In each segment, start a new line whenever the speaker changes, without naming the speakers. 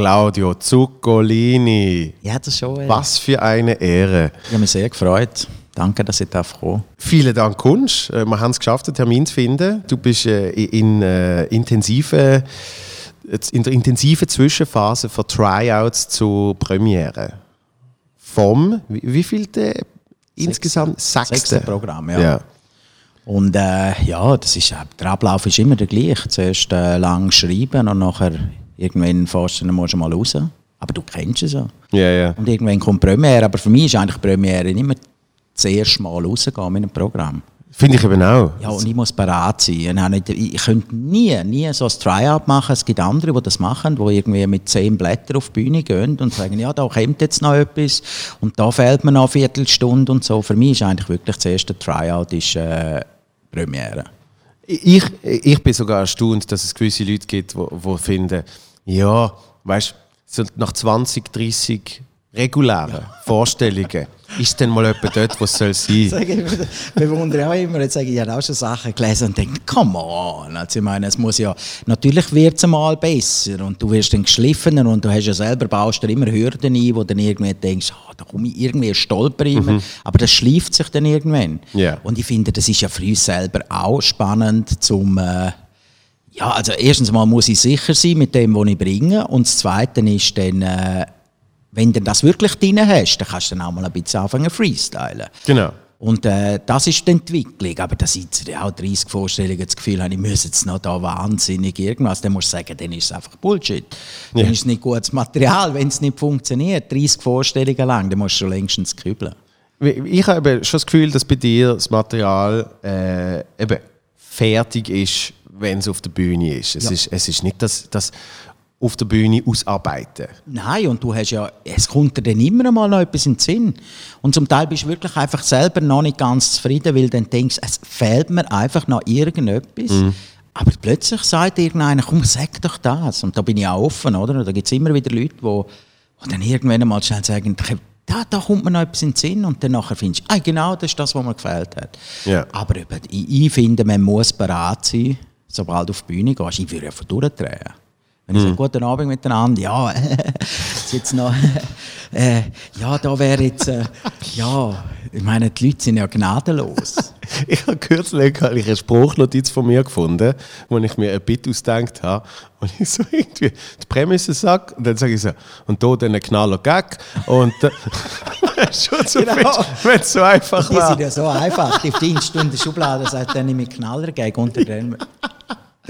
Claudio Zuccolini.
Ja, das schon.
Was für eine Ehre.
Ich habe mich sehr gefreut. Danke, dass ich kommen
Vielen Dank, Kunst. Äh, wir haben es geschafft, einen Termin zu finden. Du bist äh, in, äh, intensive, in der intensiven Zwischenphase von Tryouts zur Premiere. Vom, wie, wie viel insgesamt?
Sechste. Sechste Programm, ja. ja. Und äh, ja, das ist, der Ablauf ist immer der gleiche. Zuerst äh, lang schreiben und nachher irgendwann musst du mal raus. Aber du kennst es ja.
Ja, ja.
Und irgendwann kommt Premiere. Aber für mich ist eigentlich Premiere immer das erste Mal rausgehen mit einem Programm.
Finde ich eben auch.
Ja, und ich muss bereit sein. Ich könnte nie, nie so ein Tryout machen. Es gibt andere, die das machen, die irgendwie mit zehn Blättern auf die Bühne gehen und sagen, ja, da kommt jetzt noch etwas und da fehlt mir noch eine Viertelstunde und so. Für mich ist eigentlich wirklich das erste Tryout ist, äh, Premiere.
Ich, ich bin sogar erstaunt, dass es gewisse Leute gibt, die finden, ja, weißt du, nach 20, 30 regulären ja. Vorstellungen ist dann mal jemand dort, was soll sein.
Ich bewundere auch immer, jetzt sage ich, ich habe auch schon Sachen gelesen und denke, come on. Also ich meine, es muss ja, natürlich wird es mal besser und du wirst dann geschliffener und du hast ja selber, baust dir immer Hürden ein, wo du dann irgendwie denkst, oh, da komme ich irgendwie stolper immer. Mhm. Aber das schleift sich dann irgendwann.
Yeah.
Und ich finde, das ist ja für uns selber auch spannend zum... Äh, ja, also erstens mal muss ich sicher sein mit dem, was ich bringe und das Zweite ist dann... Äh, wenn du das wirklich drin hast, dann kannst du dann auch mal ein bisschen anfangen freestylen.
Genau.
Und äh, das ist die Entwicklung. Aber da sind auch 30 Vorstellungen das Gefühl, ich muss jetzt noch da wahnsinnig irgendwas. Dann musst du sagen, dann ist es einfach Bullshit. Dann ja. ist es nicht gutes Material, wenn es nicht funktioniert. 30 Vorstellungen lang, dann musst du schon längstens kübeln.
Ich habe schon das Gefühl, dass bei dir das Material äh, eben fertig ist, wenn es auf der Bühne ist. Es, ja. ist, es ist nicht das, das auf der Bühne ausarbeiten.
Nein, und du hast ja, es kommt dir dann immer mal noch etwas in den Sinn. Und zum Teil bist du wirklich einfach selber noch nicht ganz zufrieden, weil dann denkst, es fehlt mir einfach noch irgendetwas. Mhm. Aber plötzlich sagt irgendeiner, komm, sag doch das. Und da bin ich auch offen, oder? Da gibt es immer wieder Leute, die, die dann irgendwann mal schnell sagen, da, da kommt mir noch etwas in den Sinn und dann nachher findest du, ah, genau, das ist das, was mir gefällt hat.
Ja.
Aber ich finde, man muss bereit sein, sobald du auf die Bühne gehst. Ich würde einfach durchdrehen. Wenn ich sage, guten Abend miteinander, ja, jetzt noch, äh, ja, da wäre jetzt, äh, ja, ich meine, die Leute sind ja gnadenlos.
ich habe kürzlich eine Spruchnotiz von mir gefunden, wo ich mir ein Bit ausgedacht habe. Und ich so irgendwie die Prämisse sage, und dann sage ich so, und da dann ein Knaller Gag. Und äh, schon so, genau. wenn es so einfach
die war. Die sind ja so einfach. Die Dienst der Schublade sagt dann nehme ich Knaller Gag unter dem.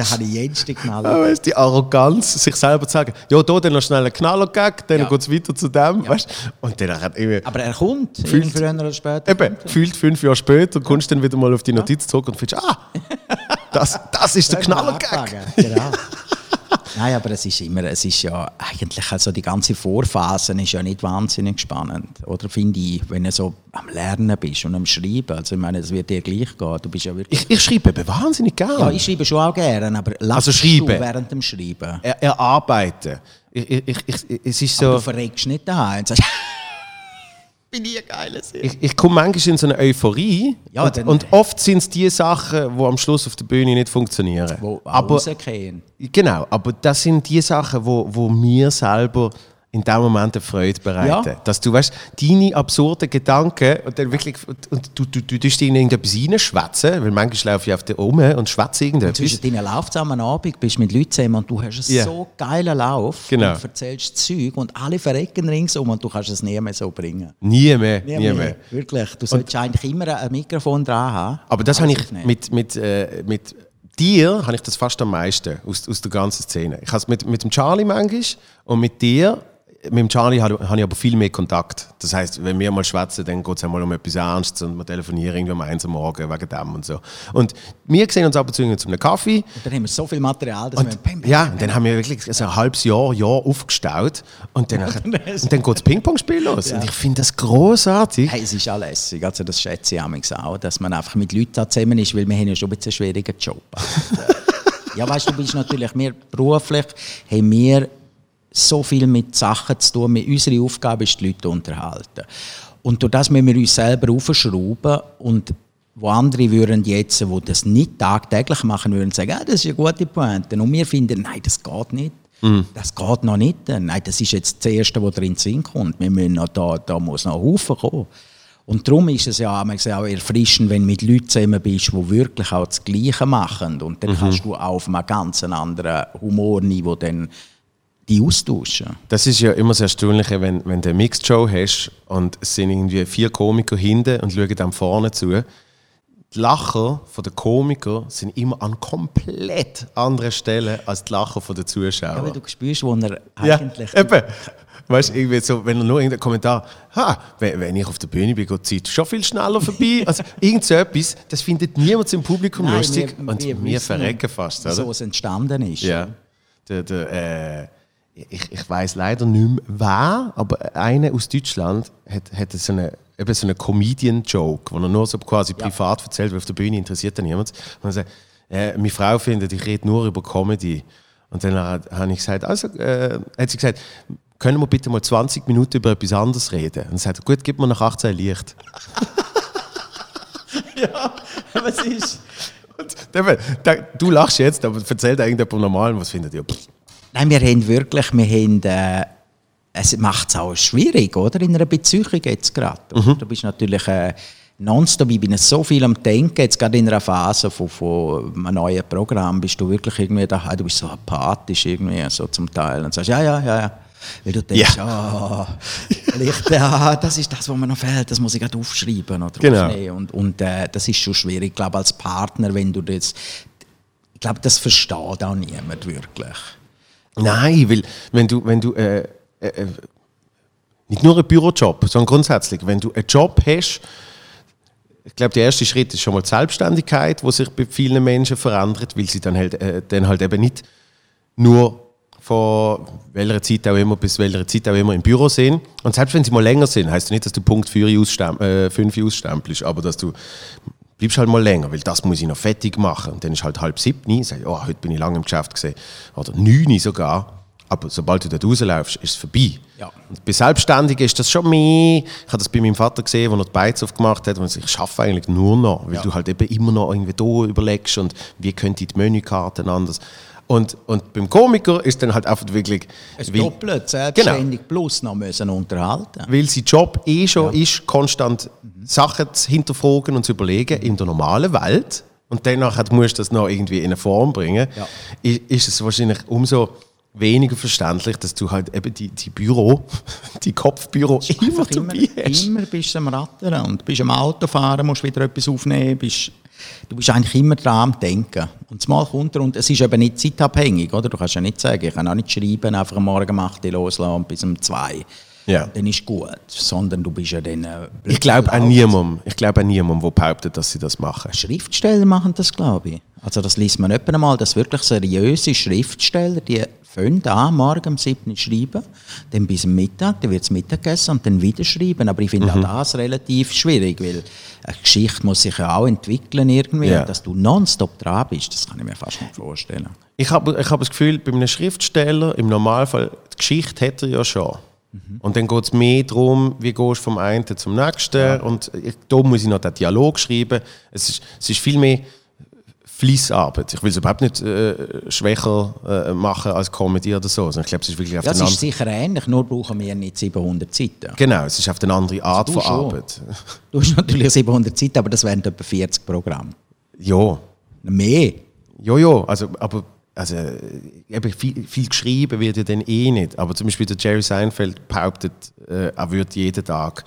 Da habe ich jenste Knaller.
Ja, weißt, die Arroganz, sich selber zu sagen, ja, da dann noch schnell einen Knaller gegeben, dann ja. geht es weiter zu dem. Ja. Weißt? Und dann hat
irgendwie Aber er kommt,
fühlt, früher oder später. Eben, gefühlt fünf Jahre später ja. kommst du dann wieder mal auf die Notiz zurück und findest, ah, das, das ist der Knaller-Gag.
Genau. Nein, aber es ist immer, es ist ja eigentlich, also die ganze Vorphase ist ja nicht wahnsinnig spannend, oder finde ich, wenn du so am Lernen bist und am Schreiben, also ich meine, es wird dir gleich gehen, du bist ja wirklich...
Ich, ich schreibe eben wahnsinnig gerne.
Ja, ich schreibe schon auch gerne, aber
also schreiben.
während dem Schreiben.
Er, erarbeiten. Ich, ich, ich, es ist so...
Aber du verregst nicht daheim und sagst bin ich ein geiler
Ich, ich komme manchmal in so eine Euphorie ja, und, und, oft sind es die Sachen, die am Schluss auf der Bühne nicht funktionieren.
Wo aber, rausgehen.
Genau, aber das sind die Sachen, wo, wo mir selber in dem Moment eine Freude bereiten. Ja. Dass du weißt, deine absurden Gedanken und dann wirklich und du, du, du tust in irgendetwas reinschwätzen, weil manchmal laufe ich auf der um und schwätze irgendetwas.
Und zwischen deinen Lauf am Abend bist mit Leuten zusammen und du hast einen yeah. so geilen Lauf
genau.
und erzählst Zeug und alle verrecken ringsum und du kannst es nie mehr so bringen.
Nie mehr, nie, nie mehr. mehr.
Wirklich, du solltest eigentlich immer ein Mikrofon dran haben.
Aber das habe ich mit, mit, äh, mit dir habe ich das fast am meisten aus, aus der ganzen Szene. Ich habe es mit, mit dem Charlie manchmal und mit dir mit dem Charlie habe, habe ich aber viel mehr Kontakt. Das heißt, wenn wir mal schwätzen, dann geht es einmal um etwas Ernstes und wir telefonieren irgendwie um eins am Morgen wegen dem und so. Und wir sehen uns ab und zu zu einem Kaffee.
Und dann haben wir so viel Material,
dass und, wir ping, ping, Ja, und dann haben wir wirklich so ein halbes Jahr, Jahr aufgestaut und dann, und dann geht das Ping-Pong-Spiel los. Ja. Und ich finde das großartig.
Hey, es ist auch lässig. Also das schätze ich auch, dass man einfach mit Leuten zusammen ist, weil wir haben ja schon ein bisschen einen schwierigen Job. ja, weißt du, du bist natürlich, wir beruflich haben wir so viel mit Sachen zu tun. Unsere Aufgabe ist, die Leute zu unterhalten. Und durch das müssen wir uns selber aufschrauben und wo andere würden jetzt, die das nicht tagtäglich machen, würden sagen, ah, das ist eine gute Pointe. Und wir finden, nein, das geht nicht. Das geht noch nicht. Nein, das ist jetzt das Erste, was drin Sinn kommt. Wir müssen noch da, da muss noch Haufen kommen. Und darum ist es ja auch erfrischend, wenn du mit Leuten zusammen bist, die wirklich auch das Gleiche machen. Und dann kannst du auf einem ganz anderen Humorniveau dann die austauschen.
Das ist ja immer das Erstaunliche, wenn, wenn du eine Mixed Show hast und es sind irgendwie vier Komiker hinten und schauen dann vorne zu. Die Lacher der Komiker sind immer an komplett anderen Stellen als die Lacher der Zuschauer.
Ja, weil du spürst, wo er eigentlich...
Ja, eben. Weißt irgendwie so, wenn er nur irgendein Kommentar, ha, wenn, wenn ich auf der Bühne bin, geht die Zeit schon viel schneller vorbei. Also irgend so etwas, das findet niemand im Publikum
Nein,
lustig.
wir-
und
wir
wir, verrecken fast, oder?
So es entstanden ist.
Ja. Der, der, äh, ich ich weiß leider nicht mehr, wer, aber einer aus Deutschland hat, hat so eine, eben so einen Comedian-Joke, den er nur so quasi privat erzählt, weil auf der Bühne interessiert dann niemand. Und er sagt, äh, meine Frau findet, ich rede nur über Comedy. Und dann hat- habe ich gesagt, also, äh, hat sie gesagt, können wir bitte mal 20 Minuten über etwas anderes reden? Und er sagt, gut, gib mir nach 18 Licht.
Was ist...
Und eben, da- du lachst jetzt, aber erzähl dir irgendjemand normal, was findet ihr? Pff,
Nein, wir haben wirklich, wir haben, äh, es macht es auch schwierig, oder? In einer Beziehung jetzt gerade.
Mhm.
Du bist natürlich äh, nonstop, ich bin so viel am Denken, jetzt gerade in einer Phase von, von einem neuen Programm bist du wirklich irgendwie da, du bist so apathisch irgendwie, so zum Teil und sagst, ja, ja, ja, ja. Weil du denkst, ja, vielleicht, ja, das ist das, was mir noch fehlt, das muss ich gerade aufschreiben oder
Genau.
aufnehmen. Und, und äh, das ist schon schwierig, ich glaube, als Partner, wenn du das, ich glaube, das versteht auch niemand wirklich.
Nein, weil wenn du, wenn du äh, äh, äh, nicht nur einen Bürojob, sondern grundsätzlich, wenn du einen Job hast, ich glaube, der erste Schritt ist schon mal die Selbstständigkeit, wo sich bei vielen Menschen verändert, weil sie dann halt, äh, dann halt eben nicht nur von welcher Zeit auch immer bis welcher Zeit auch immer im Büro sind. Und selbst wenn sie mal länger sind, heißt das nicht, dass du Punkt 4 ausstem äh, 5 ausstempelst, aber dass du bleibst halt mal länger, weil das muss ich noch fertig machen. Und dann ist halt halb sieben, sag ich, oh, heute bin ich lange im Geschäft gesehen. Oder neun sogar. Aber sobald du dort rausläufst, ist es vorbei.
Ja.
Und bei Selbstständigen ist das schon mehr. Ich habe das bei meinem Vater gesehen, als er die Beiz aufgemacht hat. Und ich schaffe eigentlich nur noch, weil
Ja.
du halt eben immer noch irgendwie da überlegst und wie könnte die Menükarten anders. Und, und beim Komiker ist dann halt einfach wirklich.
Es
weil-
doppelt, selbstständig plus noch müssen unterhalten.
weil sein Job eh schon ist, konstant Sachen zu hinterfragen und zu überlegen in der normalen Welt und danach musst du das noch irgendwie in eine Form bringen,
Ja.
i- ist es wahrscheinlich umso weniger verständlich, dass du halt eben die, die Büro, die Kopfbüro immer dabei hast.
immer bist du am Rattern und bist am Autofahren, musst wieder etwas aufnehmen, bist, du bist eigentlich immer dran am Denken. Und zumal kommt er, und es ist eben nicht zeitabhängig, oder? Du kannst ja nicht sagen, ich kann auch nicht schreiben, einfach am Morgen um 8 Uhr loslassen und bis um 2
Ja.
Dann ist gut, sondern du bist ja dann... äh,
Ich glaube an niemandem, ich glaube an niemandem, der behauptet, dass sie das machen.
Schriftsteller machen das, glaube ich. Also das liest man etwa einmal, dass wirklich seriöse Schriftsteller, die fangen an, morgen um 7 Uhr schreiben, dann bis am Mittag, dann wird es Mittag gegessen und dann wieder schreiben. Aber ich finde
Mhm.
auch das relativ schwierig, weil eine Geschichte muss sich ja auch entwickeln irgendwie.
Ja.
Dass du nonstop dran bist, das kann ich mir fast nicht vorstellen.
Ich habe ich hab das Gefühl, bei einem Schriftsteller, im Normalfall, die Geschichte hat er ja schon. Und dann geht es mehr darum, wie gehst du vom einen zum nächsten. Und ich, da muss ich noch den Dialog schreiben. Es ist, es ist viel mehr Fließarbeit. Ich will es überhaupt nicht äh, schwächer äh, machen als Comedy oder so. Ich glaube, es ist wirklich auf
Ja, das ist sicher ähnlich, nur brauchen wir nicht 700 Seiten.
Genau, es ist auf eine andere Art
du
von
schon.
Arbeit.
Du hast natürlich 700 Seiten, aber das wären etwa 40 Programme.
Ja,
Mehr.
Ja, ja, also, aber also, äh, eben viel, viel geschrieben wird ja dann eh nicht. Aber zum Beispiel der Jerry Seinfeld behauptet, äh, er würde jeden Tag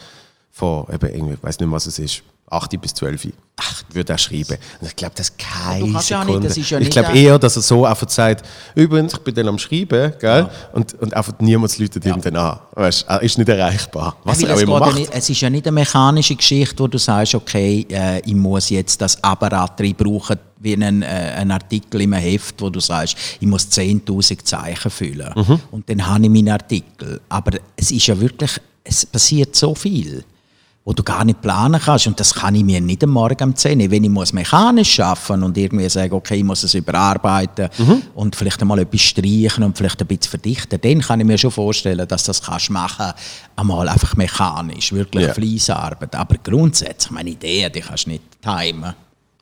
von, eben, irgendwie, ich weiß nicht mehr, was es ist, 8 bis 12 Ach, würde er schreiben. Und ich glaube, das ist keine
du kannst ja
Sekunde.
nicht, das ist ja
ich glaube eher, dass er so einfach sagt, übrigens, ich bin dann am Schreiben, gell? Und, und einfach niemand läutet ihm dann an. Weißt, er ist nicht erreichbar. Was
Weil
er auch
es
immer
ja
macht.
nicht, es ist ja nicht eine mechanische Geschichte, wo du sagst, okay, äh, ich muss jetzt das Apparat drin brauchen, wie einen, äh, ein Artikel im Heft, wo du sagst, ich muss 10'000 Zeichen füllen.
Mhm.
Und dann habe ich meinen Artikel. Aber es ist ja wirklich, es passiert so viel, wo du gar nicht planen kannst. Und das kann ich mir nicht am Morgen um 10 Uhr. Wenn ich muss mechanisch arbeiten und irgendwie sagen, okay, ich muss es überarbeiten
Mhm.
und vielleicht einmal etwas streichen und vielleicht ein bisschen verdichten, dann kann ich mir schon vorstellen, dass das kannst machen einmal einfach mechanisch, wirklich
Ja.
Fleißarbeit. Aber grundsätzlich, meine Idee, die kannst du nicht timen.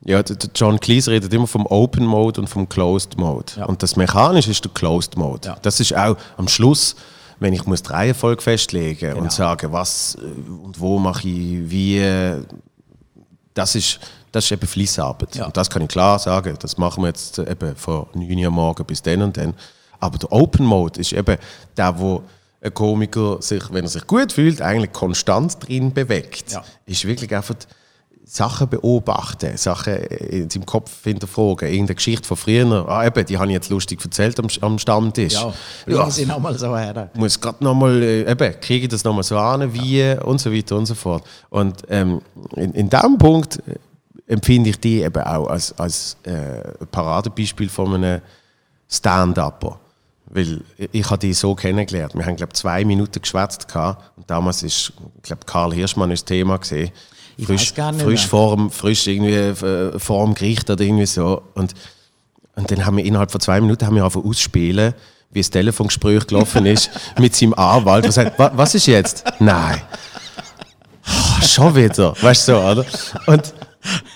Ja, John Cleese redet immer vom Open Mode und vom Closed Mode.
Ja.
Und das Mechanische ist der Closed Mode.
Ja.
Das ist auch am Schluss, wenn ich muss die Reihenfolge festlegen
Genau.
und sagen, was äh, und wo mache ich wie, das ist, das ist eben Fließarbeit.
Ja.
Und das kann ich klar sagen, das machen wir jetzt eben von 9 Uhr morgen bis dann und dann. Aber der Open Mode ist eben der, wo ein Komiker sich, wenn er sich gut fühlt, eigentlich konstant drin bewegt.
Ja.
Ist wirklich einfach Sachen beobachten, Sachen in seinem Kopf hinterfragen, irgendeine Geschichte von früher. Ah, eben, die habe ich jetzt lustig erzählt am, am Stammtisch.
Ja,
Ja,
Sie nochmal so her.
muss gerade nochmal, äh, eben, kriege ich das nochmal so an, wie und so weiter und so fort. Und ähm, in, in diesem Punkt äh, empfinde ich die eben auch als, als äh, Paradebeispiel von einem Stand-Upper. Weil ich, ich habe die so kennengelernt. Wir haben, glaube zwei Minuten geschwätzt und damals ist, ich glaube, Karl Hirschmann ist das Thema gesehen.
Ich
Frisch,
gar nicht
frisch
mehr.
vor dem, frisch irgendwie äh, vor dem Gericht oder irgendwie so. Und, und dann haben wir innerhalb von zwei Minuten haben wir einfach ausspielen, wie das Telefongespräch gelaufen ist mit seinem Anwalt. Der sagt, "Wa- was ist jetzt? Nein. Oh, schon wieder. Weißt du so, oder? Und,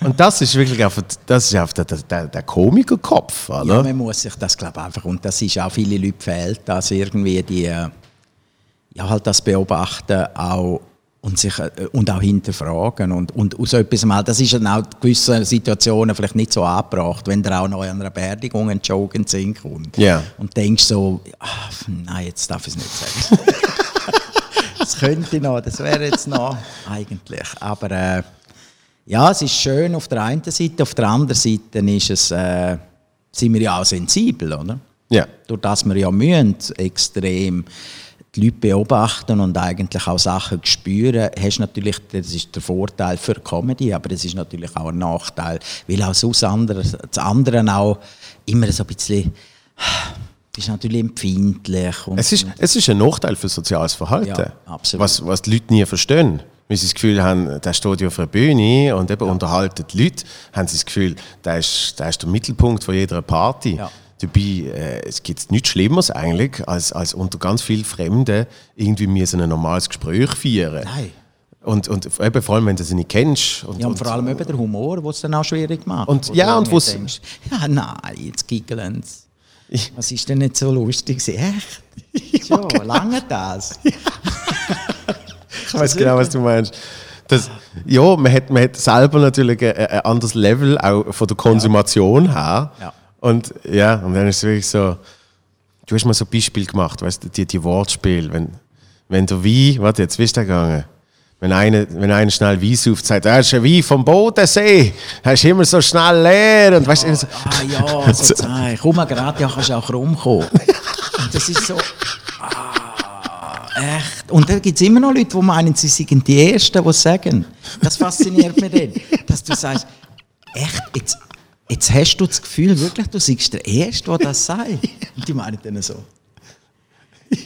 und das ist wirklich einfach, das ist einfach der, der, der, Komikerkopf,
Ja,
oder?
man muss sich das glaube einfach und das ist auch viele Leute fehlt, dass irgendwie die äh, ja halt das beobachten auch und sich äh, und auch hinterfragen und und aus etwas mal das ist dann auch in gewissen Situationen vielleicht nicht so angebracht, wenn der auch noch an einer Beerdigung ein Joke in den Sinn kommt
Ja.
und denkst so ah, nein jetzt darf ich es nicht sagen das könnte noch das wäre jetzt noch eigentlich aber äh, ja, es ist schön auf der einen Seite, auf der anderen Seite ist es, äh, sind wir ja auch sensibel, oder?
Ja.
Durch das wir ja müssen, extrem die Leute beobachten und eigentlich auch Sachen spüren, hast natürlich, das ist der Vorteil für Comedy, aber es ist natürlich auch ein Nachteil, weil auch sonst andere, das andere auch immer so ein bisschen, ist natürlich empfindlich.
Es ist, es ist ein Nachteil für soziales Verhalten.
Ja.
Was, was die Leute nie verstehen. Weil sie das Gefühl haben, der steht ja auf einer Bühne und eben unterhalten die Leute, haben sie das Gefühl, der ist, der ist der Mittelpunkt von jeder Party.
Ja.
Dabei äh, es gibt nichts Schlimmeres eigentlich, als, als unter ganz vielen Fremden irgendwie müssen ein normales Gespräch führen.
Nein.
Und, und eben vor allem, wenn du sie nicht kennst. Und,
Ja, und vor allem eben der Humor, der es dann auch schwierig macht.
Und-
Wo
ja, und wo's-
denkst, Ja, nein, jetzt giggeln sie. Was ist denn nicht so lustig? Echt? Ja, lange das.
Ich weiß genau, was du meinst. Das, ja, man hat, man hat selber natürlich ein, ein anderes Level auch von der Konsumation her.
Ja.
Und ja, und dann ist es wirklich so, du hast mal so ein Beispiel gemacht, weißt du, die, die Wortspiele, wenn, wenn der Wein, warte, jetzt wie ist der gegangen? Wenn einer, wenn einer schnell Wein sauft, sagt, er ist ein Wein vom Bodensee, er ist immer so schnell leer. Und weißt du, so,
Ah ja, so Zeug. Komm mal gerade, ja, kannst du auch rumkommen. Und das ist so... Ah, echt. Und da gibt es immer noch Leute, die meinen, sie seien die Ersten, die es sagen. Das fasziniert mich dann. Dass du sagst, echt, jetzt, jetzt hast du das Gefühl, wirklich, du seist der Erste, der das sagt. Und die meinen dann so.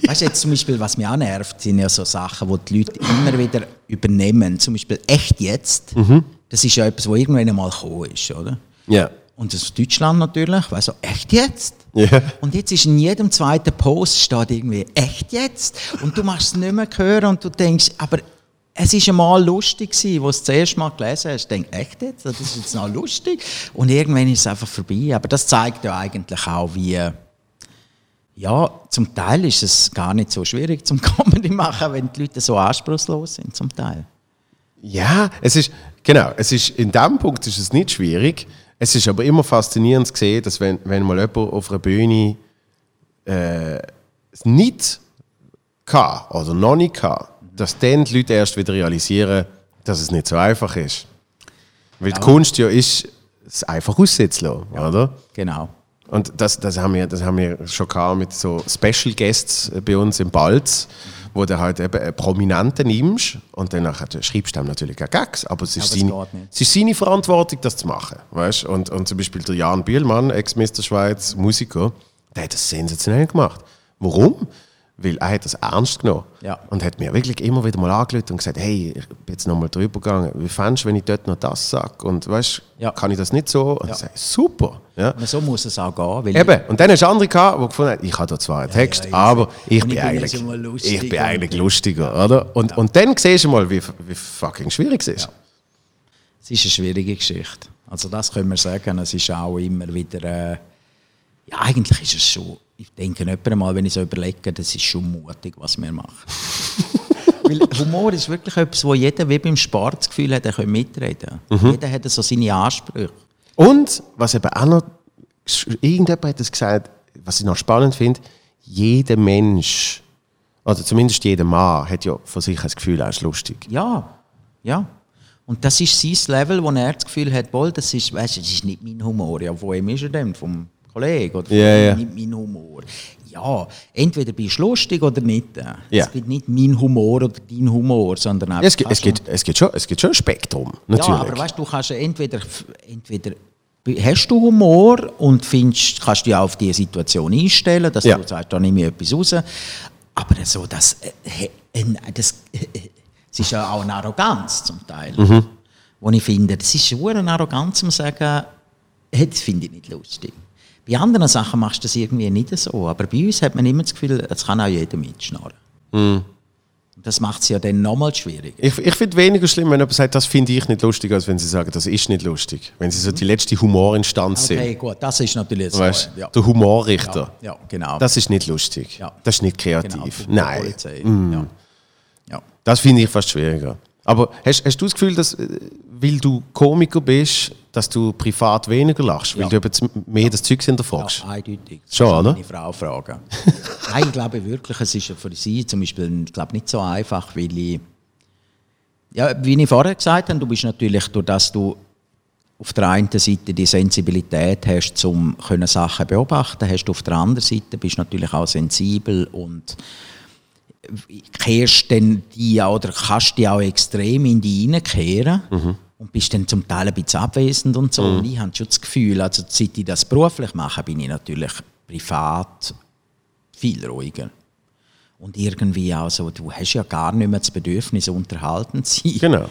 Weißt du, jetzt zum Beispiel, was mich auch nervt, sind ja so Sachen, die die Leute immer wieder übernehmen. Zum Beispiel echt jetzt. Das ist ja etwas, was irgendwann einmal gekommen ist, oder?
ja.
Und das ist Deutschland natürlich, weil so, echt jetzt?
Ja.
Und jetzt ist in jedem zweiten Post steht irgendwie, echt jetzt? Und du machst es nicht mehr hören und du denkst, aber es ist einmal lustig wo du es das erste Mal gelesen hast. Denkst, echt jetzt? Das ist jetzt noch lustig? Und irgendwann ist es einfach vorbei. Aber das zeigt ja eigentlich auch, wie, ja, zum Teil ist es gar nicht so schwierig zum Comedy machen, wenn die Leute so anspruchslos sind, zum Teil.
Ja, es ist, genau, es ist, in diesem Punkt ist es nicht schwierig. Es ist aber immer faszinierend zu sehen, dass wenn, wenn mal jemand auf einer Bühne äh, nicht kann oder noch nicht kann, dass dann die Leute erst wieder realisieren, dass es nicht so einfach ist. Weil die Kunst ja ist, es einfach aussetzen lassen, oder?
Genau.
Und das, das, haben wir, das haben wir schon gehabt mit so Special Guests bei uns im Balz, wo du halt eben einen Prominenten nimmst und dann schreibst du ihm natürlich auch Gags, aber es ist,
Aber
seine, es ist seine Verantwortung, das zu machen. Weißt? Und, und zum Beispiel der Jan Bielmann, Ex-Mr. Schweiz, Musiker, der hat das sensationell gemacht. Warum? Weil er hat das ernst genommen
Ja.
und hat mir wirklich immer wieder mal angelötet und gesagt, hey, ich bin jetzt noch mal drüber gegangen, wie fändest du, wenn ich dort noch das sage? Und weißt,
Ja.
kann ich das nicht so? Und
Ja.
ich sage, super. Ja.
Und so muss es auch gehen.
Eben, und dann hast du andere gehabt, die gefunden haben, ich habe da zwar einen Text,
ja,
aber ich bin,
ich
eigentlich,
lustig
ich bin eigentlich lustiger, oder? Und, und dann siehst du mal, wie, wie fucking schwierig es ist.
Es ist eine schwierige Geschichte. Also das können wir sagen. Es ist auch immer wieder... Äh, ja, eigentlich ist es schon... Ich denke nicht einmal, wenn ich so überlege, das ist schon mutig, was wir machen. Weil Humor ist wirklich etwas, wo jeder wie beim Sport das Gefühl hat, er kann mitreden.
Mhm.
Jeder hat so seine Ansprüche.
Und, was eben auch noch, irgendjemand hat das gesagt, was ich noch spannend finde, jeder Mensch, oder zumindest jeder Mann, hat ja von sich das Gefühl, er ist lustig.
Ja, ja. Und das ist sein Level, wo er das Gefühl hat, wohl, das ist, weißt, das ist nicht mein Humor. Ja, von ist er denn? Vom Kollegen oder
Ja, ja.
nicht mein Humor. Ja, entweder bist du lustig oder nicht.
Ja.
Es gibt nicht mein Humor oder dein Humor, sondern.
Ja, es, gibt, es, gibt, es, gibt schon, es gibt schon ein Spektrum, natürlich.
Ja, aber weißt du, kannst entweder, entweder hast du Humor und findest, kannst dich auf die Situation einstellen, dass
Ja.
du sagst, da nehme ich etwas raus. Aber so, das, äh, äh, das, äh, es ist ja auch eine Arroganz zum Teil.
Mhm.
Wo ich finde, das ist eine Arroganz, zu sagen, das finde ich nicht lustig. Bei anderen Sachen machst du das irgendwie nicht so. Aber bei uns hat man immer das Gefühl, es kann auch jeder mitschnarren.
Mhm.
Das macht es ja dann nochmal schwieriger.
Ich, ich finde weniger schlimm, wenn jemand sagt, das finde ich nicht lustig, als wenn sie sagen, das ist nicht lustig. Wenn sie so die letzte Humorinstanz
Okay,
sind.
gut, das ist natürlich so.
Weißt,
ja.
Der Humorrichter.
Ja, ja, genau.
Das ist nicht lustig.
Ja.
Das ist nicht
genau,
kreativ.
die
Nein.
Polizei.
Mm.
Ja. Ja.
Das finde ich fast schwieriger. Aber hast, hast du das Gefühl, dass, äh, weil du Komiker bist, dass du privat weniger lachst? Weil
Ja.
du eben mehr das Zeug hinterfragst?
Ja, eindeutig. Das
Schon, oder?
Meine Frau fragen. Nein, ich glaube wirklich, es ist ja für sie zum Beispiel glaube, nicht so einfach, weil ich, ja, wie ich vorher gesagt habe, du bist natürlich, durch dass du auf der einen Seite die Sensibilität hast, um Sachen beobachten, hast du auf der anderen Seite bist du natürlich auch sensibel und kehrst dann die oder kannst die auch extrem in die hineinkehren und bist dann zum Teil ein bisschen abwesend und so. Und ich habe schon das Gefühl, also seit ich das beruflich mache, bin ich natürlich privat viel ruhiger. Und irgendwie auch so, du hast ja gar nicht mehr das Bedürfnis, unterhalten zu sein.
Genau.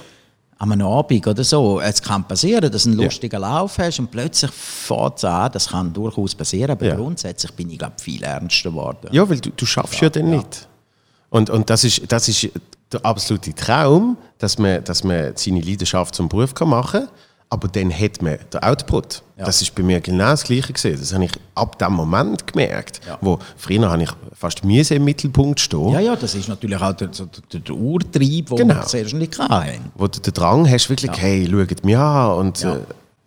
Am Abend oder so. Es kann passieren, dass du einen
Ja.
lustigen Lauf hast und plötzlich fährt es an. Das kann durchaus passieren, aber
Ja.
grundsätzlich bin ich, glaube viel ernster geworden.
Ja, weil du, du schaffst ja, dann nicht. Und, und das, ist, das ist der absolute Traum, dass man, dass man seine Leidenschaft zum Beruf kann machen kann, aber dann hat man den Output.
Ja.
Das ist bei mir genau das Gleiche gesehen. Das habe ich ab dem Moment gemerkt,
Ja.
wo früher habe ich fast müssen im Mittelpunkt stehen,
Ja, ja, das ist natürlich auch der, der, der, Urtrieb, den
Genau.
wir zuerst nicht hatten.
wo du den Drang hast, wirklich, hey, schaut mich an und,
Ja.
äh,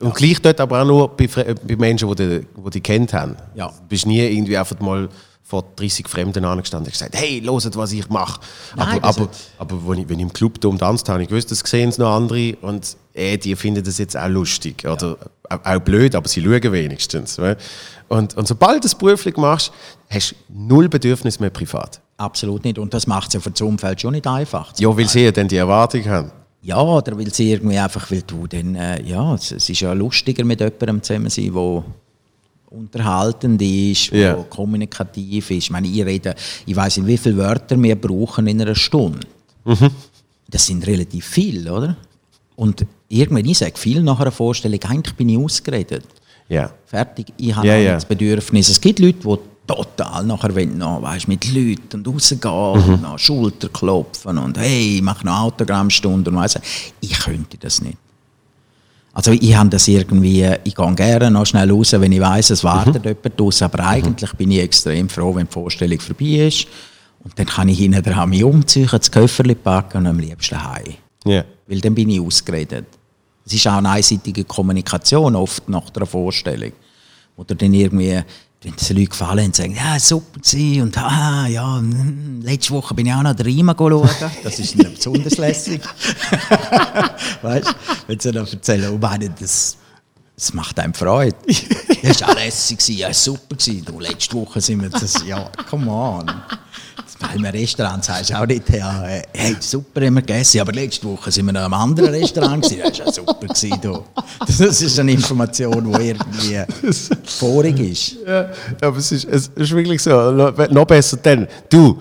und gleich dort aber auch nur bei, bei Menschen, die die, die kennt haben.
Ja.
Du bist nie irgendwie einfach mal vor 30 Fremden angestanden und gesagt, hey, hört, was ich mache. Aber,
das
aber, aber wenn, ich, wenn ich im Club da umtanzt habe, ich gewusst, das sehen es noch andere und äh, die finden das jetzt auch lustig. Oder auch, auch blöd, aber sie schauen wenigstens. we? Und, und sobald du das beruflich machst, hast du null Bedürfnis mehr privat.
Absolut nicht. Und das macht es ja für das Umfeld schon nicht einfach.
Ja, weil sie ja dann die Erwartung haben.
Ja, oder weil sie irgendwie einfach, weil du dann, äh, ja, es, es ist ja lustiger mit jemandem zusammen sein, der unterhaltend ist, der
Ja.
kommunikativ ist. Ich meine, ich rede, ich weiß nicht, wie viele Wörter wir brauchen in einer Stunde.
Mhm.
Das sind relativ viele, oder? Und irgendwann, ich sage viel nach einer Vorstellung, eigentlich bin ich ausgeredet.
Ja.
Fertig. Ich habe nicht das Bedürfnis. Es gibt Leute, die total nachher wollen, noch, weißt, mit Leuten und rausgehen
Mhm.
und noch Schulter klopfen und hey, ich mache eine Autogrammstunde und weiss, ich könnte das nicht. Also ich habe das irgendwie, ich gehe gerne noch schnell raus, wenn ich weiß, es wartet jemand raus, aber eigentlich bin ich extrem froh, wenn die Vorstellung vorbei ist und dann kann ich hinten dran mich umziehen, das Köfferchen packen und am liebsten heim.
Ja.
Weil dann bin ich ausgeredet. Es ist auch eine einseitige Kommunikation oft nach der Vorstellung. Oder dann irgendwie, wenn es den Leuten gefallen und sagen, ja, super gewesen und ah, ja, mm, letzte Woche bin ich auch noch den Riemen schauen. Das ist dann besonders lässig. weißt du, wenn sie dann erzählen, oh meine, das, das macht einem Freude. Das war auch lässig, ja, super gewesen. Du, letzte Woche sind wir das, ja, come on. Im Restaurant sagst du auch nicht, ja, äh, hey, super haben wir gegessen, aber letzte Woche sind wir noch in einem anderen Restaurant gewesen, das war ja super gewesen, du. Das ist eine Information, die irgendwie vorig ist.
Ja, aber es ist, es ist wirklich so. Noch besser dann. Du,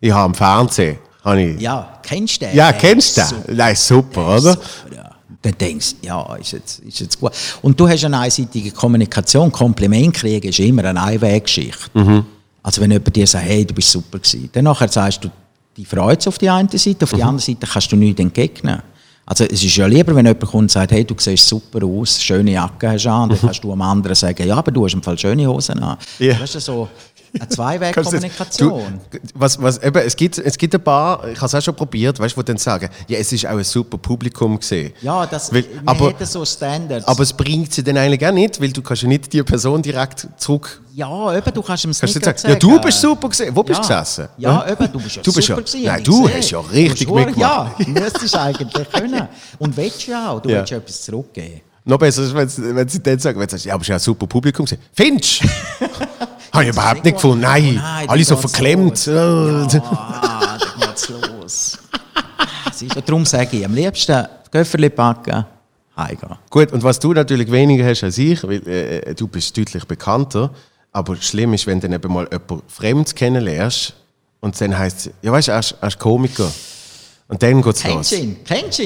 ich habe im Fernsehen. Habe ich, ja,
kennst du den?
ja kennst du den?
super.
Nein, super, oder?
super, ja. Dann denkst du, ja, ist jetzt, ist jetzt gut. Und du hast eine einseitige Kommunikation. Kompliment kriegen ist immer eine Einweggeschichte.
Mhm.
Also wenn jemand dir sagt, hey, du bist super gewesen, dann nachher sagst du, die freut es auf die eine Seite, auf die
Mhm.
andere Seite kannst du nichts entgegnen. Also es ist ja lieber, wenn jemand kommt und sagt, hey, du siehst super aus, schöne Jacke hast du an, dann kannst du am anderen sagen, ja, aber du hast im Fall schöne Hosen an.
Ja.
Weißt du, so eine Zweiwegkommunikation.
was, was, eben, es, gibt, es gibt ein paar, ich habe es auch schon probiert, weißt du, die dann sagen, ja, es ist auch ein super Publikum gesehen.
Ja, das,
Weil- aber-
so Standards.
Aber es bringt sie dann eigentlich auch nicht, weil du kannst ja nicht die Person direkt zurück.
ja, eben, du kannst ihm
Kannst
nicht
sagen, ja, du bist super gesehen. Wo bist du
ja.
gesessen?
Ja,
Hm?
eben, du bist ja
Du bist
super
ja-
gewesen,
nein, du
gesehen.
hast ja richtig mitgemacht.
Ja, du müsstest eigentlich können. Und willst ja auch, du
Ja.
willst ja etwas zurückgeben.
Noch besser ist, wenn sie, wenn sie dann sagen, wenn sie sagen, ja, aber es ist ja ein super Publikum gewesen. Habe ich überhaupt nicht gefunden. Nein,
Oh nein,
alle so verklemmt.
los.
Äh,
Ah, da geht's los. Ah, du, Darum sage ich, am liebsten Köfferli packen, heimgehen.
Gut, und was du natürlich weniger hast als ich, weil äh, du bist deutlich bekannter, aber schlimm ist, wenn du dann eben mal jemanden Fremds kennenlernst und dann heisst es, ja weißt du, er ist, er Komiker. Und dann geht's los.
Ihn?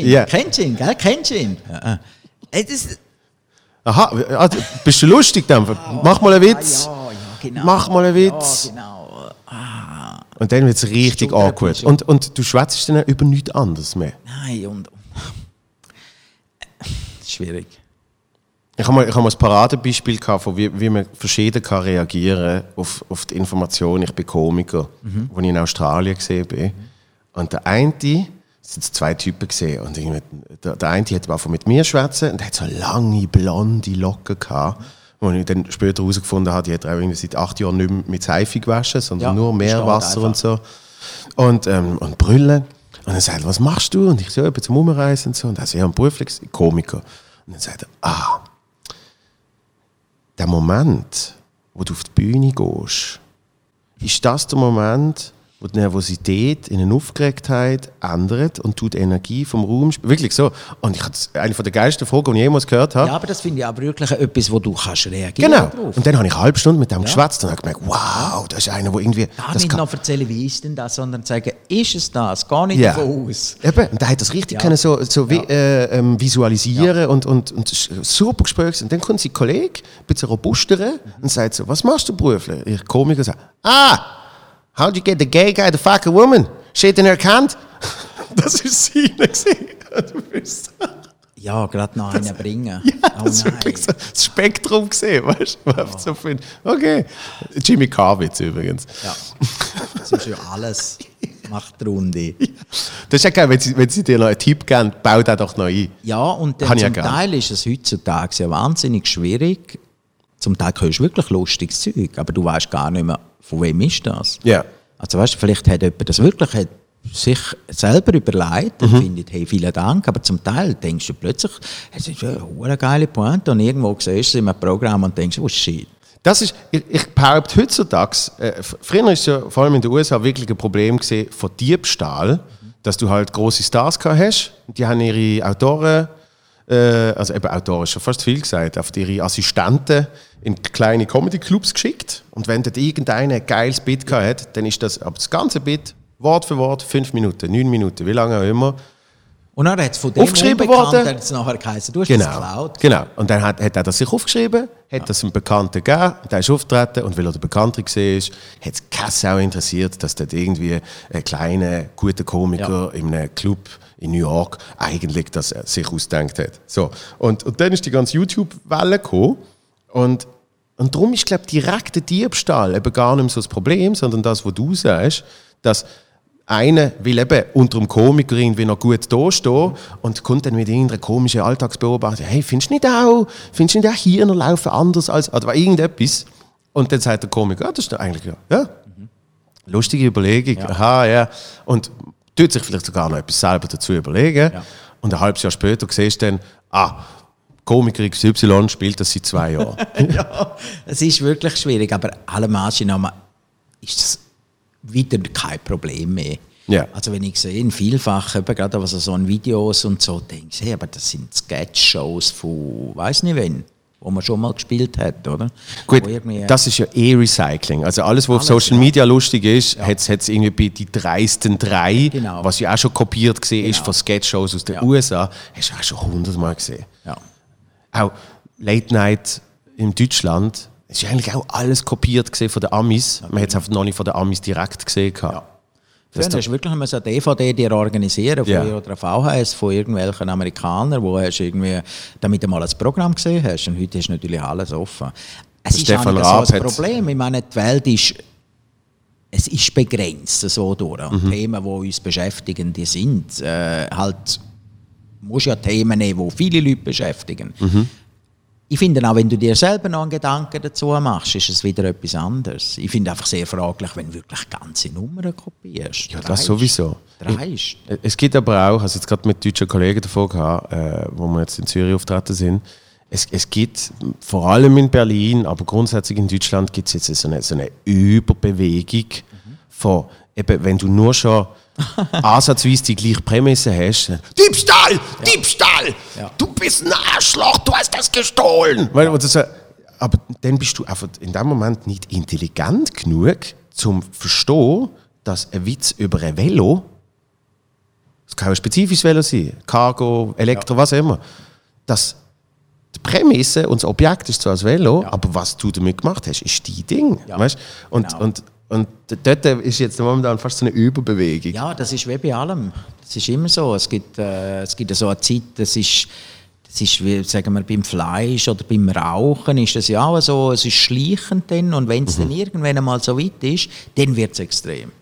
Ja.
Kennst du ihn? Gell? Ihn? Ja. Ey, das,
Aha, ah, du- bist du lustig dann? Mach mal einen Witz.
Ja, ja, genau.
Mach mal einen Witz.
Ja, genau.
Und dann wird es richtig awkward. Und, und du schwätzt dann über nichts anderes mehr.
Nein, und. Schwierig.
Ich habe mal, ich habe mal ein Paradebeispiel gehabt, von wie, wie man verschieden kann reagieren auf, auf die Information, ich bin Komiker,
Mhm.
wo ich in Australien gesehen bin. Und der eine, es sind zwei Typen gesehen, und der, der eine hat einfach mit mir schwätzen und der hat so lange blonde Locken gehabt. Wo ich dann später herausgefunden habe, die hat auch irgendwie seit acht Jahren nicht mehr mit Seife gewaschen, sondern
Ja,
nur Meerwasser und so. Und, ähm, und Brüllen. Und er sagt, was machst du? Und ich so, bin zum Umreisen und so. Und er sagt, ja, ein beruflich Komiker. Und dann sagt er, ah, der Moment, wo du auf die Bühne gehst, ist das der Moment, die Nervosität in eine Aufgeregtheit ändert und tut Energie vom Raum Wirklich so. Und ich hatte eine von der geilsten Fragen, die ich jemals gehört habe.
Ja, aber das finde ich aber wirklich etwas, wo du kannst reagieren
genau.
drauf.
Und dann habe ich eine halbe Stunde mit dem geschwätzt und habe gemerkt, wow, das ist einer, der irgendwie.
Gar
das
nicht
kann-
noch erzählen, wie ist denn das, sondern sagen, ist es das? Gar nicht
Ja.
davon aus.
Eben, und der hat das richtig
Ja.
können so, so vi- äh, ähm, visualisieren und, und, und super Gespräch. Und dann kommt sein Kollege, ein bisschen robuster, und sagt so, was machst du beruflich? Ich Komiker sagt, ah, how'd you get the gay guy to fuck a woman? Shit in her hand? Das. Du bist
Ja, gerade noch einen bringen. oh
das
nein.
wirklich so das Spektrum gesehen, weißt du? Einfach so okay. Jimmy Carwitz übrigens.
Ja. Das ist ja alles. Macht die Runde.
Das ist ja geil, wenn sie, wenn sie dir noch einen Tipp geben, bau den doch noch ein.
Ja, und dann
ja
zum
gern.
Teil ist es heutzutage ja wahnsinnig schwierig. Zum Teil hörst du wirklich lustiges Zeug, aber du weißt gar nicht mehr, von wem ist das.
Ja.
Also weißt du, vielleicht hat jemand das wirklich hat sich selber überlegt
Mhm.
und findet, hey, vielen Dank, aber zum Teil denkst du plötzlich, es ist ja eine geile Pointe und irgendwo siehst du es in einem Programm und denkst, oh shit.
Das ist, ich, ich behaupte heutzutage, äh, früher ist ja vor allem in den USA wirklich ein Problem gesehen von Diebstahl, dass du halt große Stars gehabt hast, die haben ihre Autoren, also eben Autoren schon fast viel gesagt, auf ihre Assistenten in kleine Comedy-Clubs geschickt und wenn dort irgendeiner ein geiles Bit gehabt hat, dann ist das, aber das ganze Bit, Wort für Wort, fünf Minuten, neun Minuten, wie lange auch immer,
Und dann hat es von dem
Aufgeschrieben worden.
hat's nachher geheißen, du hast das
Genau.
geklaut.
genau. Und dann hat, hat er das sich aufgeschrieben, hat das einem Bekannten gegeben, der ist aufgetreten und weil er der Bekannte war, hat es keine Sau interessiert, dass dort irgendwie ein kleiner, guter Komiker in einem Club in New York eigentlich das er sich ausgedacht hat. So. Und, und dann ist die ganze YouTube-Welle gekommen und, und darum ist, glaube ich, direkt der Diebstahl eben gar nicht mehr so das Problem, sondern das, was du sagst, dass einer will eben unter dem Komiker irgendwie noch gut dastehen und kommt dann mit irgendeiner komischen Alltagsbeobachtung, hey, findest du nicht auch, findest du nicht auch hier noch laufen anders als, oder irgendetwas? Und dann sagt der Komiker, ah, das ist doch eigentlich, ja, ja. lustige Überlegung, aha, ja. Und tut sich vielleicht sogar noch etwas selber dazu überlegen.
Ja.
Und ein halbes Jahr später siehst du dann, ah, Komiker XY spielt das seit zwei Jahren.
ja, es ist wirklich schwierig, aber allem Anschein ist das wieder kein Problem mehr.
Ja.
Also wenn ich sehe, in vielfach, eben gerade also so in Videos und so, denke ich, hey, aber das sind Sketch-Shows von, weiß nicht wen, wo man schon mal gespielt hat, oder?
Gut, das ist ja eh Recycling. Also alles, was auf Social
ja.
Media lustig ist, hat es irgendwie bei die dreisten drei,
Genau.
was ja auch schon kopiert gesehen ist
Genau.
von Sketch-Shows aus den
Ja.
USA, hast du auch schon hundertmal gesehen.
ja.
Auch Late Night in Deutschland, ist ja eigentlich auch alles kopiert gesehen von den Amis. Man hat es einfach noch nicht von den Amis direkt gesehen. gehabt.
Ja. Früher
Das
hast du wirklich so eine DVD dir organisieren von
Ja.
oder eine VHS von irgendwelchen Amerikanern, wo hast irgendwie, damit du mal ein Programm gesehen hast. Und heute ist natürlich alles offen. Es ist
Stefan
auch nicht so ein Problem. Ich meine, die Welt ist, es ist begrenzt so durch.
Mhm.
Themen, die uns beschäftigen, die sind äh, halt, musst ja Themen nehmen, die viele Leute beschäftigen.
Mhm.
Ich finde auch, wenn du dir selber noch einen Gedanken dazu machst, ist es wieder etwas anderes. Ich finde einfach sehr fraglich, wenn du wirklich ganze Nummern kopierst.
Ja, das sowieso.
Dreist.
Es gibt aber auch, also jetzt gerade mit deutschen Kollegen davon gehabt, äh, wo wir jetzt in Zürich auftreten sind, es, es gibt vor allem in Berlin, aber grundsätzlich in Deutschland gibt es jetzt so eine, so eine Überbewegung von, eben, wenn du nur schon ansatzweise die gleiche Prämisse hast, Diebstahl, Diebstahl,
Ja.
du bist ein Arschloch, du hast das gestohlen. Weil, oder so, aber dann bist du einfach in dem Moment nicht intelligent genug, zum verstehen, dass ein Witz über ein Velo es kann ein spezifisches Velo sein, Cargo, Elektro, was auch immer. Dass die Prämisse und das Objekt ist zwar das Velo, aber was du damit gemacht hast, ist dein Ding.
Ja,
Weißt? Und,
genau.
und, und dort ist jetzt momentan fast so eine Überbewegung.
Ja, das ist wie bei allem. Das ist immer so. Es gibt, äh, es gibt so eine Zeit, das ist, das ist wie, sagen wir, beim Fleisch oder beim Rauchen ist das ja auch so, es ist schleichend dann und wenn es
Mhm.
dann irgendwann einmal so weit ist, dann wird es extrem.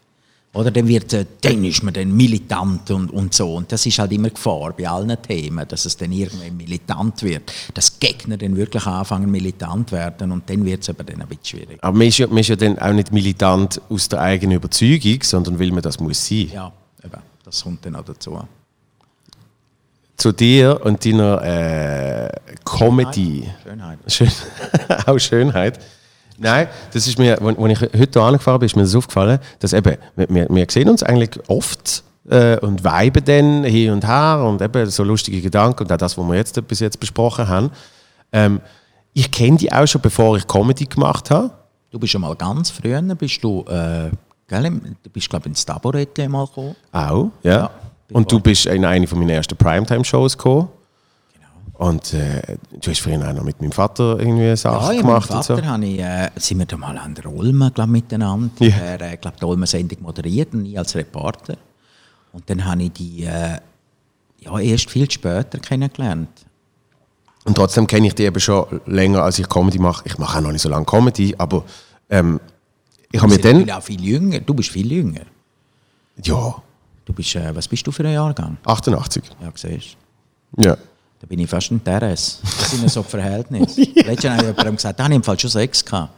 Oder dann, wird, äh, dann ist man dann militant und, und so. Und das ist halt immer Gefahr bei allen Themen, dass es dann irgendwann militant wird. Dass Gegner dann wirklich anfangen militant werden und dann wird es aber dann ein bisschen schwierig.
Aber man ist, ja, man ist ja dann auch nicht militant aus der eigenen Überzeugung, sondern weil man das muss sein.
Ja, eben, das kommt dann auch dazu.
Zu dir und deiner äh, Comedy.
Schönheit.
Schön, auch Schönheit. Nein, das ist mir, als ich heute angefahren bin, ist mir das aufgefallen, dass eben, wir, wir- sehen uns eigentlich oft äh, und weiben dann hin und her und eben so lustige Gedanken und auch das, was wir jetzt bis jetzt besprochen haben. Ähm, ich kenne die auch schon, bevor ich Comedy gemacht habe.
Du bist schon mal ganz früher, bist du, äh, gell, du bist glaube ich ins Taboretti mal gekommen.
Auch, ja. und du bist in eine von meinen ersten Primetime-Shows gekommen. Und äh, du hast vorhin auch noch mit meinem Vater irgendwie Sachen
Ja, ja, mit
gemacht
meinem
so.
Vater habe ich, äh, sind wir da mal an der Olme glaub, miteinander.
Ja.
Er, äh, glaub, die Olme-Sendung moderiert und ich als Reporter. Und dann habe ich die äh, ja, erst viel später kennengelernt.
Und trotzdem kenne ich die eben schon länger, als ich Comedy mache. Ich mache auch noch nicht so lange Comedy, aber ähm, ich habe
Du
mir
bist
dann.
natürlich auch viel jünger. Du bist viel jünger.
Ja,
Du bist, äh, was bist du für ein Jahrgang?
88.
Ja, siehst
Ja.
Da bin ich fast ein Teres. Das sind ja so die Verhältnisse. Letztes Jahr habe ich jemandem gesagt, da habe ich im Fall schon Sex gehabt.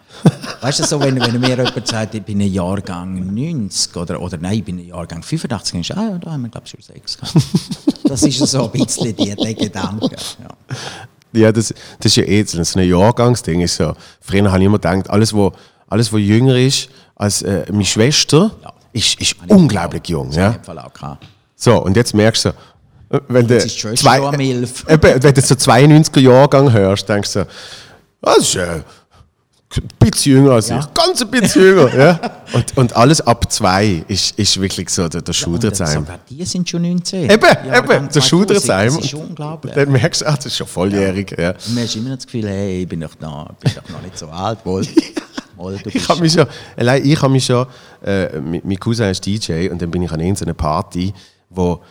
Weißt du, so, wenn, wenn mir jemand sagt, ich bin ein Jahrgang 90 oder, oder nein, ich bin ein Jahrgang 85, dann ist ah ja, da haben wir, glaube ich, schon Sex gehabt. Das ist so ein bisschen die, der Gedanke. Ja.
Ja, das, das ist ja eh so ein Jahrgangsding. Ist so. Früher habe ich immer gedacht, alles, was alles, was jünger ist als äh, meine Schwester,
Ja.
ist, ist unglaublich jung. Ja?
im Fall auch gehabt.
So, und jetzt merkst du, wenn du,
Milf.
Eben, wenn du so 92er-Jahrgang hörst, denkst du, das ist äh, ein bisschen jünger als
Ja.
ich, ganz ein bisschen jünger. ja? und, und alles ab zwei ist, ist wirklich so der, der Schuderzeim.
sogar die sind schon 19.
Eben,
Jahrgang
eben, der
2000.
Schuderzeim.
Das ist unglaublich.
Dann merkst du, ach, das ist schon volljährig. Ja.
Und man hast immer noch das Gefühl, hey, ich bin doch, noch, bin doch noch nicht so alt. Wohl,
Ich habe mich schon, allein ich habe mich schon, äh, mein mein Cousin ist DJ und dann bin ich an irgendeiner Party, wo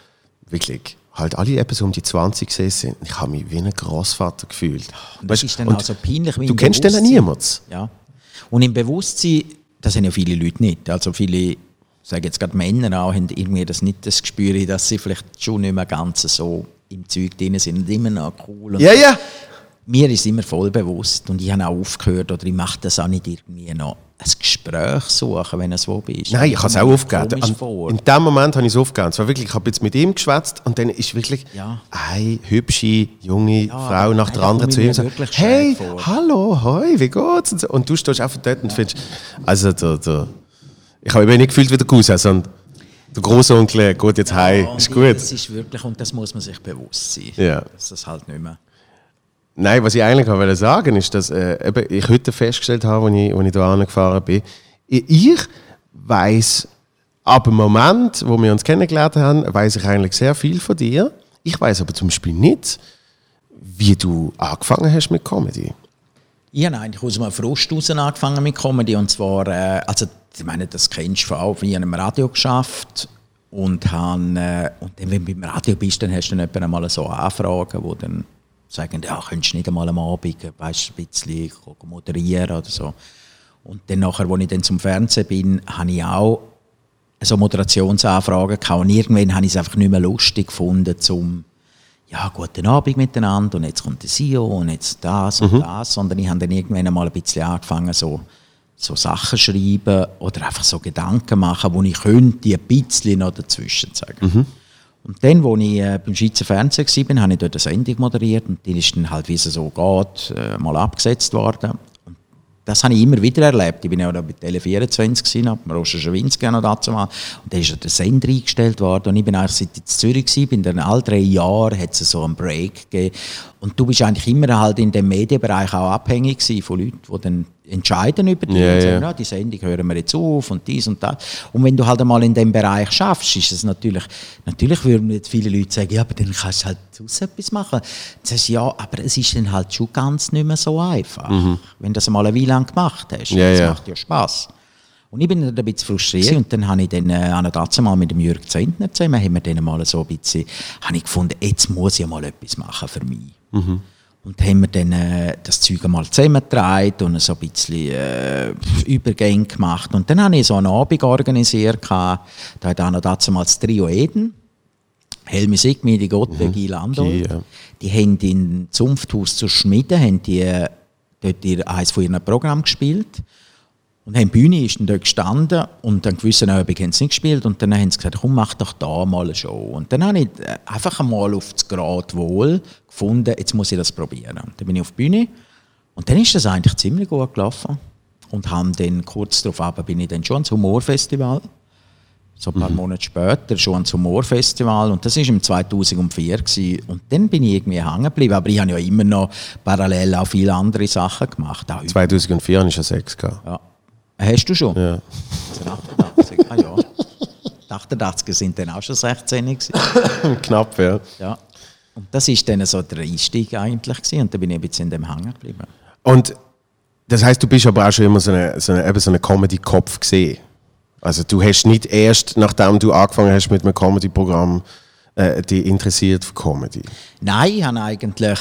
wirklich halt alle etwa so um die 20 gesehen sind. Ich habe mich wie ein Großvater gefühlt.
Und das
Weißt,
ist dann
und
auch so peinlich.
Du kennst den niemals.
Ja. Und im Bewusstsein, das sind ja viele Leute nicht. Also viele, sage jetzt gerade Männer auch, haben irgendwie das nicht das Gespür, dass sie vielleicht schon nicht mehr ganz so im Zeug drin sind und immer noch cool. Und
Ja, ja.
Mir ist immer voll bewusst und ich habe auch aufgehört oder ich mache das auch nicht irgendwie noch ein Gespräch suchen, wenn es wo bist.
Nein, ich habe es auch aufgegeben. An-. In dem Moment habe ich es aufgegeben. Es war wirklich, ich habe jetzt mit ihm geschwätzt und dann ist wirklich
Ja.
eine hübsche, junge Frau
aber
nach der anderen zu ihm und sagt, hey,
schräg vor."
hallo, hoi, wie geht's? Und, so. und du stehst einfach dort und findest, also der, der, ich habe mich nicht gefühlt wie der Cousin, sondern der Großonkel geht jetzt heim,
Ja,
ist
und
gut.
Das ist wirklich, und das muss man sich bewusst sein.
Ja.
Dass das halt nicht mehr.
Nein, was ich eigentlich wollte sagen, ist, dass äh, eben ich heute festgestellt habe, als ich, als ich hier angefahren bin, ich, weiß ab dem Moment, wo wir uns kennengelernt haben, weiß ich eigentlich sehr viel von dir. Ich weiß aber zum Beispiel nicht, wie du angefangen hast mit Comedy.
Ich habe eigentlich aus einem Frust heraus angefangen mit Comedy. Und zwar, äh, also, ich meine, das kennst du auch, ich habe im Radio geschafft und, habe, äh, und dann, wenn du beim Radio bist, dann hast du dann einmal so Anfragen, die dann sagen, ja, könntest du nicht einmal am Abend, weißt, ein bisschen moderieren oder so. Und dann nachher, als ich dann zum Fernsehen bin, habe ich auch so Moderationsanfragen gehabt. Und irgendwann habe ich es einfach nicht mehr lustig gefunden, zum ja, guten Abend miteinander und jetzt kommt der CEO und jetzt das und mhm. das, sondern ich habe dann irgendwann einmal ein bisschen angefangen, so, so Sachen schreiben oder einfach so Gedanken machen, wo ich könnte ein bisschen noch dazwischen sagen. Mhm. Und dann, als ich äh, beim Schweizer Fernsehen war, habe ich dort eine Sendung moderiert und die ist dann halt, wie es so geht, äh, mal abgesetzt worden das habe ich immer wieder erlebt. Ich bin ja auch bei Tele24 gewesen, ab Roger Schawinski noch dazu mal. Und da ist der Sender eingestellt worden und ich bin eigentlich seit ich in Zürich gewesen, bin dann all drei Jahren hat es so einen Break gegeben. Und du bist eigentlich immer halt in dem Medienbereich auch abhängig von Leuten, die dann entscheiden über dich
yeah, und sagen,
ja. die Sendung hören wir jetzt auf und dies und das. Und wenn du halt einmal in dem Bereich schaffst, ist es natürlich, natürlich würden jetzt viele Leute sagen, ja, aber dann kannst du halt sonst etwas machen. Sagst du, ja, aber es ist dann halt schon ganz nicht mehr so einfach, mhm. wenn du das mal eine Weile lang gemacht hast.
Yeah,
das
yeah.
macht ja Spass. Und ich bin dann ein bisschen frustriert und dann habe ich dann äh, mal mit dem Jürg Zentner zusammen, haben wir dann mal so ein bisschen, habe ich gefunden, jetzt muss ich mal etwas machen für mich. Mhm. Und haben wir dann äh, das Zeug einmal zusammengetragen und so ein bisschen äh, Übergänge gemacht. Und dann habe ich so einen Abend organisiert. Da hat auch noch dazu mal das Trio Eden. Helmi Sigmi, die Gottberg, mhm. Landau. Ja. Die haben in Zunfthaus zur Schmiede haben die, äh, dort ihr, eines von ihren Programmen gespielt. Und die Bühne ist dann dort gestanden und an gewissen Abend haben sie nicht gespielt und dann haben sie gesagt, komm, mach doch da mal eine Show. Und dann habe ich äh, einfach einmal auf das Grad wohl gefunden, jetzt muss ich das probieren. Dann bin ich auf die Bühne und dann ist das eigentlich ziemlich gut gelaufen. Und haben dann kurz darauf bin ich dann schon ans Humorfestival. So ein paar mhm. Monate später schon ans Humorfestival und das war im 2004 gewesen. und dann bin ich irgendwie hängen geblieben, aber ich habe ja immer noch parallel auch viele andere Sachen gemacht.
2004 ist ja sechs
Ja. Hast du schon?
Ja.
88, ah ja. 88 sind dann auch schon 16
Knapp, ja.
ja. Und das war dann so der Einstieg eigentlich gewesen. und da bin ich ein bisschen in dem Hängen geblieben.
Und das heißt, du bist aber auch schon immer so eine, so eine, so eine Comedy-Kopf gesehen. Also du hast nicht erst, nachdem du angefangen hast mit einem Comedy-Programm, äh, dich interessiert für Comedy?
Nein, ich habe eigentlich,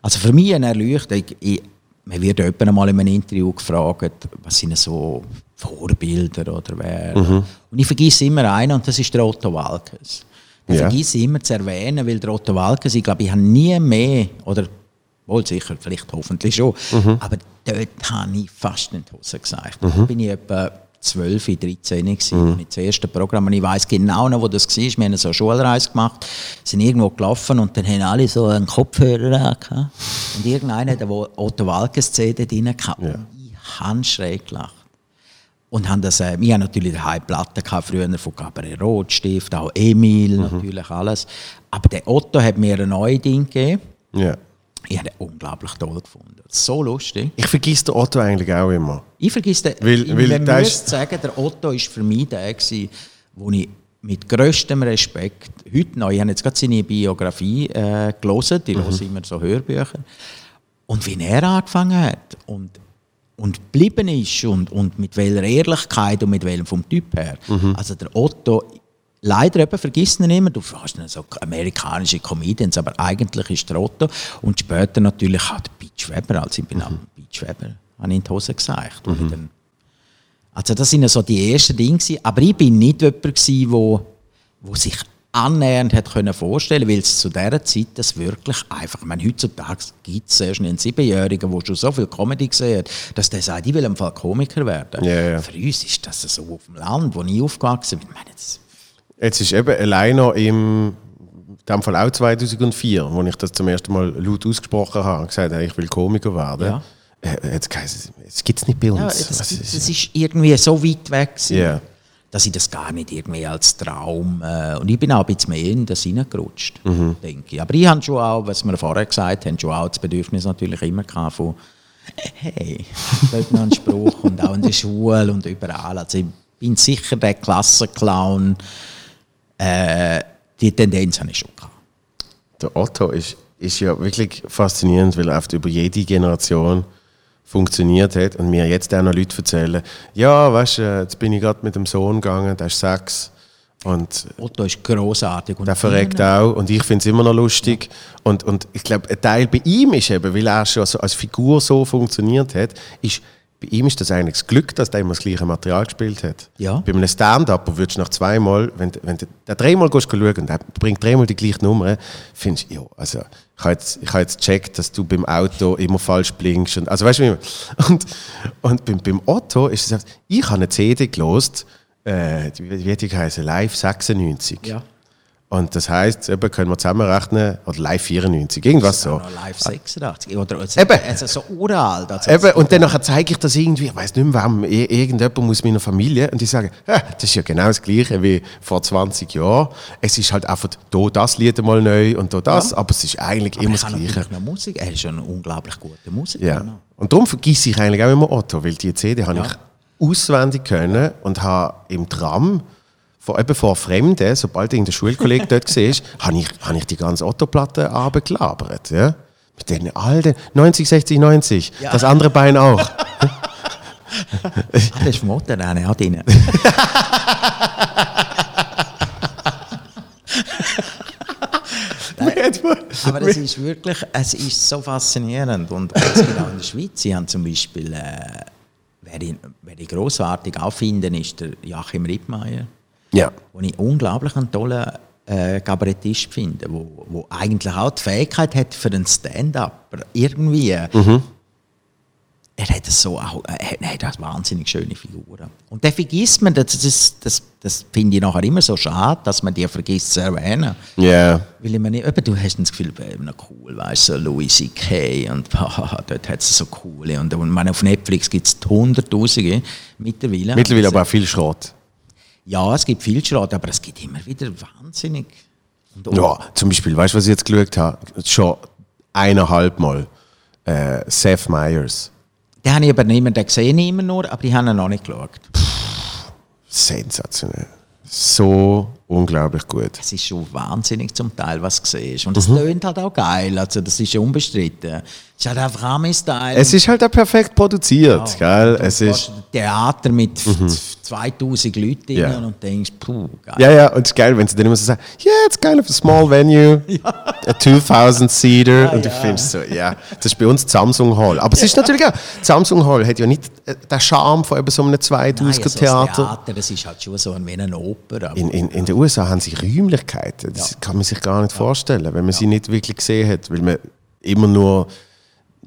also für mich eine Erleuchtung, ich, man wird jemand einmal in einem Interview gefragt, was sind so Vorbilder oder wer. Mhm. Und ich vergesse immer einen und das ist der Otto Walkes. Ich ja. vergesse immer zu erwähnen, weil der Otto Walkes, ich glaube, ich habe nie mehr, oder wohl sicher, vielleicht hoffentlich schon, mhm. aber dort habe ich fast nicht Hose gesagt. Mhm. Da bin ich etwa 12, 13 gewesen, mhm. das erste Programm. Und ich weiß genau noch, wo das war. Wir haben so eine Schulreise gemacht, sind irgendwo gelaufen und dann haben alle so einen Kopfhörer gehabt. Und irgendeiner eine Otto Walkes CD drin gehabt. Ja. Und ich habe schräg gelacht. Und haben das, äh, wir haben natürlich daheim Platten gehabt, früher von Gabriel Rotstift, auch Emil, mhm. natürlich alles. Aber der Otto hat mir ein neues Ding gegeben.
Ja.
Ich habe den unglaublich toll gefunden. So lustig.
Ich vergesse den Otto eigentlich auch immer.
Ich vergesse den. Weil, weil ich muss sagen, der Otto war für mich der, gewesen, wo ich mit größtem Respekt, heute noch, ich habe jetzt gerade seine Biografie äh, gelesen, die mhm. höre immer so Hörbücher. Und wie er angefangen hat und, und geblieben ist und, und mit welcher Ehrlichkeit und mit welchem vom Typ her. Mhm. Also der Otto, leider eben vergisst ihn immer, du hast so amerikanische Comedians, aber eigentlich ist der Otto. Und später natürlich auch der Beach Weber, als ich bin mhm. Beach Weber, habe ich in die Hose gesagt. Mhm. also das sind so die ersten Dinge, aber ich bin nicht jemand der wo, wo sich annähernd hat können vorstellen, weil es zu dieser Zeit das wirklich einfach, ich meine, heutzutage gibt es erst einen Siebenjährigen, der schon so viel Comedy gesehen hat, dass der sagt, ich will im Fall Komiker werden.
Ja, ja.
Für uns ist das so auf dem Land, wo ich aufgewachsen bin. Ich meine, das
Jetzt ist eben alleine im in dem Fall auch 2004, wo ich das zum ersten Mal laut ausgesprochen habe und gesagt habe, ich will Komiker werden. Ja. Äh, jetzt es gibt es nicht bei uns. Ja,
das, das, ist, das ist irgendwie so weit weg, yeah. dass ich das gar nicht irgendwie als Traum. Äh, und ich bin auch ein bisschen mehr in das hineingerutscht, mhm. denke ich. Aber ich habe schon auch, was wir vorher gesagt haben, schon auch das Bedürfnis natürlich immer gehabt von, hey, dort noch einen Spruch und auch in der Schule und überall. Also ich bin sicher der Klassenclown. Äh, die Tendenz habe ich schon gehabt.
Der Otto ist ist ja wirklich faszinierend, weil er oft über jede Generation funktioniert hat und mir jetzt auch noch Leute erzählen, ja, weißt du, jetzt bin ich gerade mit dem Sohn gegangen, der ist sechs und
Otto ist großartig und
der verreckt auch und ich finde es immer noch lustig und, und ich glaube, ein Teil bei ihm ist eben, weil er schon so als Figur so funktioniert hat, ist bei ihm ist das eigentlich das Glück, dass der immer das gleiche Material gespielt hat.
Ja.
Bei einem Stand-Up würdest du nach zweimal, wenn, wenn du da dreimal gehst schauen und der bringt dreimal die gleiche Nummer, findest du, ja, also ich habe jetzt, ich habe jetzt gecheckt, dass du beim Auto immer falsch blinkst. Und, also weißt du, und, und beim, beim Otto ist es ich habe eine CD gelost, äh, die- wie wie die heißen, Live 96.
Ja.
Und das heisst, eben können wir zusammenrechnen, oder Live 94, irgendwas so.
Live 86 oder also,
Eben.
also so uralt. Also
Eben, und dann nachher zeige ich das irgendwie, ich weiß nicht mehr wem, ir- irgendjemand aus meiner Familie, und die sagen, «Hä, das ist ja genau das Gleiche wie vor 20 Jahren. Es ist halt einfach hier das Lied mal neu und hier das, aber es ist eigentlich
Aber
immer
er
das Gleiche.
noch Musik. Er ist ein unglaublich guter Musiker.
Ja.
noch.
Und darum vergesse ich eigentlich auch immer Otto, weil die CD habe
Ja.
ich auswendig können und habe im Tram, vor, eben vor Fremden, sobald irgendein Schulkollege dort war, habe ich, habe ich die ganze Otto-Platte abgelabert. Ja? Mit den alten 90, 60, 90,
Ja.
das andere Bein auch.
Ah, das ist Mutter, der hat ihn. Aber es ist wirklich, es ist so faszinierend und auch in der Schweiz, sie haben zum Beispiel, äh, wer ich, wer ich grossartig auffinden, ist der Joachim Rittmeier,
ja.
den ich unglaublich einen tollen äh, Kabarettist finde, wo, wo eigentlich auch die Fähigkeit hat für einen Stand-up, irgendwie. Er hat so auch, er hat, er hat eine wahnsinnig schöne Figuren. Und den vergisst man, das, das, das, das finde ich nachher immer so schade, dass man die vergisst zu erwähnen.
Ja.
Weil ich meine, eben, du hast das Gefühl, eben noch cool, weißt du, so Louis C.K. und haha, dort hat es so coole. Und, und meine, auf Netflix gibt es Hunderttausende mittlerweile.
Mittlerweile
Also,
aber auch viel Schrott.
Ja, es gibt viel Schrott, aber es gibt immer wieder wahnsinnig. Und,
Ja, zum Beispiel, weißt du, was ich jetzt geschaut habe? Schon eineinhalb Mal. Äh, Seth Meyers.
Den habe ich aber niemanden gesehen, immer nur, aber die haben ihn noch nicht geschaut.
Sensationell. So unglaublich gut.
Es ist schon wahnsinnig zum Teil, was du siehst. Und es tönt halt auch geil, also das ist ja unbestritten. Es ist halt einfach Ami-Style.
Es ist halt auch perfekt produziert, gell? Es ist,
Theater mit 2000 Leuten
Ja.
und denkst, puh, geil.
ja, ja, und es ist geil, wenn sie dann immer so sagen, yeah, it's kind of a small venue, a 2000 seater und du findest so, ja, das ist bei uns die Samsung Hall. Aber es ist natürlich auch, die Samsung Hall hat ja nicht äh, den Charme von eben so einem
Nein,
2000er
also das
Theater.
Das ist halt schon so ein- wie eine Oper.
In, in, in den USA haben sie Räumlichkeiten, das kann man sich gar nicht vorstellen, wenn man sie nicht wirklich gesehen hat, weil man immer nur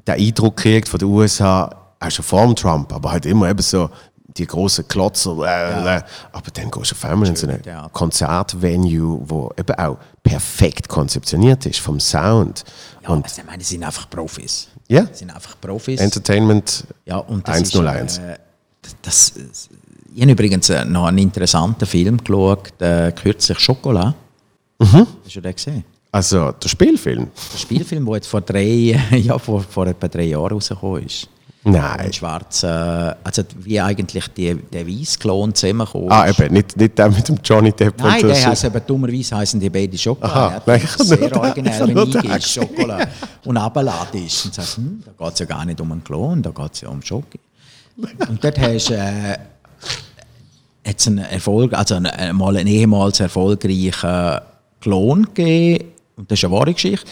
den Eindruck kriegt von den USA, auch schon vor Trump, aber halt immer eben so die großen Klotzer, äh, äh, aber dann gehst du auf einmal in so ein. Konzertvenue, wo eben auch perfekt konzeptioniert ist vom Sound
ja,
und
also, ich meine, die sind einfach Profis.
Ja.
Die sind einfach Profis.
Entertainment
Ja, und das
101.
Ist, äh, das, das, ich habe übrigens äh, noch einen interessanten Film geschaut, äh, kürzlich Schokolade.
Mhm.
Hast du den gesehen?
Also der Spielfilm?
Der Spielfilm, der jetzt vor drei, ja, vor, vor etwa drei Jahren rausgekommen ist.
Nein.
Ein schwarzer, also wie eigentlich die, der Weißklon zusammengekommen
Ah,
ist.
eben, nicht, nicht der mit dem Johnny Depp.
Nein,
und
der
so.
heißt eben dummerweise heißen die beiden Schokolade.
Aha, nein, ich
ist
nur
sehr originell,
ich
wenn
den
eingehst, Schokolade und runterladen ist. Und sagst, hm, da geht es ja gar nicht um einen Klon, da geht es ja um Schoki. Und dort hast du äh, jetzt einen Erfolg, also einen, äh, mal einen ehemals erfolgreichen Klon gegeben. Und das ist eine wahre Geschichte.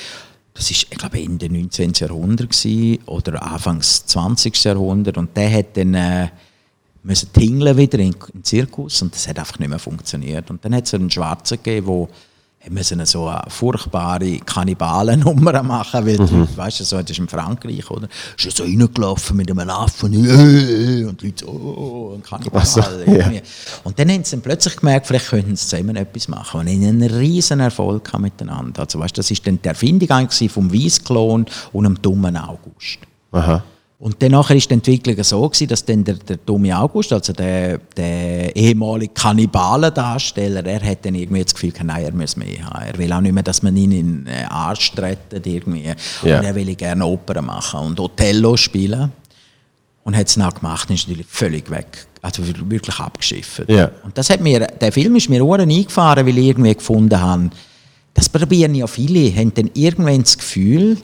Das war, ich glaube, Ende 19. Jahrhundert gewesen, oder Anfangs 20. Jahrhundert. Und der hat dann äh, müssen tingeln wieder in den Zirkus und das hat einfach nicht mehr funktioniert. Und dann hat es einen Schwarzen gegeben, der müssen so eine furchtbare Kannibalen-Nummer machen, weil Leute, weißt du, so, das ist in Frankreich, oder? Ist er so reingelaufen mit einem Affen, äh, und die Leute so, oh, ein Kannibal.
Ach so,
irgendwie. Und dann haben sie dann plötzlich gemerkt, vielleicht könnten sie zusammen etwas machen. Und haben einen riesen Erfolg miteinander. Also, weißt, das ist dann die Erfindung eigentlich vom Weißklon und dem dummen August.
Aha.
Und dann ist die Entwicklung so gewesen, dass dann der, der dumme August, also der, der ehemalige Kannibalendarsteller, er hat dann irgendwie das Gefühl, nein, er muss mehr haben. Er will auch nicht mehr, dass man ihn in den Arsch strettet irgendwie.
Ja.
Und er will gerne Opern machen und Othello spielen. Und hat es dann gemacht und ist natürlich völlig weg. Also wir- wirklich abgeschifft.
Ja.
Und das hat mir, der Film ist mir auch eingefahren, weil ich irgendwie gefunden habe, das das probieren ja viele, haben dann irgendwann das Gefühl,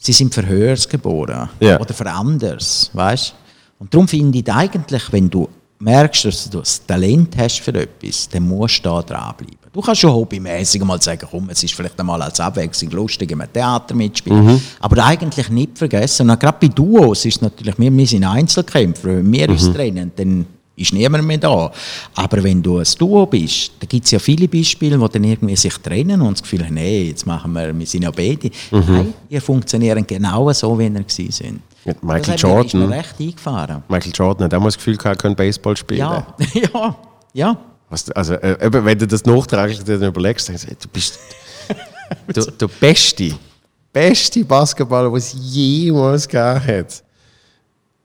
sie sind für Höheres geboren
Ja.
oder für anders, weißt? Und darum finde ich eigentlich, wenn du merkst, dass du das Talent hast für etwas, dann musst du da dranbleiben. Du kannst schon hobbymäßig mal sagen, komm, es ist vielleicht einmal als Abwechslung lustig, im Theater mitspielen,
Mhm.
aber eigentlich nicht vergessen, und gerade bei Duos ist es natürlich, wir, wir sind Einzelkämpfer, wenn wir
Mhm.
uns trennen, dann ist niemand mehr da. Aber wenn du ein Duo bist, da gibt es ja viele Beispiele, wo dann irgendwie sich trennen und das Gefühl haben, hey, jetzt machen wir, wir sind ja beide.
Mhm.
Nein, ihr funktionieren genau so, wie ihr gewesen sind.
Mit Michael
das
Jordan.
recht eingefahren.
Michael Jordan hat auch mal das Gefühl gehabt, er könnte Baseball spielen.
Ja, ja, ja.
Also, äh, wenn du das nachträglich dann überlegst, denkst du, du bist der, der beste, beste Basketballer, den es jemals gegeben hat.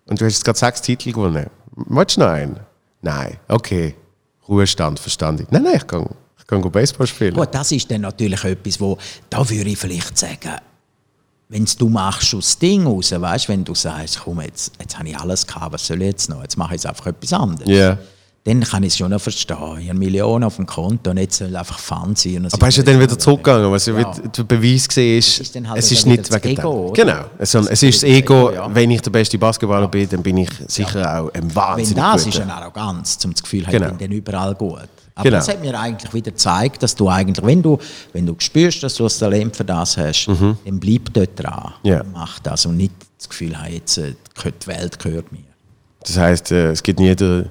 Und du hast jetzt gerade sechs Titel gewonnen. Willst du noch einen? Nein. Okay. Ruhestand, verstanden. Nein, nein, ich kann, ich kann Baseball spielen.
Gut, das ist dann natürlich etwas, wo, da würde ich vielleicht sagen, wenn du machst aus Ding raus, weißt, wenn du sagst, komm, jetzt, jetzt habe ich alles gehabt, was soll ich jetzt noch? Jetzt mache ich jetzt einfach etwas anderes.
Ja.
Dann kann ich es schon noch verstehen. Ich habe Millionen auf dem Konto und jetzt soll einfach Fun sein.
Aber hast du dann wieder zurückgegangen, was ja.
Ja.
der Beweis gesehen ist,
ist dann halt
es ist nicht wegen
Ego,
dem. Genau, es, es ist das Ego, wenn ich der beste Basketballer bin, dann bin ich sicher auch ein
Wenn
wahnsinnig
das ist
guter.
eine Arroganz, zum das Gefühl
Genau.
ich bin dann überall gut. Aber
Genau.
das hat mir eigentlich wieder gezeigt, dass du eigentlich, wenn du, wenn du spürst, dass du das Talent für das hast, dann bleib dort dran.
Mhm. Ja.
und Mach das und nicht das Gefühl haben, jetzt äh, die Welt gehört mir.
Das heisst, äh, es gibt nie den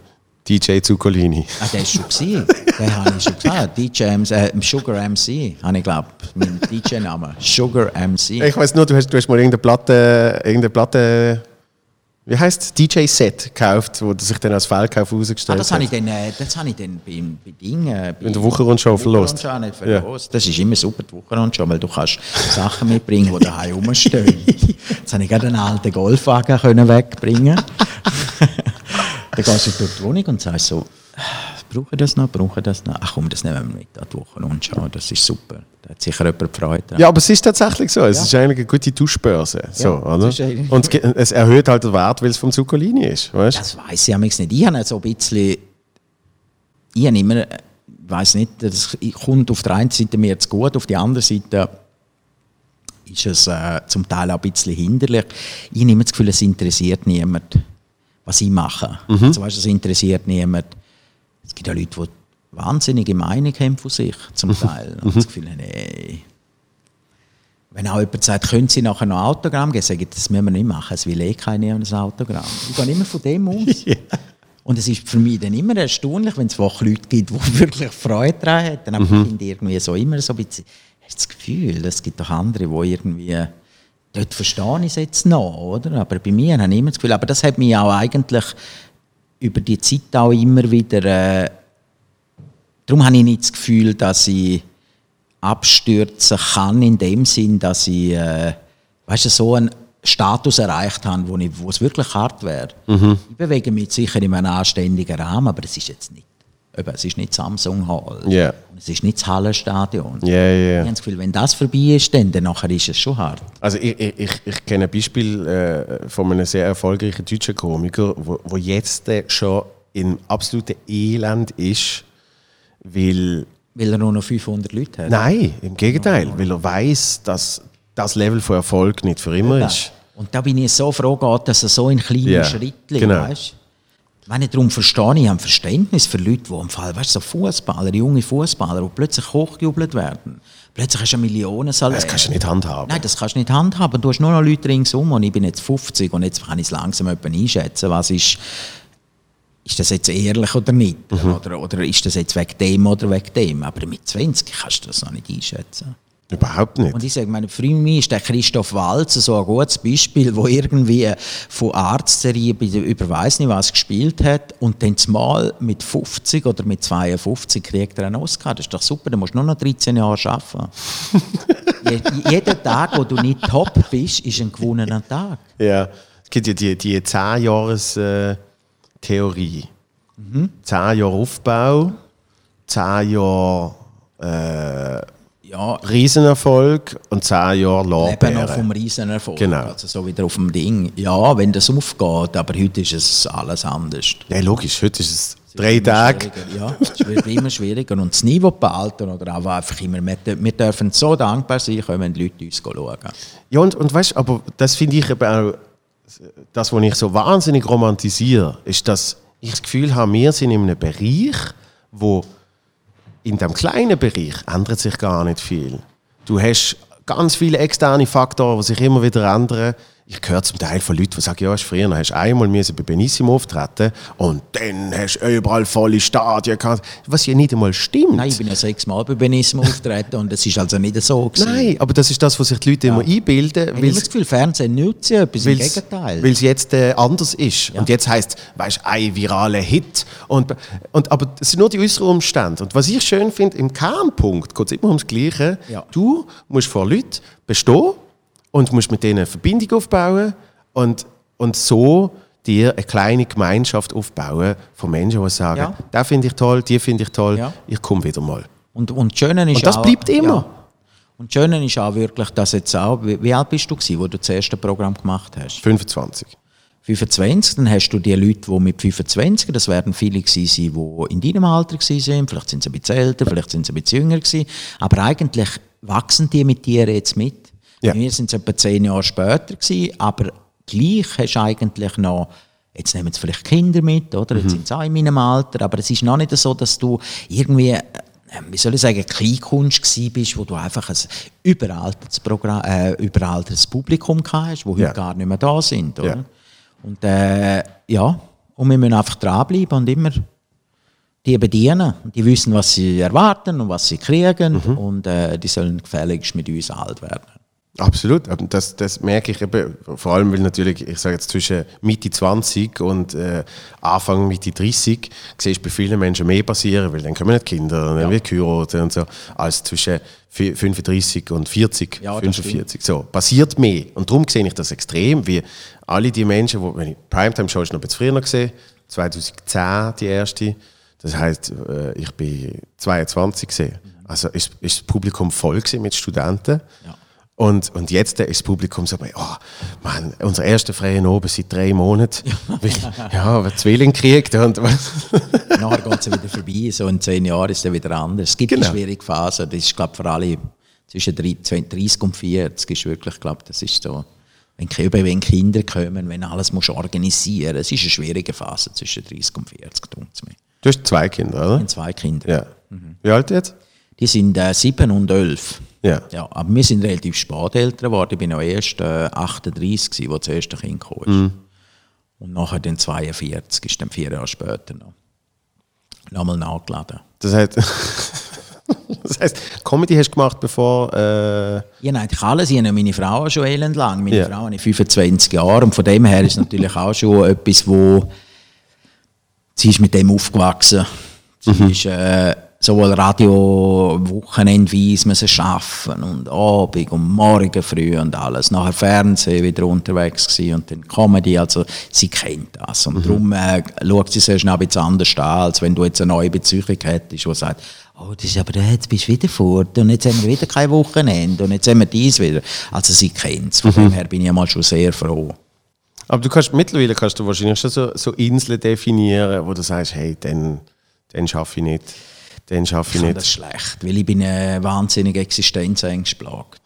DJ Zuccolini.
Ah, der ist schon gewesen. Den habe ich schon gesagt. DJ MC, äh, Sugar MC, habe ich glaube, mein DJ-Name. Sugar MC.
Ich weiß nur, du hast, du hast mal irgendeine Platte, irgendeine Platte, wie heißt DJ-Set gekauft, wo du sich dann als Fehlkauf
Ah,
herausgestellt
das habe ich
hat.
dann, äh, das habe ich dann bei, bei Dingen... Bei
In der Wochenrundschau verlost.
Verlost. Das ist immer super, die Wochenrundschau, weil du kannst Sachen mitbringen, die daheim rumstehen. Jetzt habe ich gerade einen alten Golfwagen können wegbringen Dann gehst du durch die Wohnung und sagst so, brauche ich das noch, brauche ich das noch? Ach komm, das nehmen wir mit an die Wochenrundschau, das ist super. Da hat sicher jemand Freude dran.
Ja, aber es ist tatsächlich so. Es ist eigentlich eine gute Tauschbörse. So,
Ja,
oder? Und es erhöht halt den Wert, weil es vom Zuccolini ist. Weißt?
Das weiß ich nicht. Ich habe so ein bisschen, ich habe immer, ich weiß nicht, das kommt auf der einen Seite mir zu gut, auf der anderen Seite ist es äh, zum Teil auch ein bisschen hinderlich. Ich habe immer das Gefühl, es interessiert niemand, was ich mache. Also, weißt, du, es interessiert niemand. Es gibt ja Leute, die wahnsinnige Meinung haben von sich, zum Teil. Und das Gefühl ey, wenn auch jemand sagt, können Sie nachher noch ein Autogramm geben, sage ich, das müssen wir nicht machen, es will eh keiner ein Autogramm. Ich gehe immer von dem aus. Und es ist für mich dann immer erstaunlich, wenn es Leute gibt, die wirklich Freude daran haben. Aber ich finde irgendwie so immer so ein bisschen, hast das Gefühl, es gibt doch andere, die irgendwie, dort verstehe ich es jetzt noch, oder? Aber bei mir habe ich immer das Gefühl, aber das hat mich auch eigentlich über die Zeit auch immer wieder, äh, darum habe ich nicht das Gefühl, dass ich abstürzen kann, in dem Sinn, dass ich äh, weißt du, so einen Status erreicht habe, wo, ich, wo es wirklich hart wäre. Ich bewege mich sicher in einem anständigen Rahmen, aber es ist jetzt nicht, eben, es ist nicht Samsung Hall.
Ja.
Es ist nicht das Hallenstadion.
Ja, ja,
Ich
ja.
habe das Gefühl, wenn das vorbei ist, dann, dann nachher ist es schon hart.
Also ich, ich, ich, kenne ein Beispiel äh, von einem sehr erfolgreichen deutschen Komiker, wo, wo jetzt äh, schon in absolutem Elend ist, weil
Weil er nur noch 500 Leute hat.
Nein, im Gegenteil, weil er weiß, dass das Level von Erfolg nicht für immer ist.
Und da bin ich so froh, dass er so in kleinen
Ja,
Schritten,
genau.
weißt Wenn ich darum verstehe, ich habe Verständnis für Leute, die im Fall, weißt du, so Fußballer, junge Fußballer, die plötzlich hochgejubelt werden. Plötzlich hast du eine Millionensalär.
Das kannst du nicht handhaben.
Nein, das kannst du nicht handhaben. Du hast nur noch Leute ringsum und ich bin jetzt 50 und jetzt kann ich es langsam einschätzen, was ist, ist das jetzt ehrlich oder nicht?
Mhm.
Oder, oder ist das jetzt wegen dem oder wegen dem? Aber mit 20 kannst du das noch nicht einschätzen.
Überhaupt nicht.
Und ich sage, meine, für mich ist der Christoph Walzer so ein gutes Beispiel, wo irgendwie von Arztserie bei der über weiss nicht was gespielt hat und dann mal mit 50 oder mit 52 kriegt er einen Oscar. Das ist doch super, dann musst du nur noch 13 Jahre arbeiten. Je, jeder Tag, wo du nicht top bist, ist ein gewonnener Tag.
Ja, es gibt ja die, die 10-Jahres-Theorie.
Mhm.
10 Jahre Aufbau, 10 Jahre äh,
Ja,
Riesenerfolg und 10 Jahre
Leben noch
Lorbeeren.
vom Riesenerfolg.
Genau.
Also so wieder auf dem Ding. Ja, wenn das aufgeht, aber heute ist es alles anders.
Ja, logisch, heute ist es Drei Tage.
Ja, es wird immer schwieriger. Und das Niveau behalten oder auch einfach immer, wir, dürfen so dankbar sein, können die Leute uns schauen.
Ja, und, und weißt aber das finde ich eben auch, das, was ich so wahnsinnig romantisiere, ist, dass ich das Gefühl habe, wir sind in einem Bereich, wo in dem kleinen Bereich ändert sich gar nicht viel. Du hast ganz viele externe Faktoren, die sich immer wieder ändern. Ich höre zum Teil von Leuten, die sagen, ja, früher hast du einmal müssen bei Benissimo auftreten und dann hast du überall volle Stadien gehabt, was ja nicht einmal stimmt.
Nein, ich bin ja sechsmal bei Benissimo auftreten und es ist also nicht so gewesen.
Nein, aber das ist das, was sich die Leute immer einbilden.
Ich habe das Gefühl, Fernsehen nützt ja etwas, im Gegenteil.
Weil es jetzt äh, anders ist. Und jetzt heisst weißt du, ein viraler Hit. Und, und, aber es sind nur die äußeren Umstände. Und was ich schön finde, im Kernpunkt geht es immer ums Gleiche.
Ja.
Du musst vor Leuten bestehen und musst mit denen eine Verbindung aufbauen und, und so dir eine kleine Gemeinschaft aufbauen von Menschen, die sagen,
Ja.
den finde ich toll, die finde ich toll,
Ja.
ich komme wieder mal.
Und, und das Schöne ist
Und das
auch,
bleibt immer.
Ja. Und das Schöne ist auch wirklich, dass jetzt auch, wie, wie alt bist du gewesen, wo du das erste Programm gemacht hast?
25.
25, dann hast du die Leute, die mit 25, das werden viele gewesen sein, die in deinem Alter waren, vielleicht sind sie ein bisschen älter, vielleicht sind sie ein bisschen jünger gewesen, aber eigentlich wachsen die mit dir jetzt mit.
Ja.
Wir sind es etwa zehn Jahre später gewesen, aber gleich hast du eigentlich noch Jetzt nehmen sie vielleicht Kinder mit, oder?
Mhm.
Jetzt sind sie auch in meinem Alter, aber es ist noch nicht so, dass du irgendwie, äh, wie soll ich sagen, Kleinkunst gewesen bist, wo du einfach ein überaltertes, Programm, äh, überaltertes Publikum hast, wo heute
Ja.
gar nicht mehr da sind, oder?
Ja.
Und äh, ja, und wir müssen einfach dranbleiben und immer die bedienen. Die wissen, was sie erwarten und was sie kriegen
Mhm.
und äh, die sollen gefälligst mit uns alt werden.
Absolut, das, das merke ich eben, vor allem weil natürlich, ich sage jetzt zwischen Mitte 20 und äh, Anfang Mitte 30 siehst du bei vielen Menschen mehr passieren, weil dann kommen nicht Kinder, dann
Ja.
wird geheiratet und so, als zwischen vi- 35 und 40,
Ja, das
45. So, passiert mehr. Und darum sehe ich das extrem, wie alle die Menschen, wo, wenn ich Primetime-Show ist noch ein bisschen früher gesehen, 2010 die erste, das heißt, äh, ich bin 22 gesehen. Also ist, ist das Publikum voll mit Studenten.
Ja.
Und, und jetzt ist das Publikum so, oh, Mann, unser erster freien Oben seit drei Monaten. Weil, ja, wer Zwilling kriegt. Und,
Nachher geht es wieder vorbei, so in zehn Jahren ist es wieder anders. Es gibt
Genau.
eine schwierige Phase, das ist, glaube für alle zwischen 30 30 und 40 ist wirklich, glaube das ist so, wenn, wenn Kinder kommen, wenn alles musst organisieren es ist eine schwierige Phase zwischen 30 und 40, denkt mir.
du hast zwei Kinder,
Ich
oder?
habe zwei Kinder.
Ja. Wie alt jetzt?
Die sind äh, sieben und elf.
Ja.
Ja, aber wir sind relativ spät älter geworden. Ich bin noch erst äh, 38, gewesen, wo das erste Kind kam.
Mhm.
Und nachher dann 42, ist dann vier Jahre später noch. Nochmal nachgeladen.
Das heißt, das heißt, Comedy hast du gemacht, bevor. Äh,
Ja, nein, ich alles. Ich habe meine Frau schon elend lang. Meine
Ja.
Frau habe ich 25 Jahre. Und von dem her ist es natürlich auch schon etwas, wo. Sie ist mit dem aufgewachsen. Sie
Mhm.
ist äh, sowohl Radio, Wochenendweise müssen schaffen und Abend und Morgen früh und alles. Nachher Fernsehen wieder unterwegs gewesen und dann Comedy. Also sie kennt das.
Mhm.
Und darum äh, schaut sie sehr schnell ein bisschen anders an, als wenn du jetzt eine neue Beziehung hättest, die sagt, oh, das ist aber, jetzt bist du wieder fort und jetzt haben wir wieder kein Wochenende und jetzt haben wir dies wieder. Also sie kennt es. Von
Mhm.
dem her bin ich mal schon sehr froh.
aber du kannst mittlerweile kannst du wahrscheinlich schon so, so Inseln definieren, wo du sagst, hey, den, den schaffe ich nicht. Den schaffe
Ich
ich
finde das
nicht.
schlecht, weil ich bin äh, wahnsinnig Existenzängst plagt.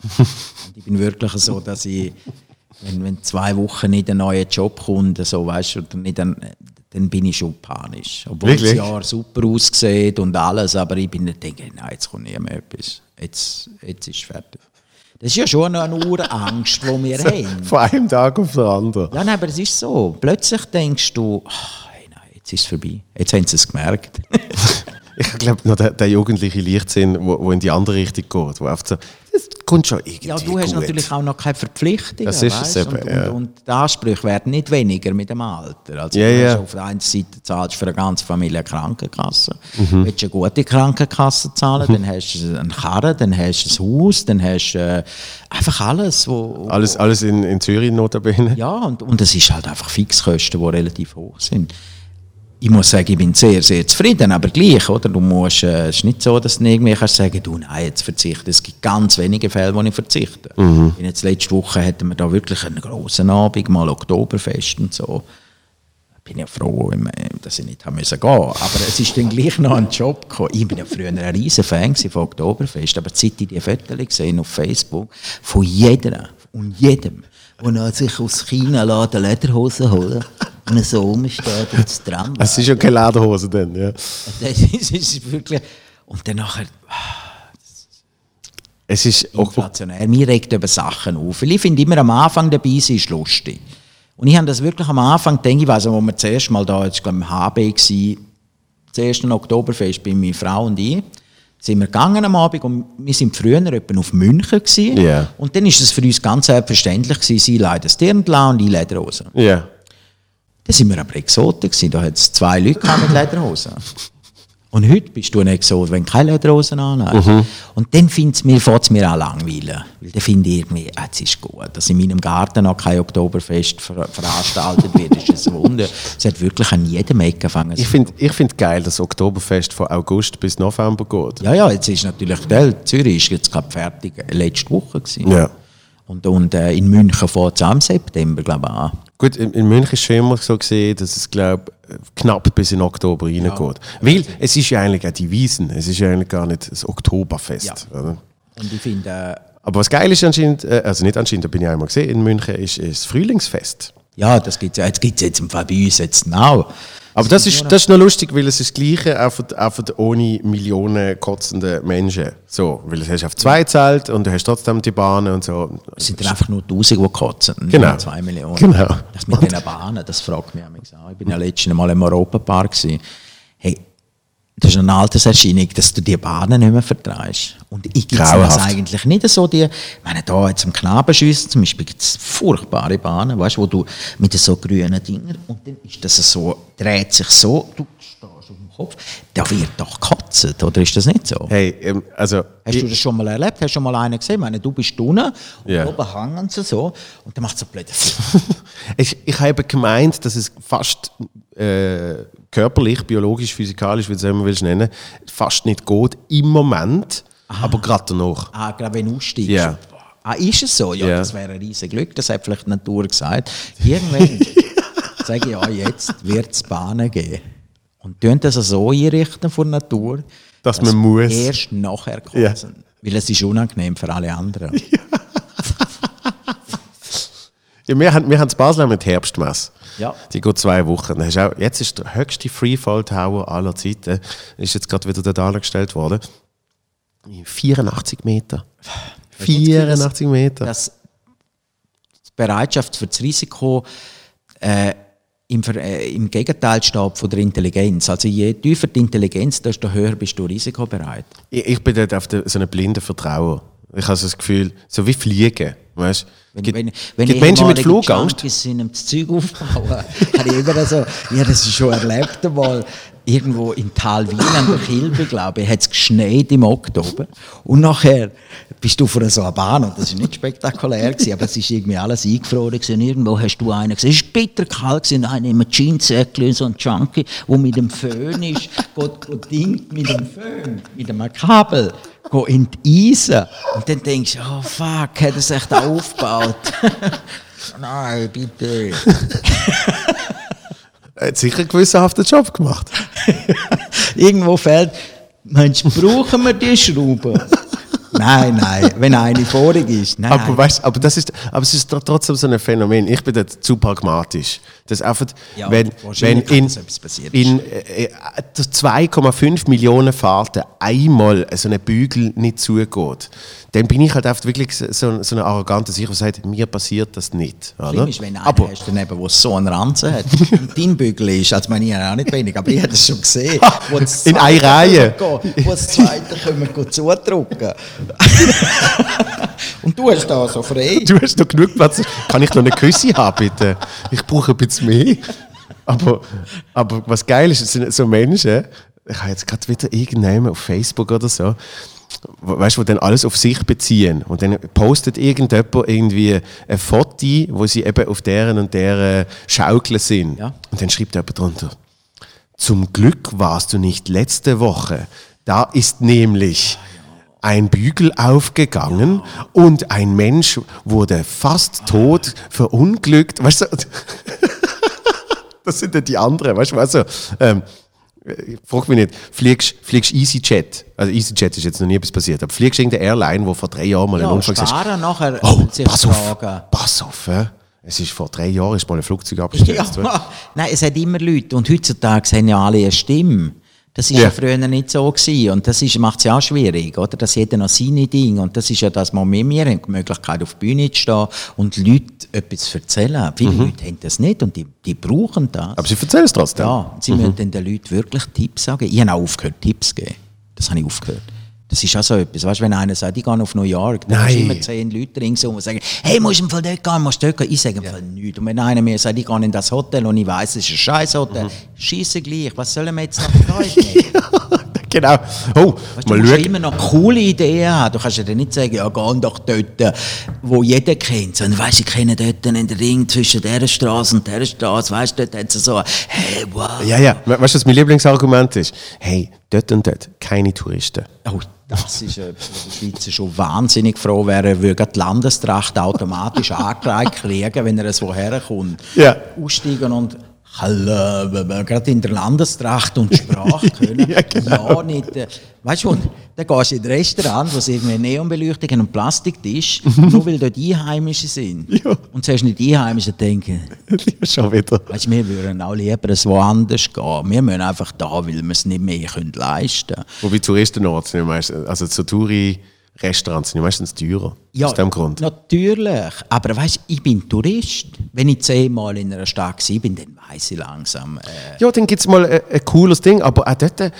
ich bin wirklich so, dass ich, wenn, wenn zwei Wochen nicht ein neuer Job kommt, so, weißt du, nicht ein, dann bin ich schon panisch. Obwohl
Wirklich?
das Jahr super aussieht und alles, aber ich bin dann denke, nein, jetzt kommt nie mehr etwas. Jetzt, jetzt ist es fertig. Das ist ja schon eine Urangst, die wir haben.
Von einem Tag auf den anderen.
Ja, nein, aber es ist so. Plötzlich denkst du, ach, hey, nein, jetzt ist es vorbei. Jetzt haben sie es gemerkt.
Ich glaube, noch der, der jugendliche Leichtsinn, wo, wo in die andere Richtung geht, wo einfach so, das kommt schon irgendwie
Ja, du hast
gut.
natürlich auch noch keine Verpflichtungen.
Das ist es eben,
und,
ja.
und, und die Ansprüche werden nicht weniger mit dem Alter. Also
ja.
hast auf der einen Seite zahlst du für eine ganze Familie eine Krankenkasse.
Mhm.
Willst du eine gute Krankenkasse zahlen, dann hast du einen Karren, dann hast du ein Haus, dann hast du äh, einfach alles, wo...
Alles, alles in, in Zürich notabene.
Ja, und, und es ist halt einfach Fixkosten, die relativ hoch sind. Ich muss sagen, ich bin sehr, sehr zufrieden, aber gleich, oder? Du musst, äh, es ist nicht so, dass du irgendwie kannst sagen, du, nein, jetzt verzichte. Es gibt ganz wenige Fälle, wo ich verzichte.
Mhm.
Und Jetzt letzte Woche hatten wir da wirklich einen grossen Abend, mal Oktoberfest und so. bin ja froh, dass ich nicht haben müssen gehen Aber es ist dann gleich noch ein Job gekommen. Ich bin ja früher ein riesen Fan von Oktoberfest, aber seit ich die Fotos gesehen auf Facebook, von jedem und jedem, der sich aus China eine Lederhose holen so rumsteht und das Tram.
Es ist ja keine Lederhose dann, ja.
Das ist, wirklich... Und dann nachher...
Es ist
inflationär. Mir regt über Sachen auf. ich finde immer am Anfang dabei sein ist lustig. Und ich habe das wirklich am Anfang denke ich, weiß, wo wir zuerst mal da, jetzt glaube ich, im HB war, das erste Oktoberfest bei meiner Frau und ich, sind wir gegangen am Abend und wir sind früher etwa auf München gewesen.
Yeah.
Und dann ist es für uns ganz selbstverständlich gewesen, sie leiden das Dirndl und ich Lederhosen.
Ja. Yeah.
Dann sind wir aber Exoten gewesen, da hat es zwei Leute mit Lederhosen. Und heute bist du ein Exot, wenn du keine Lederhosen anhast. Mhm. Und dann fährt mir, es mir auch langweilig. Weil dann finde ich irgendwie, ah, es ist gut, dass in meinem Garten noch kein Oktoberfest ver veranstaltet wird, ist ein Wunder. Es hat wirklich an jedem Ecke angefangen.
Ich finde ich find geil, dass das Oktoberfest von August bis November geht.
Ja, ja, jetzt ist natürlich, gell, Zürich ist jetzt gerade fertig, letzte Woche gewesen.
Ja.
Und, und äh, in München fängt es am September, glaube ich, an.
Gut, in, in München ist schon immer so gesehen, dass es, glaube knapp bis in Oktober reingeht. Ja. Weil es ist ja eigentlich auch die Wiesen, es ist ja eigentlich gar nicht das Oktoberfest. Ja. Oder?
Und ich finde... Äh,
aber was geil ist anscheinend, äh, also nicht anscheinend, da bin ich einmal gesehen, in München ist, ist das Frühlingsfest.
Ja, das gibt es ja, jetzt, gibt's jetzt im Fall bei uns jetzt now.
Aber das ist, das ist noch lustig, weil es ist das Gleiche auch für ohne Millionen kotzende Menschen. So, weil du hast auf zwei Zelt und du hast trotzdem die Bahnen und so.
Es sind einfach nur Tausend, die kotzen,
genau.
zwei Millionen.
Genau.
Das mit den Bahnen, das fragt mich auch. Ich bin ja letztes Mal im Europapark. Hey, das ist eine Alterserscheinung, dass du die Bahnen nicht mehr vertreibst. Und ich gibt es eigentlich nicht so die, ich meine, da jetzt am Knabenschiessen zum Beispiel gibt es furchtbare Bahnen, weißt, wo du mit so grünen Dingen und dann ist das so, dreht sich so, du Kopf, da wird doch gekotzt, oder ist das nicht so?
Hey, ähm, also...
Hast du das schon mal erlebt? Hast du schon mal einen gesehen? Ich meine, du bist unten und yeah. oben hängen sie so und dann macht es so blöd.
ich, ich habe gemeint, dass es fast... Äh, körperlich, biologisch, physikalisch, wie du es immer willst nennen, fast nicht geht im Moment, Aha. aber gerade danach.
Ah, gerade wenn du aussteigst.
Yeah.
Ah, ist es so? Ja, yeah. das wäre ein riesiges Glück, das hat vielleicht die Natur gesagt. Irgendwann sage ich, ja, jetzt wird es Bahnen geben. Und tun das so einrichten von der Natur,
dass, dass man muss.
erst nachher kommen. Yeah. Weil es ist unangenehm für alle anderen.
Ja, wir haben, wir haben in Basel mit Herbstmesse.
Ja.
Die geht zwei Wochen. Auch, jetzt ist der höchste Freefall Tower aller Zeiten. Ist jetzt gerade wieder dort angestellt worden. 84 Meter. 84 Meter.
Das, die Bereitschaft für das Risiko äh, im, äh, im Gegenteil steht von der Intelligenz. Also je tiefer die Intelligenz, desto höher bist du risikobereit.
Ich, ich bin dort auf der, so einem blinden Vertrauen. Ich habe so das Gefühl, so wie Fliegen. Weißt?
Wenn, gibt, wenn, wenn gibt Menschen mit Flugangst? sind das Zeug aufbauen, habe ich immer so, ja, das ist schon erlebt einmal, irgendwo in Talwil an der Kilbe, glaube ich, hat es geschneit im Oktober. Und nachher bist du vor so einer Bahn, und das war nicht spektakulär, gewesen, aber es ist irgendwie alles eingefroren gewesen. Irgendwo hast du einen gesehen, es war bitter kalt, gewesen, einer im Jeanssäckchen, so ein Junkie, der mit dem Föhn ist, geht, geht dingt mit dem Föhn, mit einem Kabel, geht in die Eisen. Und dann denkst du, oh fuck, hat er sich da aufgebaut? Nein, bitte.
Er hat sicher einen gewissenhaften Job gemacht.
Irgendwo fehlt, Mensch, brauchen wir die Schrauben? nein, nein, wenn eine vorig ist. Nein,
aber, weißt, aber, das ist, aber es ist trotzdem so ein Phänomen. Ich bin dort zu pragmatisch. Das einfach,
ja,
wenn, wenn in, in äh, 2,5 Millionen Fahrten einmal so ein Bügel nicht zugeht, dann bin ich halt einfach wirklich so, so ein arroganter Sicher, der sagt, mir passiert das nicht.
Oder? Schlimm ist, wenn einer aber, hast, daneben, wo so einen Ranzen hat. dein Bügel ist, also meine ich auch nicht wenig, aber ich habe es schon gesehen.
Wo in einer Reihe.
Gehen, wo das zweite können wir zudrücken. Und du hast da so frei.
Du hast noch genug Platz. Kann ich noch eine Küsse haben, bitte? Ich brauche ein bisschen mehr. Aber, aber was geil ist, sind so Menschen, ich habe jetzt gerade wieder irgendjemand auf Facebook oder so, weißt du, dann alles auf sich beziehen. Und dann postet irgendjemand irgendwie ein Foto, wo sie eben auf deren und deren Schaukeln sind.
Ja.
Und dann schreibt jemand drunter, zum Glück warst du nicht letzte Woche. Da ist nämlich ein Bügel aufgegangen ja. und ein Mensch wurde fast tot, verunglückt. Weißt du? Das sind dann die anderen, weißt du, also, ähm, ich frag mich nicht, fliegst fliegst EasyJet, also EasyJet ist jetzt noch nie etwas passiert, aber fliegst irgendeine Airline, wo vor drei Jahren mal
Ja,
einen Unfall
sparen nachher
oh, pass auf, pass auf, äh. es ist vor drei Jahren ist mal ein Flugzeug abgestürzt.
Ja, nein, es hat immer Leute. Und heutzutage haben ja alle eine Stimme. Das war
Ja.
ja. früher nicht so. Gewesen. Und das macht es ja auch schwierig, oder? Dass jeder noch seine Dinge. Und das ist ja das, was wir, wir haben die Möglichkeit, auf die Bühne zu stehen und Leute etwas zu erzählen. Viele Leute haben das nicht und die, die brauchen das.
Mhm. Aber sie erzählen es trotzdem.
ja, sie müssen dann den Leuten wirklich Tipps sagen. Ich habe auch aufgehört, Tipps zu geben. Das habe ich aufgehört. Das ist auch so etwas. Weißt du, wenn einer sagt, ich gehe auf New York, dann hast
Nein.
immer zehn Leute ringsum und sagen, hey, musst du im Fall dort gehen, musst dort gehen. Ich sage im Fall nichts. Und wenn einer mir sagt, ich gehe in das Hotel und ich weiss, es ist ein scheiß Hotel,
Mhm.
scheisse gleich. Was sollen wir jetzt noch euch nehmen?
Genau. Oh,
Weißt, du
mal
musst
schauen.
immer noch coole Ideen haben. Du kannst ja dann nicht sagen, ja, geh doch dort, wo jeder kennt. Sondern weißt, ich kenne dort einen Ring zwischen dieser Straße und dieser Straße. Weißt du, dort hat sie so, hey, wow.
Ja, ja. We- Weißt du, was mein Lieblingsargument ist? Hey, dort und dort, keine Touristen.
Oh, das ist etwas, wo die Schweizer schon wahnsinnig froh wären, würde die Landestracht automatisch angereicht kriegen, wenn er es woher kommt.
Ja.
Aussteigen und gerade in der Landestracht und Sprache können.
Ja, genau.
ja, nicht. äh, Weißt du, dann gehst du in ein Restaurant, wo sie irgendwie Neonbeleuchtung und Plastiktisch, nur weil dort Einheimische sind.
Ja.
Und zuerst nicht die Einheimischen denken,
Schon wieder.
weißt, du, wir würden auch lieber es woanders gehen. Wir müssen einfach da, weil wir es nicht mehr können leisten können.
Wobei Touristenorte sind ja meistens, also so Touri-Restaurants sind ja meistens teurer. aus dem Grund.
Natürlich. Aber weißt ich bin Tourist. Wenn ich zehnmal in einer Stadt war, bin, dann weiss ich langsam. Äh,
Ja, dann gibt es mal ein, ein cooles Ding, aber auch dort, äh,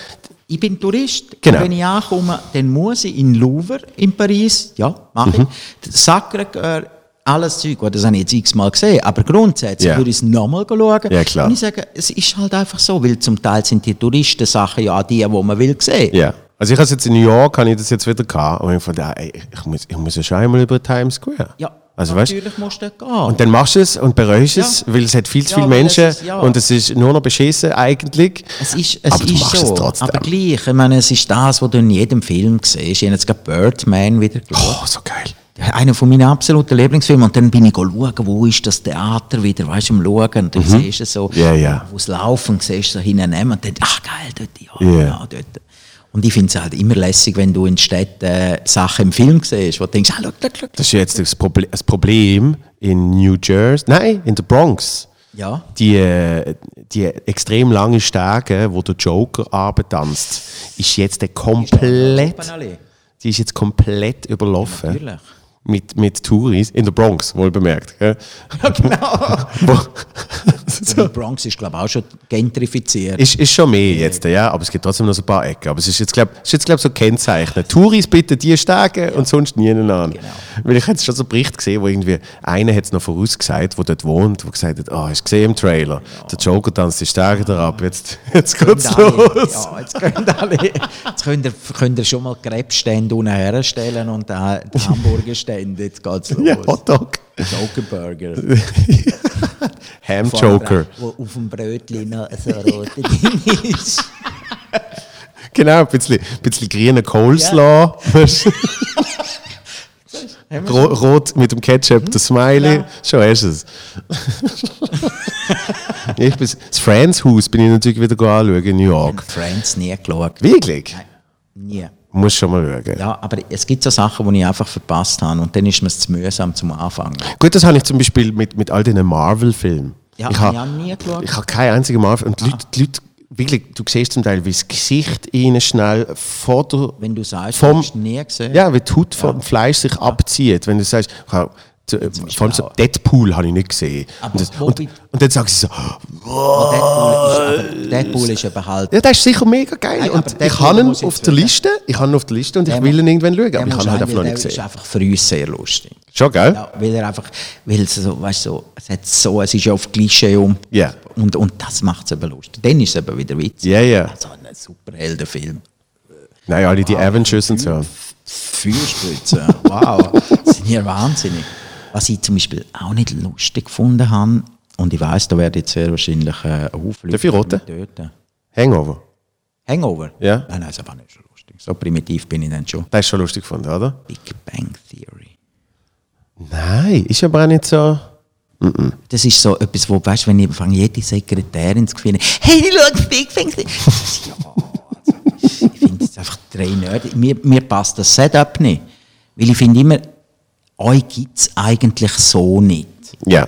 ich bin Tourist.
Genau.
Und wenn ich ankomme, dann muss ich in Louvre in Paris, ja, mache
Mhm.
ich. Sacré-Cœur, alles Zeug, das habe ich jetzt x-mal gesehen. Aber grundsätzlich
Ja.
würde ich es nochmal schauen.
Ja, klar.
Und ich sage, es ist halt einfach so, weil zum Teil sind die Touristensachen ja auch die, die man will sehen.
ja. Also ich habe jetzt in New York, habe ich das jetzt wieder gehabt, und ich fand, ey, ich muss, ich muss ja schon einmal über Times Square.
Ja,
Also weißt
natürlich musst du gehen.
Und dann machst du es und bereust es,
Ja.
weil es hat viel zu
Ja,
viele
es
Menschen
ist- ja.
und es ist nur noch beschissen eigentlich.
Es ist, es
aber
ist
machst
so,
es trotzdem.
aber gleich, ich meine, es ist das, was du in jedem Film siehst. Ich habe jetzt gerade Birdman wieder geschaut.
Oh, so geil.
Einer von meinen absoluten Lieblingsfilmen. Und dann bin ich schauen, wo ist das Theater wieder, weißt du, am Schauen. Und dann siehst du so,
Mhm. Ja, ja.
wo es laufen, siehst du so hinten und dann, ach geil, dort, ja,
Ja.
ja, dort. Und ich finde es halt immer lässig, wenn du in Städten äh, Sachen im Film siehst, wo du denkst, ah, schau, schau, schau.
Das ist jetzt das, Proble das Problem in New Jersey, nein, in der Bronx.
Ja.
Die, äh, die extrem lange Stege, wo der Joker abtanzt, ist jetzt der komplett, die ist jetzt komplett überlaufen.
Natürlich.
Mit, mit Touris, in der Bronx, wohl bemerkt. gell?
Ja, genau.
Wo,
Die Bronx ist, glaube ich, auch schon gentrifiziert.
Ist, ist schon mehr jetzt, ja, aber es gibt trotzdem noch so ein paar Ecken. Aber es ist jetzt, glaube ich, glaub, so kennzeichnet. Touris bitte die Stege und sonst niemand an.
Genau.
Weil ich habe schon so einen Bericht gesehen, wo irgendwie einer hat es noch vorausgesagt, der dort wohnt, der gesagt hat, ah, hast du gesehen im Trailer? Der Joker tanzt die Stege da ab, jetzt, jetzt geht's
Könnt alle-
los.
Ja, jetzt könnt alle, jetzt könnt ihr, könnt ihr schon mal Krebsstände unten herstellen und äh, die Hamburgerstände, jetzt geht's los.
Ja, Hotdog.
Jokerburger.
Ham Joker.
Wo auf dem Brötchen noch so Ding ist.
Genau, ein bisschen, ein bisschen grüner Coleslaw. Ro rot mit dem Ketchup, der Smiley.
Ja.
Schon hast du es. ich bin, das Friends House bin ich natürlich wieder anschauen in New York.
Friends nie geschaut.
Wirklich?
Nie.
Muss schon mal schauen.
Ja, aber es gibt so Sachen, die ich einfach verpasst habe und dann ist mir es zu mühsam zum Anfangen.
Gut, das habe ich zum Beispiel mit, mit all diesen Marvel-Filmen.
Ja,
ich
habe auch nie geschaut.
ich habe keinen einzigen Marvel. Und die Leute, die Leute, wirklich, du siehst zum Teil, wie das Gesicht ihnen schnell vor der
Wenn du sagst,
vom-
du hast nie gesehen.
Ja, wie die Haut vom Fleisch sich abzieht. Wenn du sagst, ich habe- vor allem so. Deadpool habe ich nicht gesehen. Und, das, und, und dann sagen sie so,
Aber Deadpool ist, aber Deadpool ist eben halt...
ja, das ist sicher mega geil.
Nein,
und ich habe ihn auf der Liste, ich habe ihn auf der Liste und ich
Der
will ihn irgendwann schauen,
Der
aber ich habe ihn halt einfach noch nicht
der ist
gesehen.
einfach für uns sehr lustig.
Schon, gell?
Ja, weil er einfach, weil es so, weißt du, so, es hat so, es ist ja auf Klischee um.
Ja.
Und, und das macht es eben lustig. Dann ist es eben wieder witzig.
Ja, ja.
Also ein Superheldenfilm.
Nein, alle die Avengers und so.
Feuerspritze. Wow. das sind ja wahnsinnig. Was ich zum Beispiel auch nicht lustig gefunden habe, und ich weiss, da werde ich jetzt sehr wahrscheinlich äh,
ich roten?
Töten.
Hangover.
Hangover?
Ja.
Nein, nein, ist aber nicht so lustig. So primitiv bin ich dann schon.
Das ist schon lustig gefunden, oder?
Big Bang Theory.
Nein, ist aber auch nicht so.
Das ist so etwas, wo, weißt du, wenn ich fange jede Sekretärin zu gefühlen, hey, schau, Big Bang Theory. ja, also, ich finde es einfach drei Nerds. Mir, mir passt das Setup nicht. Weil ich finde immer, euch gibt es eigentlich so nicht.
Ja.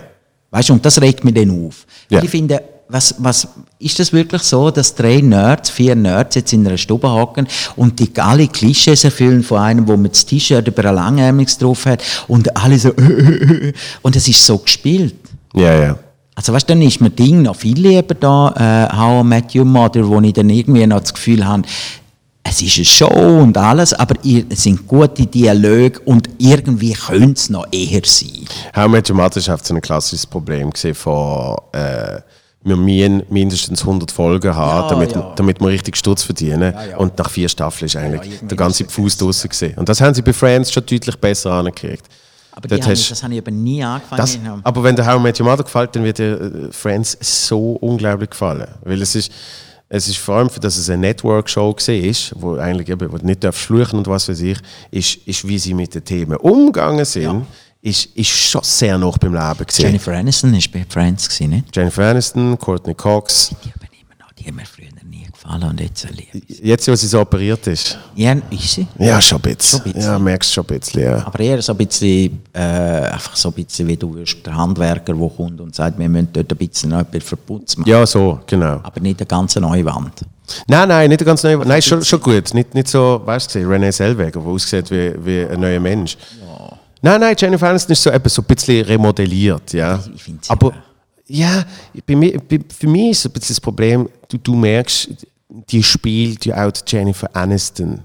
Weißt du, und das regt mich dann auf.
Ja.
Weil ich finde, was, was, ist das wirklich so, dass drei Nerds, vier Nerds jetzt in einer Stube hocken und die alle Klischees erfüllen von einem, wo man das T-Shirt über ein Langärmliches drauf hat und alle so und es ist so gespielt.
Ja, ja.
Also weißt du, dann ist mir Ding noch viel lieber da, äh, How I Met Your Mother, wo ich dann irgendwie noch das Gefühl habe, es ist eine Show und alles, aber ihr- es sind gute Dialoge und irgendwie könnte es noch eher sein.
How Met Your Mother ist einfach so ein klassisches Problem von, äh, wir müssen mindestens 100 Folgen haben,
Ja,
damit,
ja.
damit wir richtig Sturz verdienen.
ja.
Und nach vier Staffeln ist eigentlich der ganze Fuß draussen gewesen. Und das haben sie bei Friends schon deutlich besser angekriegt.
Aber die haben, das habe ich eben nie angefangen.
Das, aber wenn der How Met Your Mother gefällt, dann wird dir äh, Friends so unglaublich gefallen. Weil es ist, es ist vor allem, dass es eine Network-Show war, wo eigentlich eben, wo du nicht fluchen und was weiß ich, ist, ist, wie sie mit den Themen umgegangen sind, ist, ist schon sehr noch beim Leben gewesen.
Jennifer Aniston war bei Friends, gewesen, nicht?
Jennifer Aniston, Courtney Cox.
Die haben immer noch, die haben mir früher gefallen und jetzt liebe ich.
Jetzt, wo sie so operiert ist.
Ja, ist sie.
Ja, schon ein bisschen.
Schon ein bisschen.
Ja, merkst schon ein bisschen, ja.
Aber eher so ein bisschen, äh, einfach so ein bisschen, wie du wirst, der Handwerker, der kommt und sagt, wir müssen dort ein bisschen noch etwas verputzt machen.
Ja, so, genau.
Aber nicht eine ganze neue Wand.
Nein, nein, nicht ganz neu. Nein, schon, schon gut. Nicht, nicht so, weißt du, René Selweger, der aussieht wie, wie ein neuer Mensch. Nein, nein, Jennifer Aniston ist so, eben so ein bisschen remodelliert, ja.
Ich- ich find's
Aber,
eben-
ja, bei mir, bei, für mich ist ein bisschen das Problem, du, du merkst, die spielt ja auch Jennifer Aniston.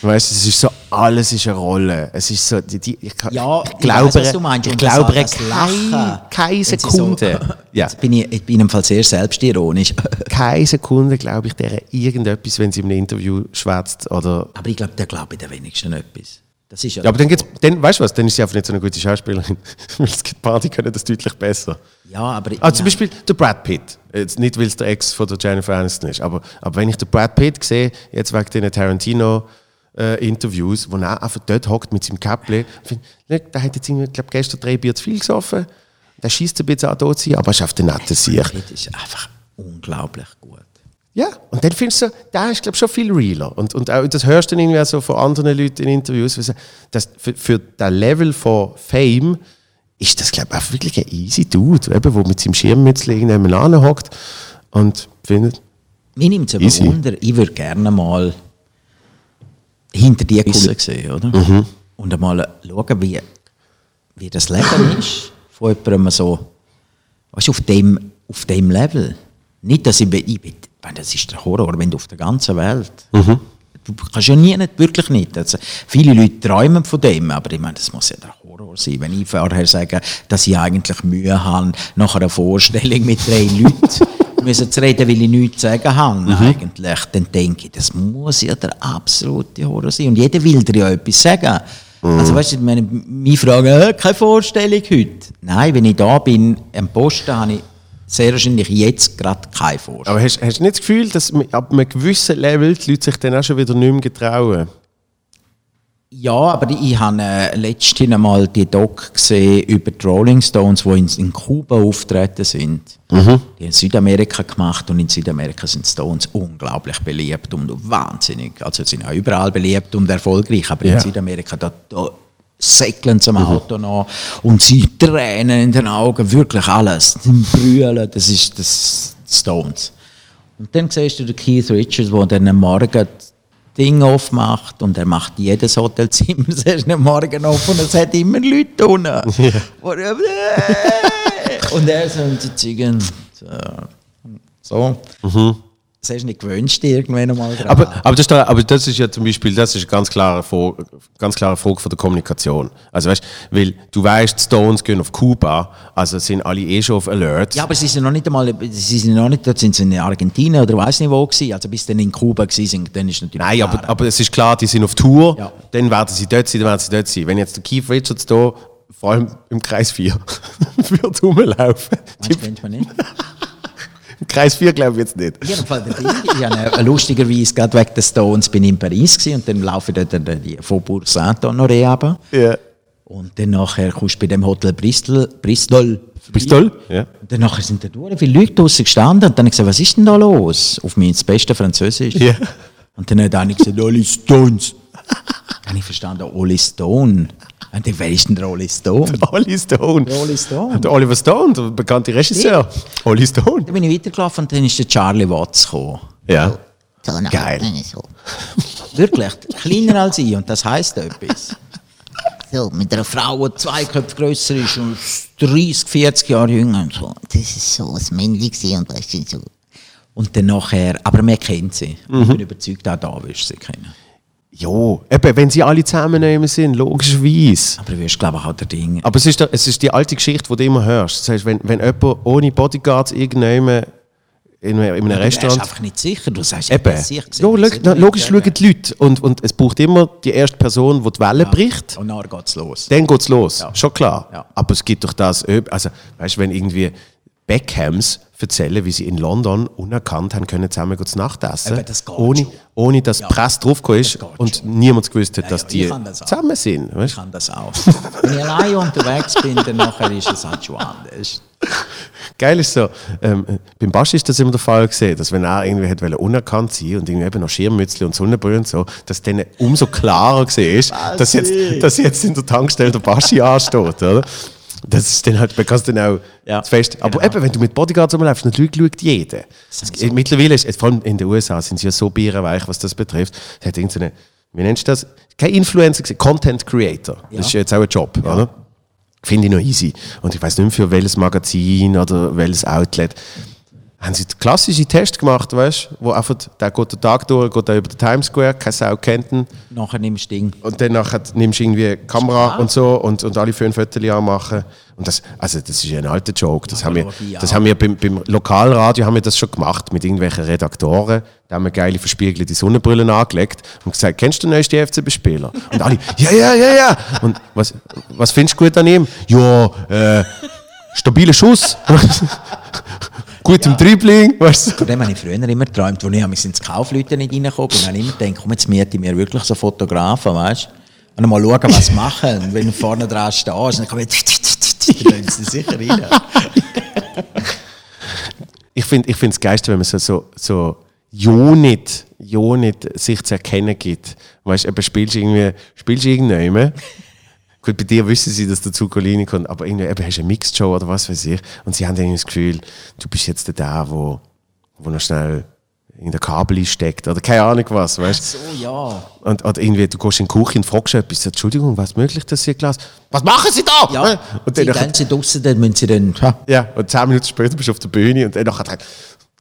Weißt du, es ist so, alles ist eine Rolle. Es ist so, die, die, ich,
Ja,
ich
ich
glaube,
du meinst.
ich glaube,
das- Lachen,
keine Sekunde.
So,
ja.
Jetzt bin ich, ich bin im Fall sehr selbstironisch.
keine Sekunde glaube ich der irgendetwas, wenn sie im Interview schwätzt oder.
Aber ich glaube, der glaube ich der wenigsten etwas. Das ist ja,
Ja, aber dann gibt's, dann, weißt du was, dann ist sie einfach nicht so eine gute Schauspielerin. Weil es gibt die können das deutlich besser.
ja, aber
Ah, zum Beispiel der Brad Pitt. Jetzt nicht, weil es der Ex von der Jennifer Aniston ist, aber, aber wenn ich den Brad Pitt sehe, jetzt wegen den Tarantino-Interviews, wo er einfach dort hockt mit seinem ich, der hat jetzt irgendwie, glaub, gestern drei Bier zu viel gesoffen, der schießt ein bisschen an dort sein, aber er ist auf der netten Sieg.
Das ist einfach unglaublich gut.
Ja, und dann findest du, da ist glaube ich schon viel realer. Und, und auch, das hörst du dann irgendwie auch so von anderen Leuten in Interviews, wie sie sagen, dass für, für das Level von Fame ist das glaube ich auch wirklich ein easy Dude, eben, der mit seinem Schirmmützchen irgendjemand hockt und findet,
Mir nimmt es aber
Easy.
Wunder, ich würde gerne mal hinter die Kulissen sehen, oder?
Mhm.
Und einmal schauen, wie, wie das Leben ist von jemandem so, weißt du, auf dem, auf dem Level. Nicht, dass ich, ich, das ist der Horror, wenn du auf der ganzen Welt.
Mhm.
Du kannst ja nie, nicht, wirklich nicht. Also, viele Leute träumen von dem, aber ich meine, das muss ja der Horror sein. Wenn ich vorher sage, dass ich eigentlich Mühe habe, nach einer Vorstellung mit drei Leuten müssen zu reden, weil ich nichts zu sagen habe,
Mhm.
eigentlich, dann denke ich, das muss ja der absolute Horror sein. Und jeder will dir ja etwas sagen.
Mhm.
Also weißt du, meine, meine Frage, äh, keine Vorstellung heute. Nein, wenn ich da bin, am Posten, habe ich sehr wahrscheinlich jetzt gerade keine Vorstellung.
aber hast, hast du nicht das Gefühl, dass ab einem gewissen Level die Leute sich dann auch schon wieder nicht mehr getrauen?
Ja, aber ich habe äh, letztens einmal die Doc gesehen über die Rolling Stones, die in, in Kuba auftreten sind. Die haben Südamerika gemacht und in Südamerika sind Stones unglaublich beliebt und wahnsinnig. Also sie sind auch überall beliebt und erfolgreich, aber
Ja.
in Südamerika da, da säckeln am Auto nach und sie Tränen in den Augen, wirklich alles. Sie brüllen, das ist das Stones. Und dann siehst du den Keith Richards, der dann am Morgen das Ding aufmacht und er macht jedes Hotelzimmer am Morgen auf und es hat immer Leute unten. Wo- und er so und die so. so. Das hast du nicht gewünscht irgendwann einmal dran.
Aber, aber, das ist da, aber das ist ja zum Beispiel, das ist eine ganz klare, Frage, ganz klare Frage von der Kommunikation. Also weißt, weil du weißt, die Stones gehen auf Kuba, also sind alle eh schon auf Alert.
ja, aber sie sind noch nicht einmal, sie sind noch nicht, dort sind sie in Argentinien oder weiß nicht wo gewesen. Also bis dann in Kuba gewesen sind, dann ist natürlich
Nein, aber, aber es ist klar, die sind auf Tour,
Ja.
dann werden sie dort sein, dann werden sie dort sein. Wenn jetzt der Keith Richards da, vor allem im Kreis 4, würde rumlaufen.
Meinst du, nicht?
Kreis 4 glaube ich jetzt nicht.
Ich habe äh, lustigerweise gerade wegen der Stones bin ich in Paris gewesen, und dann laufe ich dort die- die von Bourg Saint-Honoré runter.
Ja.
Und dann nachher kommst du bei dem Hotel Bristol, Bristol
Bristol? Ja.
Und dann nachher sind da durch viele Leute draussen gestanden und dann habe ich gesagt, was ist denn da los? Auf mein das beste Französisch.
Ja.
Und dann hat einer gesagt, Oli Stones. dann habe ich verstanden, Oli Stone. Und dann, wer ist denn der Oli Stone?
Oli Stone.
Der Oli Stone.
Der Oliver Stone, der bekannte Regisseur. Oli Stone.
Dann bin ich weitergelaufen und dann ist der Charlie Watts gekommen.
Ja.
So nach
Geil.
So.
Wirklich, kleiner als ich und das heisst etwas.
so, mit
Eine Frau, die zwei Köpfe grösser ist und 30, 40 Jahre jünger und so.
das ist so das Männchen gewesen und weißt du, so.
Und dann nachher, aber man kennt sie.
Mhm.
Ich bin überzeugt, auch da wirst du sie kennen.
Jo, eben, wenn sie alle zusammennehmen sind, logischerweise.
Aber du wirst, glaube ich, auch der Ding.
Aber es ist, es ist die alte Geschichte, die du immer hörst. Das heißt, wenn, wenn jemand ohne Bodyguards irgendjemand in einem, in einem
Du wärst
Restaurant...
einfach nicht sicher. Du sagst,
Eben.
ja, sicher
Ja,
gesehen,
lo-
sie
na, logisch
ja,
schauen die Leute. Und, und es braucht immer die erste Person, die die Welle bricht.
Und dann geht's los.
Dann geht's los.
Ja.
Schon klar.
Ja.
Aber es gibt doch das, also, weißt du, wenn irgendwie Beckhams erzählen, wie sie in London unerkannt haben können zusammen zu Nacht essen,
Eben, das geht
ohne,
schon.
ohne dass Press draufgekommen ist und
schon.
niemand gewusst hat,
Ja,
dass
ja,
die
ich das
zusammen sind.
Ich
Weißt?
kann das auch. Wenn ich allein unterwegs bin, dann nachher ist es halt schon anders.
Geil ist so, ähm, beim Basch ist das immer der Fall gesehen, dass wenn er irgendwie hat unerkannt sein und irgendwie eben noch Schirmmützli und Sonnenbrille und so, dass dann umso klarer gesehen ist, dass jetzt, dass jetzt in der Tankstelle der Baschi ansteht, oder? Das ist dann halt, man kann es dann auch
Ja,
zu fest. Aber
genau.
eben, wenn du mit Bodyguards rumläufst, natürlich schaut jeder. Es, Mittlerweile ist, vor allem in den USA sind sie ja so bierenweich, was das betrifft. Es hat irgendeine, wie nennst du das? Kein Influencer, Content Creator. Das ist jetzt auch ein Job, oder? Finde ich noch easy. Und ich weiß nicht mehr für welches Magazin oder welches Outlet. Haben sie klassische Tests gemacht, weißt du? Wo einfach, der geht den Tag durch, geht da über den Times Square, keine Sau kennt ihn.
Nachher nimmst du Ding.
Und dann nachher nimmst du irgendwie Kamera und so und, und alle fünf Fotos anmachen. Und das, also das ist ja ein alter Joke. Das haben wir, das
ja.
haben wir beim, beim Lokalradio haben wir das schon gemacht mit irgendwelchen Redaktoren. Da haben wir geile verspiegelte Sonnenbrillen angelegt und gesagt, kennst du den neuesten FCB-Spieler? Und alle, ja, ja, ja, ja. Und was, was findest du gut an ihm? Ja, äh, stabiler Schuss. gut im Dribbling. Weißt du?
Von dem habe ich früher immer geträumt, als ich ins Kaufleute nicht reingekommen bin. Und habe immer gedacht, komm, jetzt miete ich mir wirklich so Fotografen, weißt du? Und mal schauen, was sie machen. Und wenn du vorne dran stehst, dann komme ich, dann sie sicher rein.
ich finde das Geilste, wenn man so, so, so ja nicht, ja nicht sich zu erkennen gibt. Weißt du, spielst du irgendwie, spielst du irgendjemand. Gut, bei dir wissen sie, dass der Zuccolini kommt, aber irgendwie eben hast du eine Mixed Show oder was weiß ich. Und sie haben irgendwie das Gefühl, du bist jetzt der, wo, wo noch schnell in der Kabel steckt oder keine Ahnung was, weißt du?
So, ja.
Und, oder irgendwie, du gehst in die Küche und fragst etwas, Entschuldigung, was möglich, dass Sie Glas, was machen Sie da?
Ja,
und
sie
dann,
dann sie draussen, dann müssen sie dann, ha,
ja, und zehn Minuten später bist du auf der Bühne und dann nachher,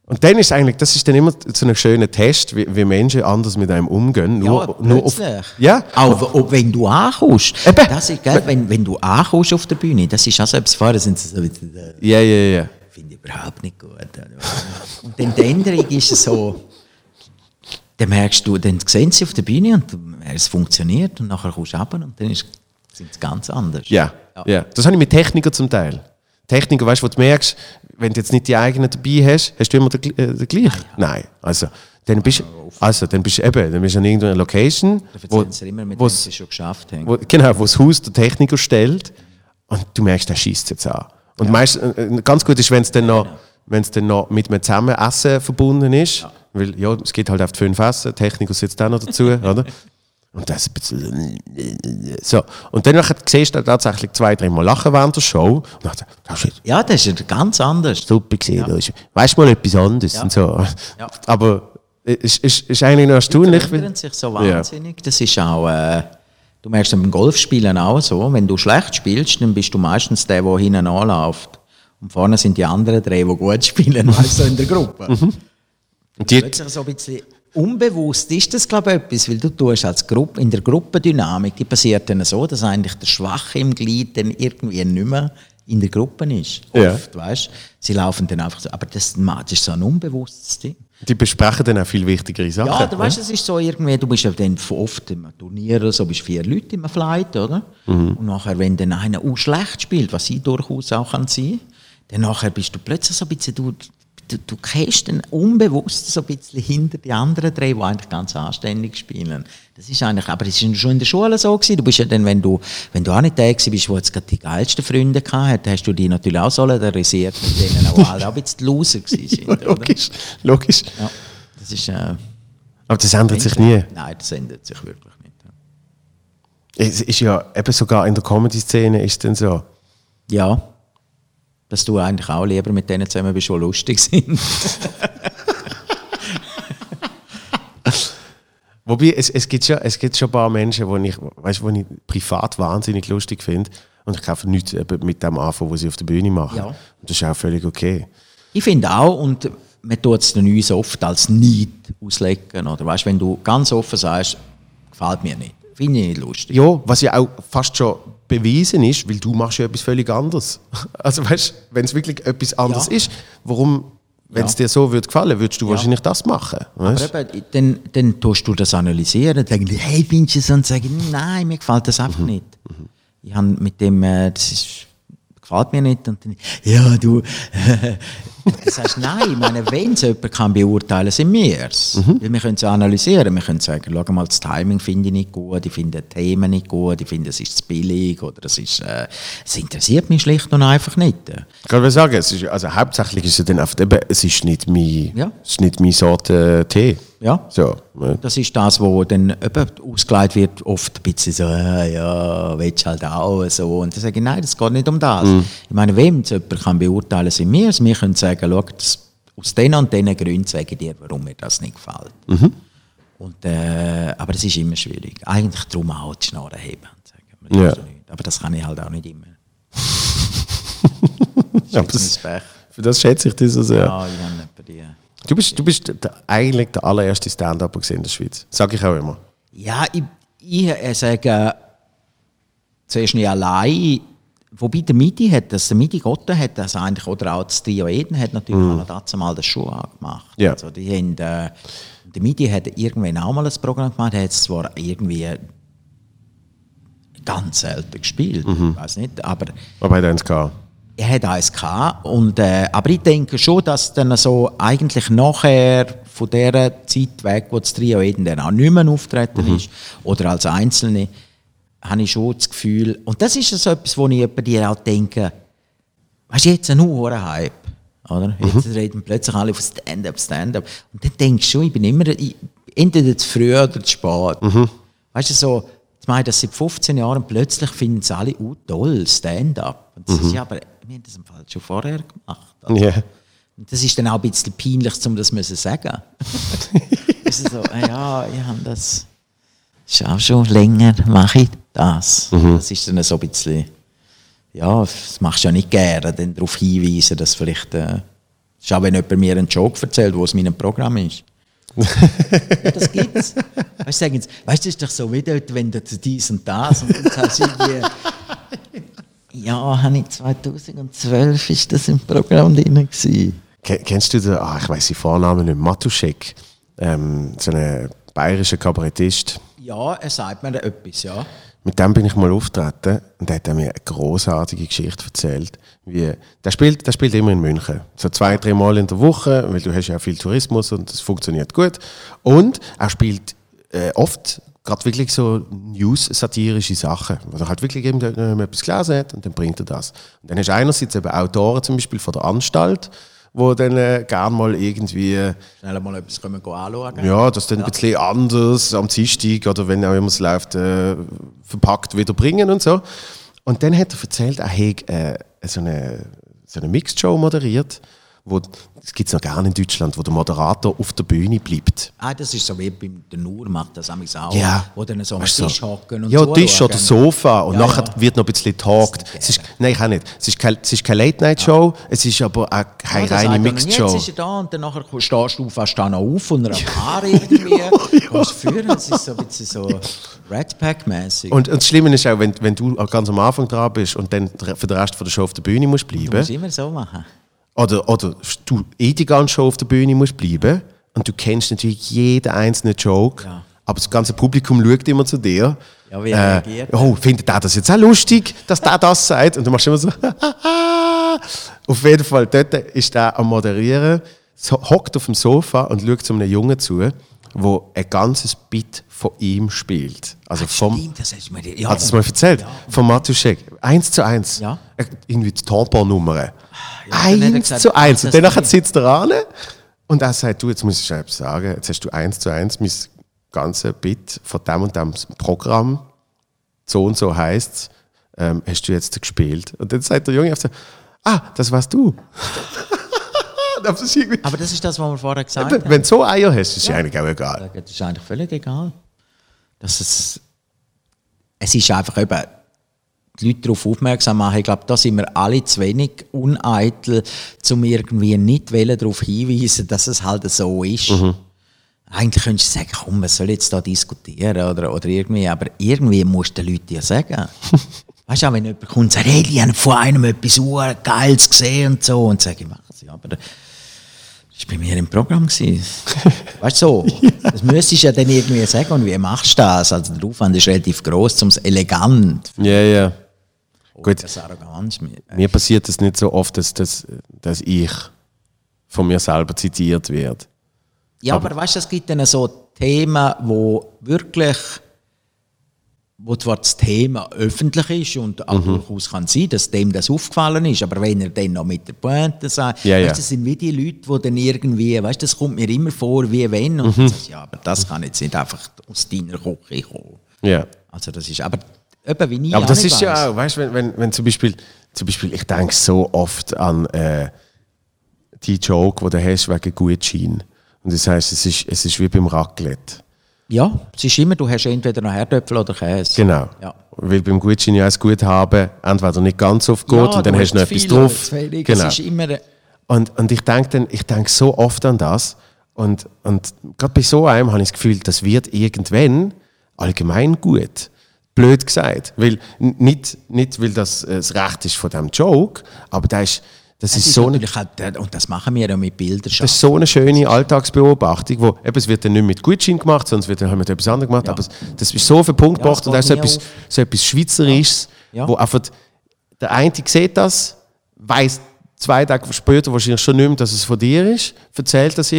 und dann ist eigentlich, das ist dann immer so ein schöner Test, wie, wie Menschen anders mit einem umgehen. Nur,
ja,
nur auf, ja,
Auch ob, wenn du ankommst.
Eben.
Das ist, gell, wenn, wenn du ankommst auf der Bühne, das ist auch so etwas vorher, sind sie so wieder,
ja, ja, ja.
finde ich überhaupt nicht gut. Und dann die Änderung ist es so, dann merkst du, dann sehen sie auf der Bühne und es funktioniert und nachher kommst du runter und dann ist, sind sie ganz anders.
Ja, ja. Das habe ich mit Technikern zum Teil. Techniker, weißt du, wo du merkst, wenn du jetzt nicht die eigenen dabei hast, hast du immer den, äh, den gleichen? Nein. Also, dann bist, also, dann bist du eben, dann bist du an irgendeiner Location, wo,
immer, mit dem sie schon geschafft haben.
wo, genau, wo das Haus der Techniker stellt und du merkst, der schießt jetzt an. Und meist, äh, ganz gut ist, wenn es dann noch, wenn es dann noch mit einem Zusammenessen verbunden ist, weil ja, es geht halt auf die fünf Essen, der Techniker sitzt auch noch dazu, oder? Und das ein bisschen, so. Und dann siehst du tatsächlich zwei, dreimal lachen während der Show. Und dann, das ist
Ja, das ist ganz anders.
super gesehen. Ja. Weißt du mal etwas anderes und so.
Ja.
Aber es ist, ist eigentlich noch erstaunlich.
Die verändern sich so
Ja.
wahnsinnig. Das ist auch, äh, du merkst beim Golfspielen auch so, wenn du schlecht spielst, dann bist du meistens der, der hinten anläuft. Und vorne sind die anderen drei, die gut spielen, also in der Gruppe.
Und die,
Plötzlich so ein bisschen unbewusst ist das, glaube ich, etwas, weil du tust als Gruppe, in der Gruppendynamik, die passiert dann so, dass eigentlich der Schwache im Glied dann irgendwie nicht mehr in der Gruppe ist.
Ja.
Oft, weißt Sie laufen dann einfach so, aber das, das ist so ein unbewusstes Ding.
die besprechen dann auch viel wichtigere Sachen.
Ja, du weißt, es ist so irgendwie, du bist ja dann oft im Turnier so, bist vier Leute im Flight, oder? Und nachher, wenn dann einer auch schlecht spielt, was sie durchaus auch kann sein, dann nachher bist du plötzlich so ein bisschen, du, du, du kennst dann unbewusst so ein bisschen hinter die anderen drei, die eigentlich ganz anständig spielen. Das ist eigentlich, aber es ist schon in der Schule so gewesen. Du bist ja dann, wenn du, wenn du auch nicht der gewesen bist, wo jetzt gerade die geilsten Freunde gehabt hast du die natürlich auch solidarisiert mit denen, auch alle auch ein bisschen Loser gewesen sind, oder?
logisch, logisch.
Ja, das ist, äh,
Aber das ändert sich nie.
Nein, das ändert sich wirklich nicht. ja.
Es ist ja eben sogar in der Comedy-Szene ist es dann so.
Ja. Dass du eigentlich auch lieber mit denen zusammen bist, die lustig sind.
Wobei, es, es, gibt schon, es gibt schon ein paar Menschen, die ich, weißt, wo ich privat wahnsinnig lustig finde. Und ich einfach nichts mit dem anfangen, was sie auf der Bühne machen.
Ja.
Und das ist auch völlig okay.
Ich finde auch, und man tut es uns oft als Neid auslegen. Oder weißt, wenn du ganz offen sagst, gefällt mir nicht, finde ich nicht lustig.
Ja, was ja auch fast schon bewiesen ist, weil du machst ja etwas völlig anderes. Also weißt, wenn es wirklich etwas anderes
Ja.
ist, warum, wenn es
Ja.
dir so würde gefallen, würdest du wahrscheinlich das machen. Weißt?
Aber eben, dann, dann tust du das analysieren, dann sagen, hey, findest du es? Und sagen, nein, mir gefällt das einfach nicht. Ich habe mit dem, äh, das ist, gefällt mir nicht. Und dann, ja, du, das sagst nein, meine, wenn es jemand kann beurteilen, sind wir es. Weil Wir können es analysieren, wir können sagen, schau mal, das Timing finde ich nicht gut, ich finde die Themen nicht gut, ich finde, es ist zu billig oder es ist, äh, es interessiert mich schlicht und einfach nicht.
Ich kann mal sagen, es ist, also hauptsächlich ist es dann einfach, eben, es ist nicht mein,
Ja.
es ist nicht meine Sorte Tee.
Ja.
So, ne?
Das ist das, wo dann ausgelegt wird, oft ein bisschen so, äh, ja, willst du halt auch so. Und dann sage ich, nein, das geht nicht um das. Ich meine, wem es jemand kann beurteilen, sind wir es. Wir können sagen, schau, das, aus den und diesen Gründen sage ich dir, warum mir das nicht gefällt. Und, äh, aber es ist immer schwierig. Eigentlich darum auch die Schnarre heben sagen,
Ja.
Aber das kann ich halt auch nicht immer.
Ja,
Das ist
das,
mein Pech.
für das schätze ich dich so sehr.
Ja, ich habe nicht bei dir.
Du bist, du bist der, eigentlich der allererste Stand-Upper gewesen in der Schweiz. Sag ich auch immer.
Ja, ich, ich äh, sage zuerst nicht allein, wobei der Midi hat das, der Midi Gotte hat das eigentlich, oder auch das Trio Eden hat natürlich mm. dazu mal das Schuh angemacht.
Ja.
Also die haben, äh, der Midi hat irgendwann auch mal ein Programm gemacht, er hat es zwar irgendwie ganz selten gespielt, ich weiß nicht, aber
Aber hat eins gehabt.
Er hat eins gehabt. Und, äh, aber ich denke schon, dass dann so eigentlich nachher von dieser Zeit weg, wo das Trio Eden dann auch nicht mehr auftreten ist, oder als Einzelne, habe ich schon das Gefühl, und das ist so etwas, wo ich bei dir auch denke, weißt du, jetzt ein hoher Hype. Oder? Jetzt reden plötzlich alle von Stand-up, Stand-up. Und dann denkst du schon, ich bin immer ich, entweder zu früh oder zu spät. Weißt du, so, ich meine, das seit 15 Jahren plötzlich finden es alle uh, toll, Stand-up. Und das ist ja, aber wir haben das im Fall schon vorher gemacht. Also, und das ist dann auch ein bisschen peinlich, um das zu sagen. das ist so, ah ja, ich habe das ist auch schon länger, mache ich das. Das ist dann so ein bisschen, ja, das machst du ja nicht gerne, dann darauf hinweisen, dass vielleicht, äh, ist auch wenn jemand mir einen Joke erzählt, wo es in meinem Programm ist. ja, das gibt's. Weißt du, sagen sie, weißt du, das ist doch so wie dort, wenn du dies und das und dann sagst du irgendwie, ja, habe ich 2012 ist das im Programm drin gewesen.
Kennst du den, ah, ich weiß den Vornamen nicht, Matuschek, ähm, so ein bayerischer Kabarettist.
Ja, er sagt mir etwas, ja.
Mit dem bin ich mal auftreten und der hat mir eine großartige Geschichte erzählt. Wie, der, spielt, der spielt immer in München. So zwei, drei Mal in der Woche, weil du hast ja viel Tourismus und das funktioniert gut. Und er spielt äh, oft gerade wirklich so news-satirische Sachen, wo er halt wirklich eben äh, etwas gelesen hat und dann bringt er das. Und dann hast du einerseits eben Autoren zum Beispiel von der Anstalt, wo dann äh, gerne mal irgendwie
Schnell mal etwas können wir anschauen.
ja, das dann ein bisschen anders am Dienstag oder wenn auch immer es läuft, äh, verpackt wieder bringen und so. Und dann hat er erzählt, er hätte äh, so eine, so eine Mixed-Show moderiert, wo, das gibt es noch gar nicht in Deutschland, wo der Moderator auf der Bühne bleibt.
Ah, das ist so wie beim der Nur macht das auch.
Ja.
Wo dann so am
Weißt du,
Tisch hocken und
Ja,
zuschauen.
Tisch oder Sofa und
Ja,
nachher
ja.
wird noch ein bisschen ist, nein, ich auch nicht. Es ist keine, keine Late-Night-Show, es ist aber auch keine
Ja,
reine Mixed-Show.
Jetzt ist er da und dann nachher stehst du fast da noch auf und einer Haar irgendwie. Was führen? Es ist so ein bisschen so Red Pack-mäßig.
Und, und das Schlimme ist auch, wenn, wenn du ganz am Anfang dran bist und dann für den Rest von der Show auf der Bühne musst
Du
bleiben,
musst immer so machen.
Oder, oder du eh die ganze Show auf der Bühne musst bleiben und du kennst natürlich jeden einzelnen Joke,
Ja.
aber das ganze Publikum schaut immer zu dir.
Ja, wie er reagiert.
Oh, findet der das jetzt auch lustig, dass der das sagt? Und du machst immer so, Auf jeden Fall, dort ist er am Moderieren, so, hockt auf dem Sofa und schaut zu einem Jungen zu, wo ein ganzes Bit von ihm spielt. Also vom,
Stimmt, das hast du mir ja,
hat es mal erzählt? Von Matuschek. Eins zu eins.
Ja.
Äh, Irgendwie die Tamponnummer. Eins zu eins.
das
Und danach sitzt er an und er sagt, du, jetzt muss ich etwas sagen. Jetzt hast du eins zu eins mein ganze Bit von dem und dem Programm, so und so heisst ähm, hast du jetzt gespielt. Und dann sagt der Junge einfach so, ah, das warst du. das ist
Aber das ist das, was wir vorher gesagt haben.
wenn du so Eier hast, ist ja eigentlich auch egal.
Das ist eigentlich völlig egal. Dass es, es ist einfach eben, die Leute darauf aufmerksam machen. Ich glaube, da sind wir alle zu wenig uneitel, um irgendwie nicht darauf hinweisen, dass es halt so ist. Eigentlich könntest du sagen, komm, wir sollen jetzt da diskutieren oder, oder irgendwie, aber irgendwie musst du den Leuten ja sagen. weißt du, auch wenn jemand kommt und sagt, hey, die haben von einem etwas Geiles gesehen und so, und sage ich, mach es, ja, aber das war bei mir im Programm. weißt du, so, das müsstest du ja dann irgendwie sagen, und wie machst du das? Also der Aufwand ist relativ groß, um es elegant,
Ja, ja. Gut,
das Arroganz.
mir passiert es nicht so oft, dass, dass, dass ich von mir selber zitiert werde.
Ja, aber, weißt du, es gibt dann so Themen, wo wirklich, wo zwar das Thema öffentlich ist und
Mhm.
auch durchaus kann sein, dass dem das aufgefallen ist, aber wenn er dann noch mit der Pointe sagt,
Ja, ja.
das sind wie die Leute, die dann irgendwie, weißt, das kommt mir immer vor, wie wenn, und
Mhm.
sagst du, ja, aber das kann jetzt nicht einfach aus deiner Küche kommen.
Ja.
Also das ist, aber eben wie nie
Aber das ist ja auch, weißt du, wenn, wenn, wenn zum Beispiel, zum Beispiel, ich denke so oft an äh, die Joke, die du hast wegen Gutschein. Und das heißt, es ist, es ist wie beim Raclette.
Ja, es ist immer, du hast entweder noch Herdöpfel oder Käse.
Genau.
Ja.
Weil beim Gutschein ja auch gut haben, entweder nicht ganz oft gut und dann hast du noch etwas drauf. Genau.
Es ist immer,
Und, und ich denke denke so oft an das. Und, und gerade bei so einem habe ich das Gefühl, das wird irgendwann allgemein gut. Blöd gesagt. Weil, nicht, nicht weil das äh, das Recht ist von diesem Joke, aber das ist, das ist,
ist
so eine,
halt, und das machen wir ja mit Bildern
das ist so eine schöne Alltagsbeobachtung, wo eben, es wird dann nicht mit Gutschein gemacht, sondern es wird dann halt mit etwas anderem gemacht. Aber es- das ist so auf den Punkt
Ja,
gebracht
es
und auch so etwas,
auf.
so etwas Schweizerisches,
Ja. Ja.
wo einfach der eine sieht das, weiß zwei Tage später wahrscheinlich schon nicht mehr, dass es von dir ist, erzählt das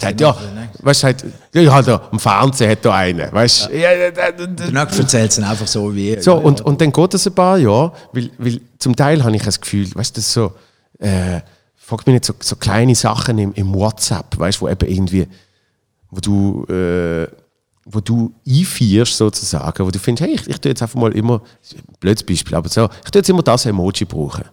Sagt, ja, weißt du, halt, ja, halt, da, am Fernsehen hat da einen, weißt ja. ja, da- da- da-
Danach erzählt es einfach so wie.
so,
ja,
und, und dann geht es ein paar Jahre, weil, weil zum Teil habe ich das Gefühl, weißt du, das so, äh, frag mich nicht, so, so kleine Sachen im, im WhatsApp, weißt wo eben irgendwie, wo du, äh, wo du einführst sozusagen, wo du findest, hey, ich, ich tue jetzt einfach mal immer, blödes Beispiel, aber so, ich tue jetzt immer das Emoji brauchen.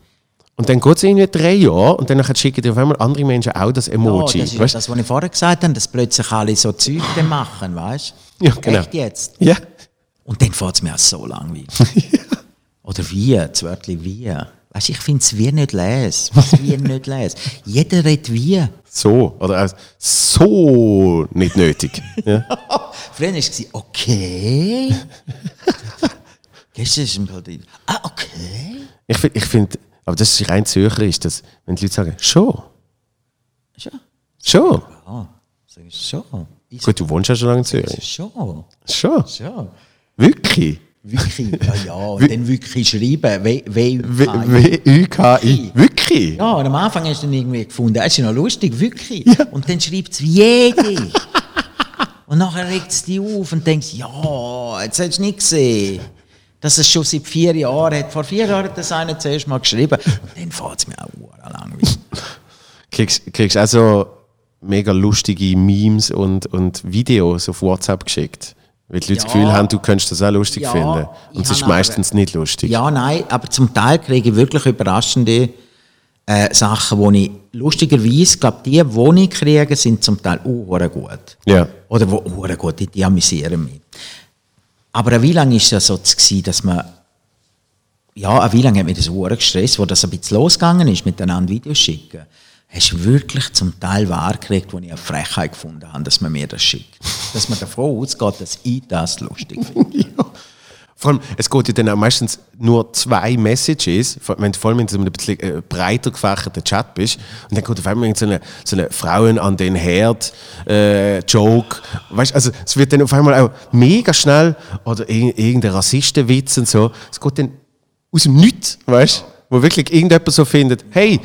Und dann geht es irgendwie drei Jahre und dann schicken dir auf einmal andere Menschen auch das Emoji.
Ja, das ist
weißt?
das, was ich vorher gesagt habe, dass plötzlich alle so Zeug machen, weißt du?
Ja, genau.
Echt jetzt?
Ja.
Und dann fällt es mir auch so langweilig. Oder wie, das Wörtchen wie. Weißt du, ich finde es wie nicht lesen. Was wie nicht lesen. Jeder redet wie.
So, oder auch so nicht nötig. ja.
Früher war es, okay. Gestern ist ein Partie. Ah, okay.
Ich finde, ich find, aber das ist rein zürcherisch, dass, wenn die Leute sagen, schon,
Schon.
schon.
Sag ich schon. Ich
Gut, du wohnst ja schon lange in Zürich.
schon.
Schon.
Schon.
Wirklich?
Wirklich, ja, ja. Und dann wirklich schreiben. W, w,
W-
Ah,
W-U-K-I. Wirklich?
Ja, und am Anfang hast du dann irgendwie gefunden, das ist ja noch lustig, wirklich. Und dann schreibt es wie jede. und nachher regt es dich auf und denkst, ja, jetzt hast du nicht gesehen, dass es schon seit vier Jahren hat. Vor vier Jahren hat das einer zuerst mal geschrieben. Und dann fällt es mir auch langweilig.
Kriegst, kriegst auch so mega lustige Memes und, und Videos auf WhatsApp geschickt? Weil die Leute das
Ja.
Gefühl haben, du könntest das auch lustig
Ja,
finden.
ich
Und es ist
habe
meistens nicht lustig.
Ja, nein, aber zum Teil kriege ich wirklich überraschende äh, Sachen, wo ich lustigerweise, glaube die, die ich kriege, sind zum Teil auch gut.
Ja.
Oder wo hure gut, die, die amüsieren mich. Aber wie lange ist es ja so gewesen, dass man ja, wie lange hat mich das hure gestresst, wo das ein bisschen losgegangen ist, miteinander Videos schicken. Hast du wirklich zum Teil wahrgekriegt, wo ich eine Frechheit gefunden habe, dass man mir das schickt. Dass man davon ausgeht, dass ich das lustig finde.
Ja. Vor allem, es geht ja dann auch meistens nur zwei Messages, wenn du vor allem in so einem bisschen äh, breiter gefächerten Chat bist, und dann kommt auf einmal so eine, so eine Frauen an den Herd äh, Joke. Weißt, also es wird dann auf einmal auch mega schnell, oder ir- irgendein Rassistenwitz und so. Es geht dann aus dem Nichts, weißt du? Wo wirklich irgendjemand so findet, hey,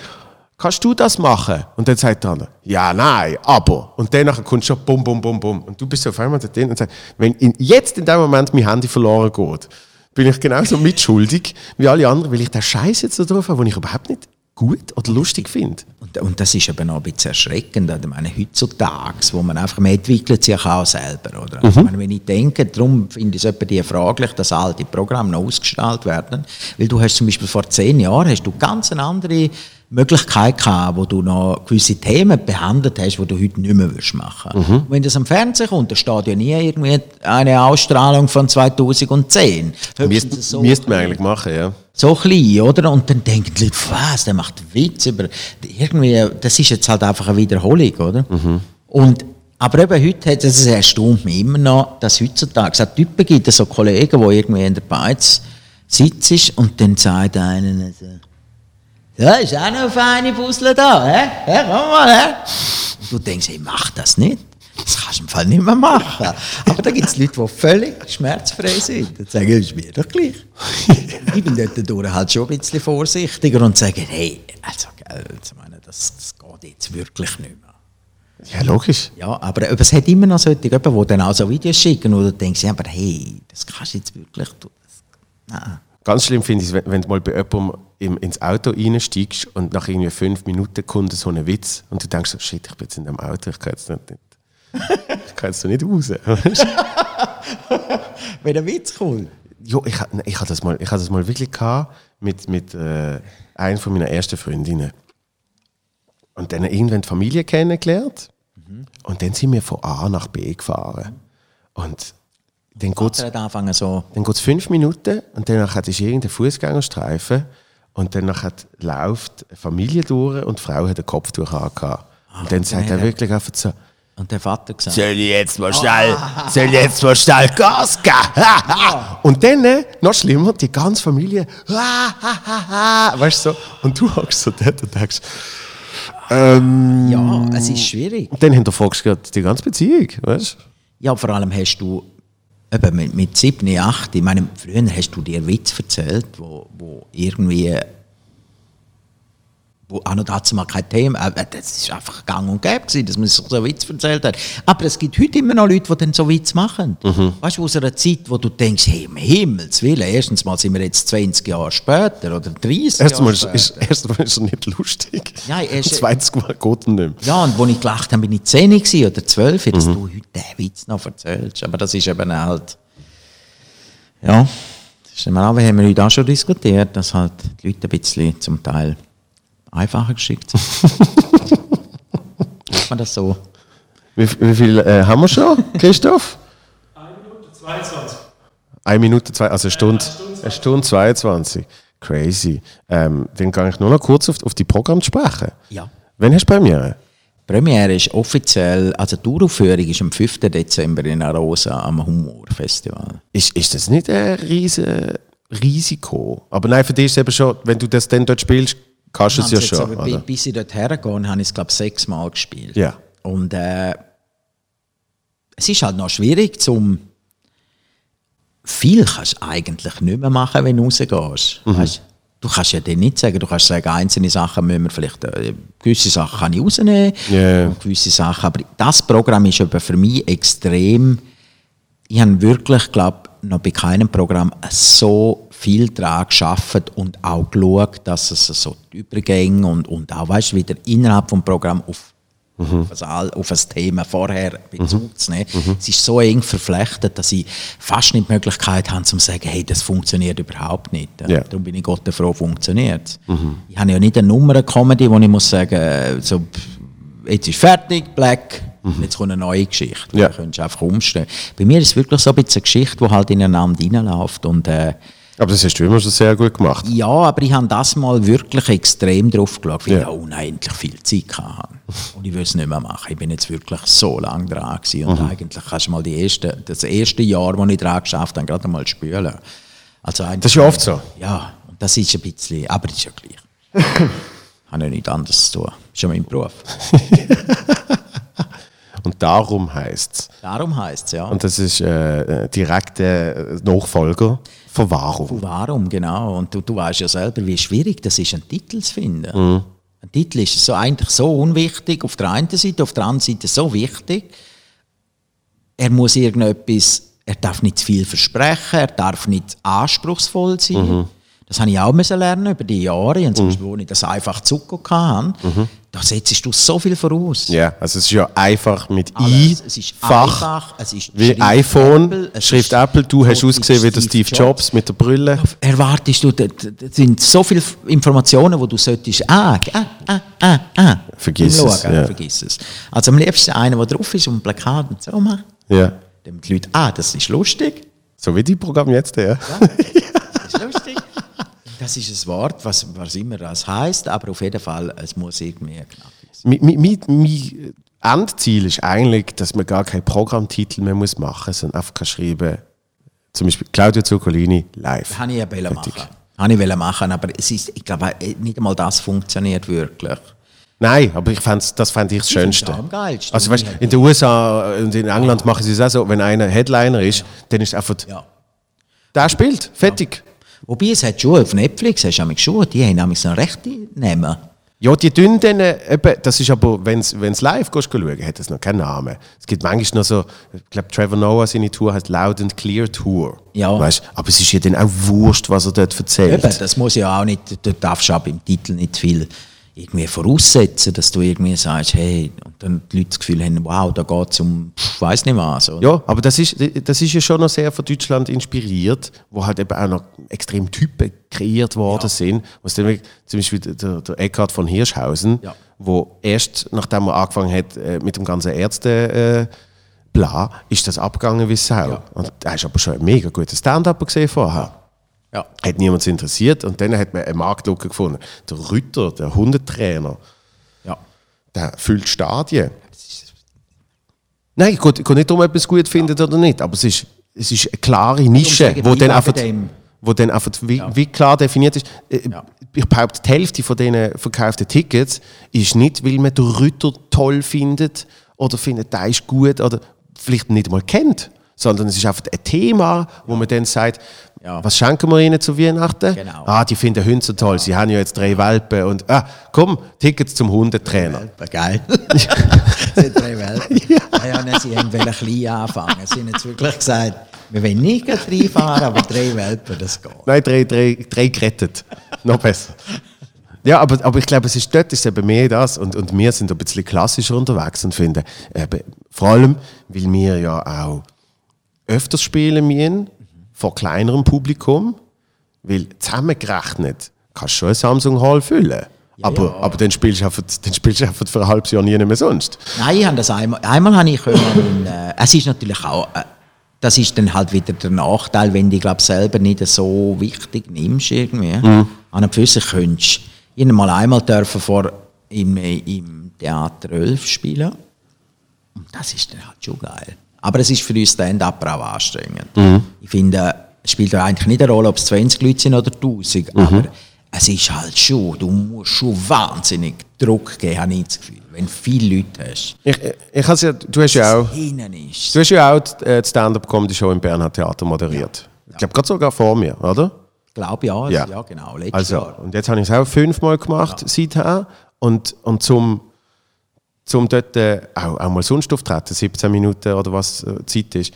kannst du das machen? Und dann sagt der andere, ja, nein, aber. Und dann kommt schon bum, bum, bum, bum. Und du bist so auf einmal da drin und sagst, wenn in, jetzt in dem Moment mein Handy verloren geht, bin ich genauso mitschuldig wie alle anderen, weil ich den Scheiß jetzt da drauf habe, den ich überhaupt nicht gut oder lustig finde.
Und, und das ist eben auch ein bisschen erschreckend. Ich meine, heutzutage, wo man einfach, man entwickelt sich auch selber. Oder? Ich meine, wenn ich denke, darum finde ich es die fraglich, dass alte Programme noch ausgestrahlt werden. Weil du hast zum Beispiel vor zehn Jahren hast du ganz eine andere Möglichkeit gehabt, wo du noch gewisse Themen behandelt hast, die du heute nicht mehr würdest machen Und Wenn das am Fernsehen kommt, da steht ja nie irgendwie eine Ausstrahlung von 2010. Höchstens
Müsste
so-
müsste man eigentlich machen, ja.
so klein, oder? Und dann denken die Leute, was, der macht Witz über, irgendwie, das ist jetzt halt einfach eine Wiederholung, oder? Und, aber eben heute hat es, erstaunt mich immer noch, dass heutzutage, es hat Typen gibt, es so Kollegen, die irgendwie in der Beiz sitzen und dann sagt einer so, ja, ist auch noch eine feine Puzzle da, hä? hä? Komm mal, hä? Und du denkst, hey, mach das nicht. Das kannst du im Fall nicht mehr machen. Aber da gibt es Leute, die völlig schmerzfrei sind. Und sagen, ist mir doch gleich. ich bin dort halt schon ein bisschen vorsichtiger und sage, hey, also, ich meine, das, das geht jetzt wirklich nicht mehr.
Ja, logisch.
Ja, aber, aber es hat immer noch solche, die dann auch so Videos schicken, wo du denkst, ja, aber hey, das kannst du jetzt wirklich tun. Das, nein.
Ganz schlimm finde ich es, wenn, wenn du mal bei jemandem im, ins Auto reinsteigst und nach irgendwie fünf Minuten kommt so ein Witz und du denkst so, shit, ich bin jetzt in dem Auto, ich kann jetzt nicht, nicht ich kann jetzt nicht raus.
Wenn der Witz kommt.
jo, ich, ich hatte das mal, ich hatte das mal wirklich gehabt mit, mit äh, einer von meiner ersten Freundinnen. Und dann irgendwann die Familie kennengelernt. Und dann sind wir von A nach B gefahren. Und dann
so,
geht es fünf Minuten und danach hat es irgendein Fußgängerstreifen und hat, läuft eine Familie durch und die Frau hat ein Kopftuch angehabt. Und dann sagt er wirklich einfach so,
und der Vater gesagt,
soll ich jetzt mal schnell, soll ich jetzt mal schnell Gas geben? und dann, äh, noch schlimmer, die ganze Familie, weißt du so, und du hockst so dort und denkst, ähm,
ja, es ist schwierig.
und dann hinterfragst du die ganze Beziehung, weißt du?
Ja, vor allem hast du eben mit, mit 7, 8, ich meine, früher hast du dir Witz erzählt, wo, wo irgendwie wo auch noch dazu mal kein Thema, äh, das ist einfach gang und gäbe gewesen, dass man sich so einen Witz erzählt hat. Aber es gibt heute immer noch Leute, die dann so Witz machen. Weißt du, aus einer Zeit, wo du denkst, hey, um Himmels Willen, erstens mal sind wir jetzt 20 Jahre später oder 30
Erstmal
Jahre
ist,
später.
ist, erstmal ist er nicht lustig.
Nein, er ist-
Zweitens Mal geht nicht mehr.
Ja, und als ich gelacht habe, bin ich 10 gewesen oder 12, dass du heute den Witz noch erzählst. Aber das ist eben halt. Ja, das ist eben auch, wir haben wir heute auch schon diskutiert, dass halt die Leute ein bisschen zum Teil einfacher geschickt. Macht man das so?
Wie, wie viel äh, haben wir schon, Christoph?
22.
Eine Minute, zwei, also eine Stunde, eine Stunde 22. Crazy. Ähm, dann kann ich nur noch kurz auf, auf die Programme sprechen.
Ja.
Wann hast du Premiere?
Die Premiere ist offiziell, also die Uraufführung ist am 5. Dezember in Arosa am Humorfestival.
Ist, ist das nicht ein riesen Risiko? Aber nein, für dich ist es eben schon, wenn du das dann dort spielst, kannst du es ja schon.
aber,
Oder?
bis ich dort hergehe, habe ich es, glaube ich, sechsmal gespielt.
Ja.
Und äh, es ist halt noch schwierig, zum viel kannst du eigentlich nicht mehr machen, wenn du rausgehst.
Mhm.
Weißt, du kannst ja dann nicht sagen, du kannst sagen, einzelne Sachen müssen wir vielleicht, äh, gewisse Sachen kann ich rausnehmen, und gewisse Sachen, aber das Programm ist eben für mich extrem, ich habe wirklich, glaube noch bei keinem Programm so viel daran geschafft und auch geschaut, dass es so die Übergänge und, und auch weißt, wieder innerhalb des Programms auf, All- auf ein Thema vorher Bezug zu nehmen. Es ist so eng verflechtet, dass ich fast nicht die Möglichkeit habe, zu sagen, hey, das funktioniert überhaupt nicht.
Ja.
Darum bin ich Gott froh, funktioniert es. Ich habe ja nicht eine Nummer-Comedy, wo ich muss sagen, so, jetzt ist fertig, Black, jetzt kommt eine neue Geschichte.
Ja.
Da könntest du einfach umstellen. Bei mir ist es wirklich so ein bisschen eine Geschichte, die halt ineinander reinläuft. Und, äh,
Aber das hast du immer schon sehr gut gemacht.
ja, aber ich habe das mal wirklich extrem drauf geschaut, weil
Ja.
ich unendlich viel Zeit hatte. Und ich will es nicht mehr machen. Ich bin jetzt wirklich so lange dran gewesen. Und
Mhm.
eigentlich kannst du mal die erste, das erste Jahr, wo ich dran geschafft habe, gerade mal spülen. Also
Das ist ja oft so.
Ja, das ist ein bisschen, aber das ist ja gleich. habe ja nichts anderes zu tun. Ist ja mein Beruf.
Und darum heißt es.
Darum heisst es, ja.
Und das ist äh, ein direkter Nachfolger von Warum.
Warum, genau. Und du, du weißt ja selber, wie schwierig das ist, einen Titel zu finden.
Mhm.
Ein Titel ist so eigentlich so unwichtig auf der einen Seite, auf der anderen Seite so wichtig. Er muss irgendetwas, er darf nicht zu viel versprechen, er darf nicht anspruchsvoll sein.
Mhm.
Das habe ich auch müssen lernen über die Jahre. Und zum Beispiel, wo ich das einfach Zucker hatte, da setzt du so viel voraus.
Ja, also es ist ja einfach mit
Alles. Es ist
I-Fach.
einfach, es ist
Wie
Schrift
iPhone,
Apple, es
Schrift Apple, du hast ausgesehen wie der
Steve
Jobs mit der Brille.
erwartest du, da da- da sind so viele Informationen, wo du solltest, ah, ah, ah, ah, ah.
Vergiss
Beim
es,
Schauen,
ja.
vergiss es. Also am liebsten einer, der drauf ist und ein Plakat und so macht.
Ja.
Damit die Leute, ah, das ist lustig,
So wie die Programm jetzt, ja.
das ist lustig. Das ist ein Wort, was, was immer das heißt, aber auf jeden Fall, es muss irgendwie knapp sein.
Mein, Endziel ist eigentlich, dass man gar keinen Programmtitel mehr muss machen muss, sondern einfach kann schreiben zum Beispiel Claudio Zuccolini live.
Habe ich ja machen. Habe ich machen, aber es ist, ich glaube, nicht einmal das funktioniert wirklich.
Nein, aber ich fänd's, das fände ich das Schönste.
am geilsten.
Also weißt, in den USA und in England machen sie es auch so, wenn einer Headliner ist, dann ist einfach,
Ja.
der spielt, fertig.
Wobei, es hat schon auf Netflix, hast du schon, die haben nämlich so einen rechten Namen.
Ja, die tun dann äh, eben, das ist aber, wenn es live gehst, schauen, hat das noch keinen Namen. Es gibt manchmal noch so, ich glaube, Trevor Noah, seine Tour heißt Loud and Clear Tour.
Ja.
Weißt, aber es ist ja dann auch wurscht, was er dort erzählt.
Eben, das muss ja auch nicht, du darfst auch beim Titel nicht viel irgendwie voraussetzen, dass du irgendwie sagst, hey, und dann die Leute das Gefühl haben, wow, da geht es um, ich weiß nicht was. oder?
Ja, aber das ist, das ist ja schon noch sehr von Deutschland inspiriert, wo halt eben auch noch extrem Typen kreiert worden sind. Was dann, zum Beispiel der- der, Eckhard von Hirschhausen,
Ja.
wo erst nachdem er angefangen hat äh, mit dem ganzen Ärzte äh, bla, ist das abgegangen wie Sau. Und er ist aber schon ein mega guter Stand-Up gesehen vorher.
Ja.
Hat niemand interessiert und dann hat man eine Marktlücke gefunden. Der Rütter, der Hundetrainer,
ja.
der füllt Stadien. Nein, geht, geht nicht darum, ob man es gut findet oder nicht, aber es ist, es ist eine klare Nische, wo
ich
dann einfach, wo dann einfach wie, wie klar definiert ist. Äh, Ich behaupte, die Hälfte von diesen verkauften Tickets ist nicht, weil man den Rütter toll findet oder findet, der ist gut oder vielleicht nicht mal kennt, sondern es ist einfach ein Thema, wo man dann sagt,
Ja.
was schenken wir ihnen zu Weihnachten?
Genau.
Ah, die finden Hunde so toll, sie haben ja jetzt drei Welpen und ah, komm, Tickets zum Hundetrainer.
Welpen, geil. das sind drei Welpen. ja. Ja, nein, sie haben wollen klein anfangen. Sie haben jetzt wirklich gesagt, wir wollen nicht gleich reinfahren, aber drei Welpen, das geht.
Nein, drei, drei, drei gerettet. Noch besser. Ja, aber, aber ich glaube, es ist dort ist eben mehr das. Und, und wir sind ein bisschen klassischer unterwegs und finden, eben, vor allem, weil wir ja auch öfters spielen müssen, vor kleinerem Publikum, weil zusammengerechnet kannst du schon eine Samsung Hall füllen. aber, aber dann spielst du einfach, dann spielst du einfach für ein halbes Jahr nie mehr sonst.
Nein, ich habe das einmal, einmal habe ich können, äh, es ist natürlich auch, äh, das ist dann halt wieder der Nachteil, wenn du dich glaub, selber nicht so wichtig nimmst irgendwie. An und für sich könntest ich mal einmal dürfen vor im, im Theater 11 spielen und das ist dann halt schon geil. Aber es ist für uns Stand-Upper auch anstrengend. Ich finde, es spielt ja eigentlich nicht eine Rolle, ob es 20 Leute sind oder 1000, aber es ist halt schon, du musst schon wahnsinnig Druck geben, habe ich das Gefühl, wenn du viele Leute hast.
Ich, ich, has ja, du hast ja auch, du hast ja auch die, äh, Stand-Up-Comedy-Show im Bernhard Theater moderiert. Ich glaube, gerade sogar vor mir, oder?
Ich glaube ja,
Ja.
ja. genau, letztes
Also,
Jahr.
und jetzt habe ich es auch fünfmal gemacht seither. Und, und zum, zum dort äh, auch, auch mal sonst auftreten, 17 Minuten oder was äh, Zeit ist.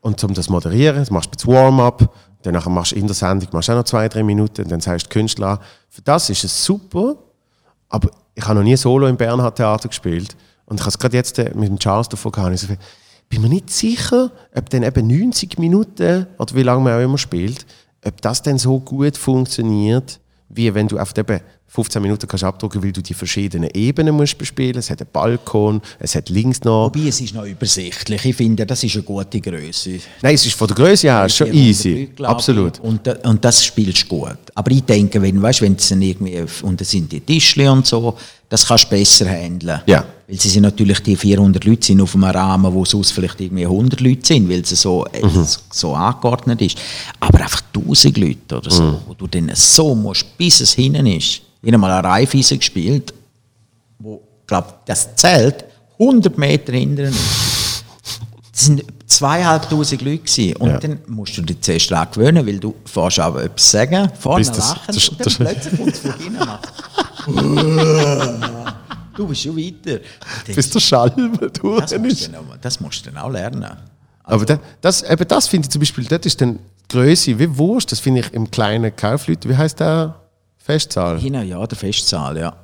Und zum das moderieren, das machst du das Warm-up, dann machst du in der Sendung machst auch noch zwei, drei Minuten, dann sagst du Künstler. Für das ist es super, aber ich habe noch nie solo im Bernhard Theater gespielt. Und ich habe es gerade jetzt äh, mit dem Charles davon gehabt. Ich so, bin mir nicht sicher, ob dann eben 90 Minuten oder wie lange man auch immer spielt, ob das dann so gut funktioniert, wie wenn du auf eben 15 Minuten kannst abdrucken, weil du die verschiedenen Ebenen musst bespielen. Es hat einen Balkon, es hat links noch.
Wobei, es ist noch übersichtlich. Ich finde, das ist eine gute Größe.
Nein, es ist von der Größe her schon
400
easy.
Leute.
Absolut.
Und, und das spielst du gut. Aber ich denke, wenn, weißt, wenn es dann irgendwie, und es sind die Tischli und so, das kannst du besser handeln.
Ja.
Weil sie sind natürlich, die 400 Leute sind auf einem Rahmen, wo sonst vielleicht irgendwie 100 Leute sind, weil es so, äh,
Mhm.
so angeordnet ist. Aber einfach 1000 Leute oder so,
Mhm.
wo du dann so musst, bis es hinten ist. Ich habe mal eine Reifeisen gespielt, wo, glaube das Zelt 100 Meter hinter uns. Das sind zweieinhalbtausend Leute gewesen. Und
Ja.
dann musst du dich zuerst daran gewöhnen, weil du fährst aber etwas sagen, vorne lachen
das-
und dann plötzlich kommt es von hinten Du bist schon weiter. Und
Bis der Schall durch
das, musst
ist.
du dann auch, das musst du dann auch lernen.
Aber da, das, eben das finde ich zum Beispiel, das ist dann die Größe wie Wurst, das finde ich im kleinen Kaufleuten, wie heißt der Festsaal?
Hinten, ja, der Festsaal, ja.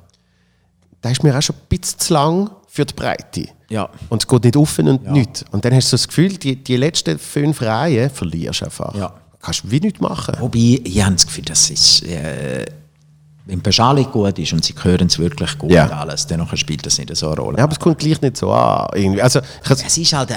Der ist mir auch schon ein bisschen zu lang für die Breite.
Ja.
Und es geht nicht offen und nichts. Und dann hast du das Gefühl, die, die letzten fünf Reihen verlierst du einfach.
Ja.
Kannst wie nichts machen.
Wobei, ich habe das Gefühl, das ist, äh, wenn die Beschallung gut ist und sie hören es wirklich gut
Ja.
alles, dann spielt das nicht so eine Rolle.
Ja, aber es kommt gleich nicht so an. Irgendwie. Also,
Es ist halt äh,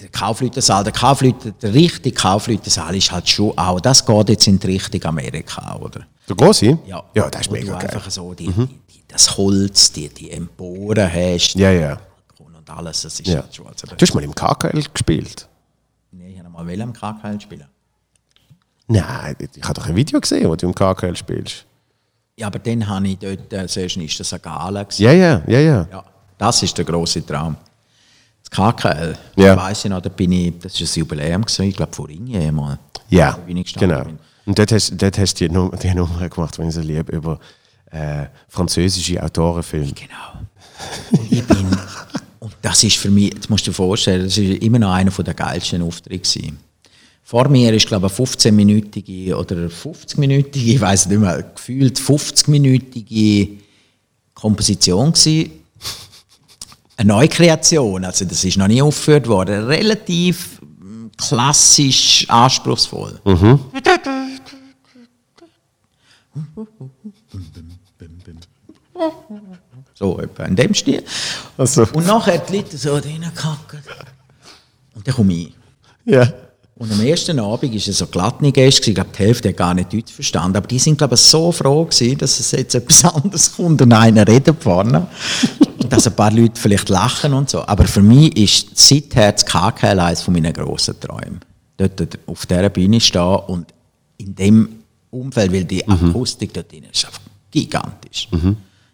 der Kaufleutensaal, der Kaufleute, der richtige Kaufleutensaal ist halt schon auch, das geht jetzt in die Richtung Amerika, oder?
der große?
Ja,
ja, das ist mega
du
geil. Mhm.
einfach so die, die, die, das Holz, die, die Emporen hast,
Ja, ja.
und alles, das ist
ja.
halt schon. Also,
Du hast mal im KKL gespielt.
nee, ich habe mal will am KKL spielen.
Nein, ich habe doch ein Video gesehen, wo du im KKL spielst.
Ja, aber dann habe ich dort, äh, zuerst ist das eine Gala.
Ja, ja, ja, ja.
Ja, das ist der große Traum. Das KKL,
Ja.
weiss ich noch, da bin ich, das war ein Jubiläum, gewesen, ich glaube vor Ringe mal.
Ja, genau.
bin.
Und dort hast, dort hast du die, Num die Nummer gemacht, wenn ich so liebe, über äh, französische Autorenfilme.
Genau. Und ich bin, und das ist für mich, das musst du dir vorstellen, das ist immer noch einer der geilsten Auftritte gewesen. Vor mir ist, glaube ich, eine 15-minütige oder 50-minütige, ich weiß nicht mehr, gefühlt 50-minütige Komposition gewesen. Eine Neukreation, also das ist noch nie aufgeführt worden. Relativ mm, klassisch anspruchsvoll. So, etwa in dem Stil.
Also,
Und nachher die Leute so reingekacken. Und dann komme ich.
ja.
Und am ersten Abend war es so glattne Gäste, ich glaube, die Hälfte hat gar nicht Deutsch verstanden, aber die sind, glaube ich, so froh gewesen, dass es jetzt etwas anderes kommt und einer redet vorne. dass ein paar Leute vielleicht lachen und so. Aber für mich ist seither das KKL eines von meinen grossen Träumen. Dort auf dieser Bühne stehen und in dem Umfeld, weil die Akustik dort drin ist einfach gigantisch.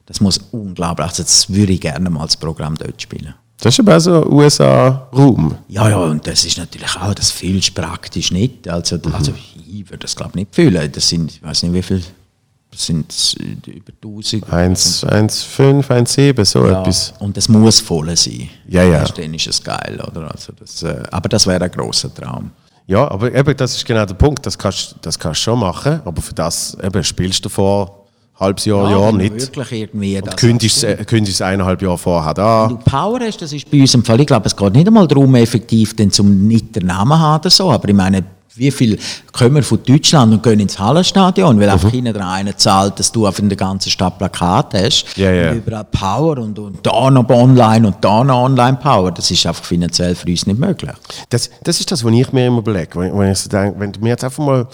Das muss unglaublich, also das würde ich gerne mal das Programm dort spielen.
Das ist aber auch so USA-Raum.
Ja, ja, und das ist natürlich auch, das fühlst du praktisch nicht. Also, also ich würde das glaube ich nicht fühlen. Das sind, ich weiß nicht wie viel, das sind über 1000.
1,5, 1,7, so
ja,
etwas.
und es muss voll sein.
Ja, ja.
Dann ist es geil, oder? Also das, äh, aber das wäre ein grosser Traum.
Ja, aber eben, das ist genau der Punkt. Das kannst das kannst du schon machen, aber für das eben, spielst du vor halbes Jahr, Jahr
wenn du
nicht.
Wirklich irgendwie
Und kündigst es es eineinhalb Jahre vorher da.
Wenn du Power hast, das ist bei uns im Fall, ich glaube, es geht nicht einmal darum, effektiv den zum nicht den Namen haben oder so, aber ich meine, wie viel kommen von Deutschland und gehen ins Hallenstadion, weil
Mhm.
einfach hinten dran einer zahlt, dass du auf in der ganzen Stadt Plakat hast.
Ja, ja.
Und überall Power und, und da noch online und da noch online Power. Das ist einfach finanziell für uns nicht möglich.
Das, das ist das, was ich mir immer überlege. Wenn, wenn ich so denke, wenn du mir jetzt einfach mal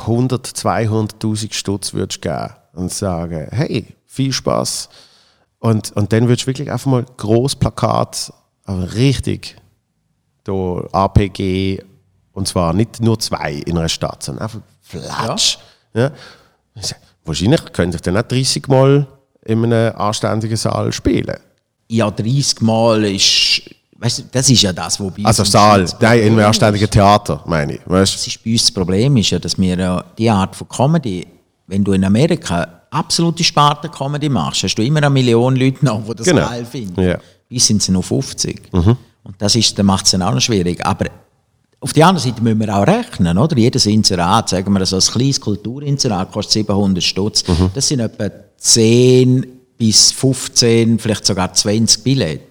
100, 200.000 Stutz würdest geben und sagen, hey, viel Spaß. Und, und dann würdest du wirklich einfach mal groß Plakat, aber richtig, da APG, und zwar nicht nur zwei in einer Stadt, sondern einfach flatsch. Ja. Wahrscheinlich könnte ich dann auch 30 Mal in einem anständigen Saal spielen.
Ja, 30 Mal ist, weißt du, das ist ja das, wo bei uns
Also
im
Saal, nein,
Problem
anständigen Theater, meine ich. Weißt?
Das ist bei uns das Problem, ist ja, dass wir ja die Art von Comedy, wenn du in Amerika absolute Sparte-Comedy machst, hast du immer eine Million Leute noch, die das
Genau.
geil finden.
Ja.
Bei uns sind es nur 50. Und das ist, dann macht es dann auch noch schwierig. Aber auf der anderen Seite müssen wir auch rechnen, oder? Jedes Inserat, sagen wir so, ein kleines Kulturinserat kostet 700 Stutz. Das sind etwa 10 bis 15, vielleicht sogar 20 Billette.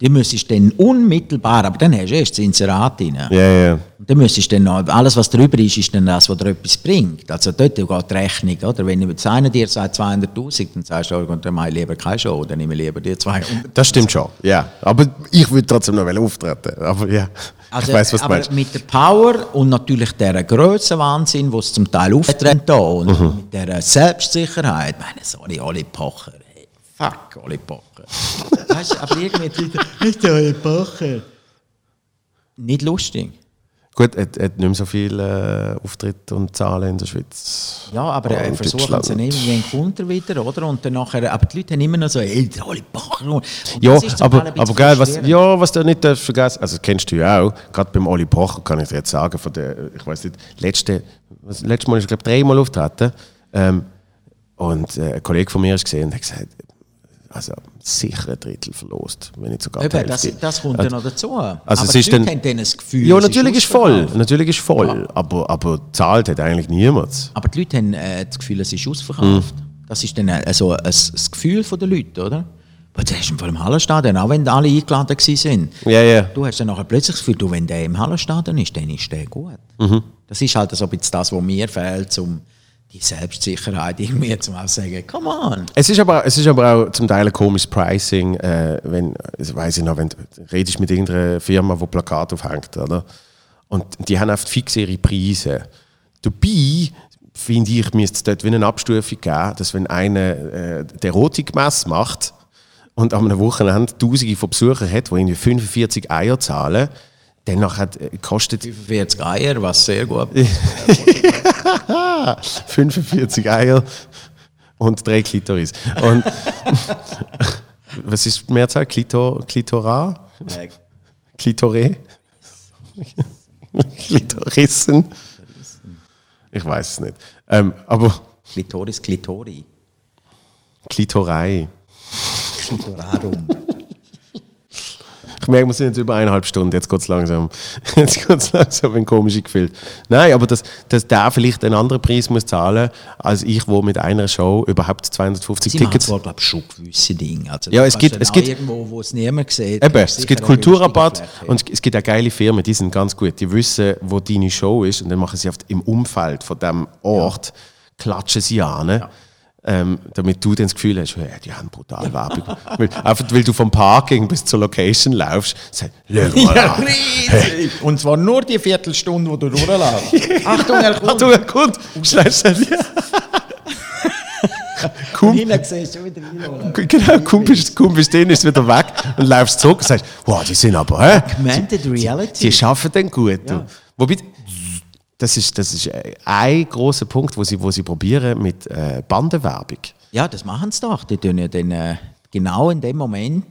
Die müsstest dann unmittelbar, aber dann hast du erst das Inserat rein.
Ja, ja.
Und dann müsstest dann noch, alles was drüber ist, ist dann das, was dir etwas bringt. Also dort geht die Rechnung, oder? Wenn jetzt einer dir sagt 200'000, dann sagst du, oh, dann mache ich lieber keine Show, dann nehme ich lieber die 200.
Das stimmt schon, ja. Aber ich würde trotzdem noch auftreten. Aber ja,
Also,
ich weiß, was du
aber
meinst.
mit der Power und natürlich der Grössenwahnsinn, wo es zum Teil auftritt da und
Mhm.
mit der Selbstsicherheit, ich meine, sorry, Oli Pocher, hey, fuck Oli Pocher. Weißt du, aber irgendwie die Leute, ist der Oli Pocher. Nicht lustig.
Gut, er hat, er nicht mehr so viele äh, Auftritte und Zahlen in der Schweiz.
Ja, aber
Oh,
äh,
in
versuchen
Deutschland.
sie irgendwie einen Kunden wieder, oder? Und dann nachher, aber die Leute haben immer noch so, ey, der Oli. Und
Ja, aber, aber geil, was, ja, was du nicht darfst vergessen, also das kennst du ja auch, gerade beim Oli Pocher kann ich dir jetzt sagen, von der, ich weiß nicht, letzte, was, letztes Mal ist er, glaube ich, dreimal auftreten. Ähm, und äh, ein Kollege von mir ist gesehen und hat gesagt, also sicher ein Drittel verlost, wenn nicht sogar
Eben, das, das kommt ja noch dazu.
Also
aber
es ist dann-
haben dann das Gefühl,
Ja,
es
natürlich ist voll,
ausverkauft.
natürlich ist voll, aber, aber zahlt hat eigentlich niemand.
Aber die Leute haben äh, das Gefühl, es ist ausverkauft.
Mhm.
Das ist dann äh, so ein, das Gefühl der Leute, oder? Aber das vor dem Hallenstadion, auch wenn alle eingeladen waren.
Ja, ja.
Du hast dann nachher plötzlich das Gefühl, du, wenn der im Hallenstadion ist, dann ist der gut.
Mhm.
Das ist halt so ein bisschen das, was mir fehlt, um die Selbstsicherheit irgendwie zum auch sagen, come on.
Es ist, aber, es ist aber auch zum Teil ein komisches Pricing, äh, wenn, das weiss ich noch, wenn du redest mit irgendeiner Firma, die Plakate aufhängt, oder? Und die haben oft fixe ihre Preise. Dabei, finde ich, müsste es dort wie eine Abstufung geben, dass wenn einer äh, die Erotikmesse macht und an einem Wochenende Tausende von Besuchern hat, die irgendwie 45 Eier zahlen, dann nachher, äh, kostet
45 Eier, was sehr gut
45 Eier und drei Klitoris. Und was ist die Mehrzahl? Klitor, Klitora? Klitore? Klitorissen? Ich weiß es nicht. Ähm, aber
Klitoris, Klitori.
Klitorei.
Klitorarum.
Ich merke, wir sind jetzt über eineinhalb Stunden, jetzt geht es langsam, jetzt geht's langsam in komische Gefühl. Nein, aber dass, dass der vielleicht einen anderen Preis muss zahlen als ich, wo mit einer Show überhaupt 250
Sie
Tickets...
zwar, glaube ich, schon gewisse Dinge. Also,
Ja, es gibt- es gibt-
Irgendwo, wo es niemand sieht.
Eben, es gibt Kulturrabatt und es gibt auch geile Firmen, die sind ganz gut. Die wissen, wo deine Show ist und dann machen sie oft im Umfeld von dem Ort, klatschen sie an, ähm, damit du dann das Gefühl hast, hey, die haben brutal Werbung. weil, einfach weil du vom Parking bis zur Location laufst, sag, schau mal
Ja,
an.
riesig. Und zwar nur die Viertelstunde, wo du durchlaufst. Achtung, er kommt.
Achtung, er kommt, schnell, schnell.
Du wieder rein.
genau, komm bis denen ist wieder weg und laufst zurück und sagst, wow, die sind aber, hä?
Augmented Reality.
Die arbeiten dann gut. du. Wobei, das ist, das ist äh, ein großer Punkt, wo sie, wo sie probieren mit äh, Bandenwerbung.
Ja, das machen sie doch. Die tun ja dann äh, genau in dem Moment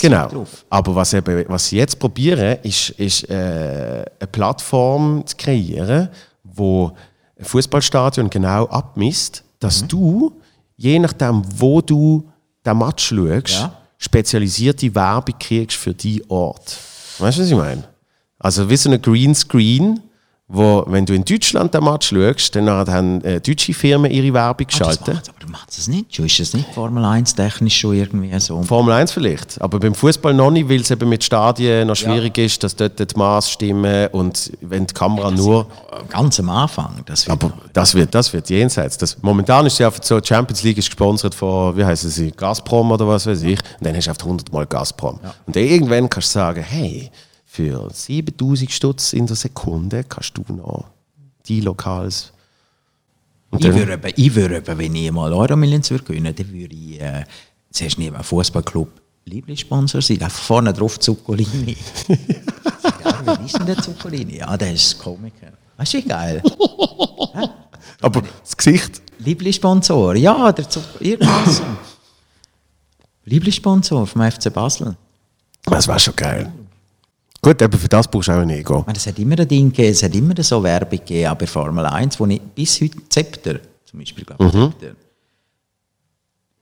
Genau. Aber was, eben, was sie jetzt probieren, ist, ist äh, eine Plattform zu kreieren, wo ein Fußballstadion genau abmisst,
Mhm.
dass du, je nachdem, wo du den Match schaust,
Ja.
spezialisierte Werbung kriegst für deinen Ort. Weißt du, was ich meine? Also wie so ein Greenscreen, wo, wenn du in Deutschland den Match schaust, dann haben äh, deutsche Firmen ihre Werbung
Ah, das
geschaltet.
aber du machst es nicht. Schon ist es nicht Formel 1 technisch schon irgendwie so.
Formel 1 vielleicht, aber beim Fußball noch nicht, weil es eben mit Stadien noch schwierig ist, dass dort die Maß stimmen und wenn die Kamera nur.
Ganz am Anfang. Das wird
Aber das wird, das wird jenseits. Das, momentan ist ja einfach so, die Champions League ist gesponsert von, wie heißen sie, Gazprom oder was weiß ich. Und dann hast du einfach 100 Mal Gazprom. Und dann irgendwann kannst du sagen, hey, für 7000 Stutz in der Sekunde kannst du noch die Lokals. Und
ich würde, ich würde, wenn ich mal Euro Millions würde gewinnen, dann würde ich äh, zuerst neben einem Fußballclub Lieblingssponsor sein. Einfach vorne drauf Zuccolini. ja, wer ist denn der Zuccolini? Ja, der ist Komiker. Du, wie geil?
aber das Gesicht,
Lieblingssponsor, ja, der Zuc irgendwas. so. Lieblingssponsor vom FC Basel.
das war schon geil. Gut, eben für das brauchst du auch ein Ego.
Es hat immer ein Ding gegeben, es hat immer so Werbung gegeben, aber bei Formel 1, wo ich bis heute Zepter, zum Beispiel, glaube ich, Zepter.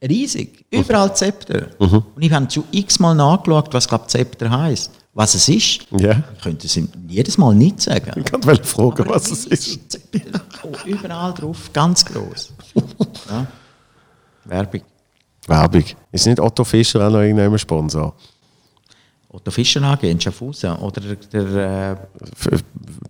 Riesig, überall Zepter. Und ich habe schon x-mal nachgeschaut, was, glaube Zepter heisst. Was es ist. Ich könnte es jedes Mal nicht sagen.
Ich kann wollte fragen, was es ist.
Zepter. Oh, überall drauf, ganz groß. Ja. Werbung.
Werbung. Ist nicht Otto Fischer auch noch irgendein Sponsor?
Otto Fischer AG in Schaffhausen. Oder der,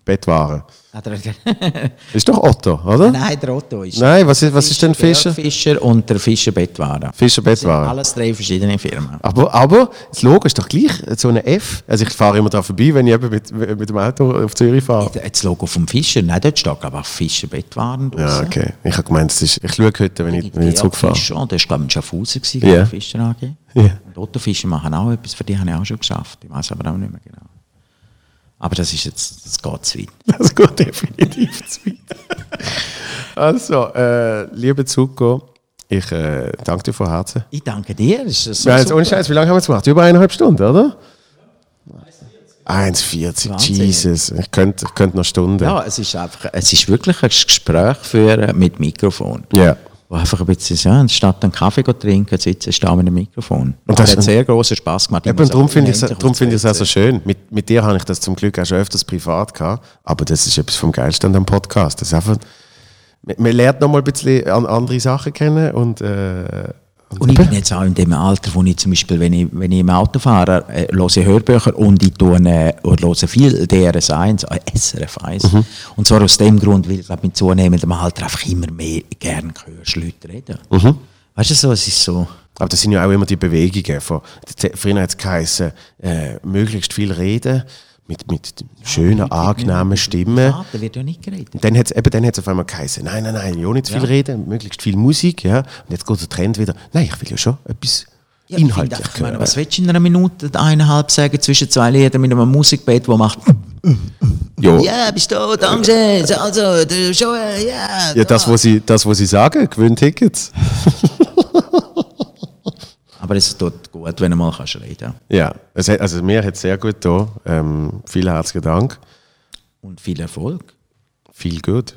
Bettwaren.
äh, der,
Ist doch Otto, oder?
Nein, der Otto ist.
Nein, was ist, was ist denn Fischer?
Der Fischer und der Fischer Bettwaren.
Fischer
Das sind
Bettwaren.
alles drei verschiedene Firmen.
Aber, aber das Logo ist doch gleich so eine F. Also ich fahre immer daran vorbei, wenn ich eben mit, mit dem Auto auf Zürich fahre.
Das Logo vom Fischer, nein, dort steht aber auch Fischer Bettwaren.
Ja, okay. Ich habe gemeint, ist, ich schaue heute, wenn ich, wenn ich zurückfahre.
Fischer, der war glaube ich in Schaffhausen, gewesen, yeah. Fischer AG.
Ja.
Und Otto Fischer machen auch etwas, für die habe ich auch schon geschafft. Ich weiß aber auch nicht mehr genau. Aber das ist jetzt, das geht zu weit.
Das geht definitiv zu weit. Also, äh, liebe Zuko, ich äh, danke dir von Herzen.
Ich danke dir. Das ist so
haben jetzt ohne Scheiß, wie lange haben wir es gemacht? Über eineinhalb Stunden, oder? 1,40,
Wahnsinn.
Jesus. Ich könnte, ich könnte noch Stunden.
Ja, es ist einfach, es ist wirklich ein Gespräch führen mit Mikrofon.
Ja.
Wo einfach ein bisschen, ja, statt einen Kaffee zu trinken, sitzen stehen mit einem Mikrofon. Und
das-
das hat sehr großen Spaß gemacht.
Eben, darum finde ich es ich es auch so schön. Mit, mit dir habe ich das zum Glück auch schon öfters privat gehabt. Aber das ist etwas vom Geilsten an dem Podcast. Das ist einfach, man, man lernt noch mal ein bisschen an andere Sachen kennen und, äh,
Und ich bin jetzt auch in dem Alter, wo ich zum Beispiel, wenn ich, wenn ich im Auto fahre, äh, höre ich Hörbücher und ich tue, äh, und höre viel DRS1, äh, SRF1.
Mhm.
Und zwar aus dem Grund, weil ich glaube, mit zunehmendem Alter einfach immer mehr gern hörst Leute reden.
Mhm.
Weißt du so, es ist so...
aber das sind ja auch immer die Bewegungen. Von, früher hat es geheißen, äh, möglichst viel reden, mit, mit schönen, angenehmen Stimmen.
Da wird ja nicht geredet.
Und dann hat es dann hat's auf einmal geheißen, nein, nein, nein, ja nicht zu viel
Ja.
reden, möglichst viel Musik. Ja. Und jetzt geht der Trend wieder, nein, ich will ja schon etwas
Ja, ich finde
inhaltlich
ich meine, was willst du in einer Minute, eineinhalb sagen zwischen zwei Liedern mit einem Musikbett, wo macht
Ja.
Ja, bist du, danke, also, du schon, ja.
Ja, das, was sie, das, was sie sagen, gewinnt Tickets.
Aber es tut gut, wenn du mal kannst reden
Ja, also mir hat es sehr gut getan. Ähm, vielen herzlichen Dank.
Und viel Erfolg.
Viel gut.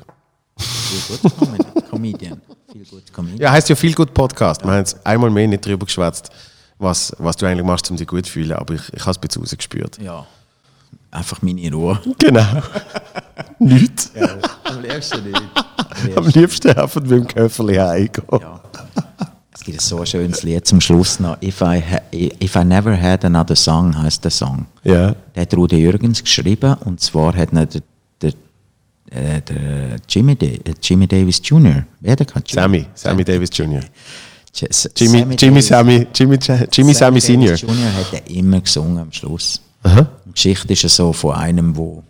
Viel gut Com- Comedian. Viel gut Comedian.
Ja, heißt ja viel gut Podcast. Wir haben jetzt einmal mehr nicht darüber geschwätzt, was, was du eigentlich machst, um dich gut zu fühlen, aber ich, ich habe es ein bisschen rausgespürt.
Ja. Einfach meine Ruhe.
Genau. Nichts.
Am liebsten nicht.
Am liebsten einfach mit dem Köfferli heimgehen.
Ja. Es gibt so ein schönes Lied zum Schluss noch. If I, If I Never Had Another Song heißt der Song.
Ja.
Der hat Rudi Jürgens geschrieben und zwar hat der, der, äh, der Jimmy, Da- äh, Jimmy Davis Jr. Wer der kann
Sammy, Sammy Davis Jr. Jimmy,
Sammy
Jimmy,
Davis-
Sammy, Jimmy, Jimmy, Jimmy Sammy Senior.
Jr. hat er immer gesungen am Schluss. Die Geschichte ist ja so von einem, der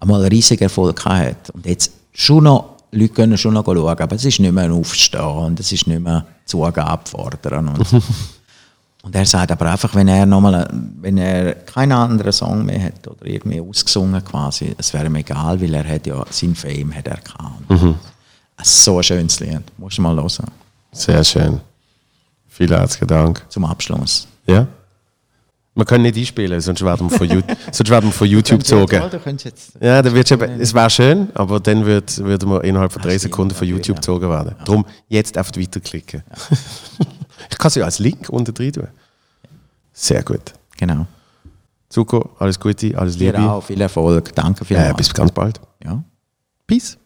einmal einen riesigen Erfolg hat und jetzt schon noch, Leute können schon noch schauen, aber es ist nicht mehr ein Aufstehen und es ist nicht mehr Zugabe fordern. Und, so. und er sagt aber einfach, wenn er nochmal, wenn er keinen anderen Song mehr hat oder irgendwie ausgesungen quasi, es wäre ihm egal, weil er hat ja, sein Fame hat er gehabt.
Mhm.
So ein schönes Lied, musst du mal hören,
Sehr schön. Vielen herzlichen Dank.
zum Abschluss.
Ja? Wir können nicht einspielen, sonst werden wir von, You sonst werden wir von YouTube gezogen. Ja, dann wird's eben, es wäre schön, aber dann würd, würden wir innerhalb von drei Sekunden von YouTube
ja.
gezogen werden. Darum jetzt einfach weiterklicken. ich kann es ja als Link unten drin tun. Sehr gut.
Genau.
Zuko, alles Gute, alles
Dir
Liebe.
auch viel Erfolg. Danke
Äh,
vielmals.
bis ganz bald.
ja.
Peace.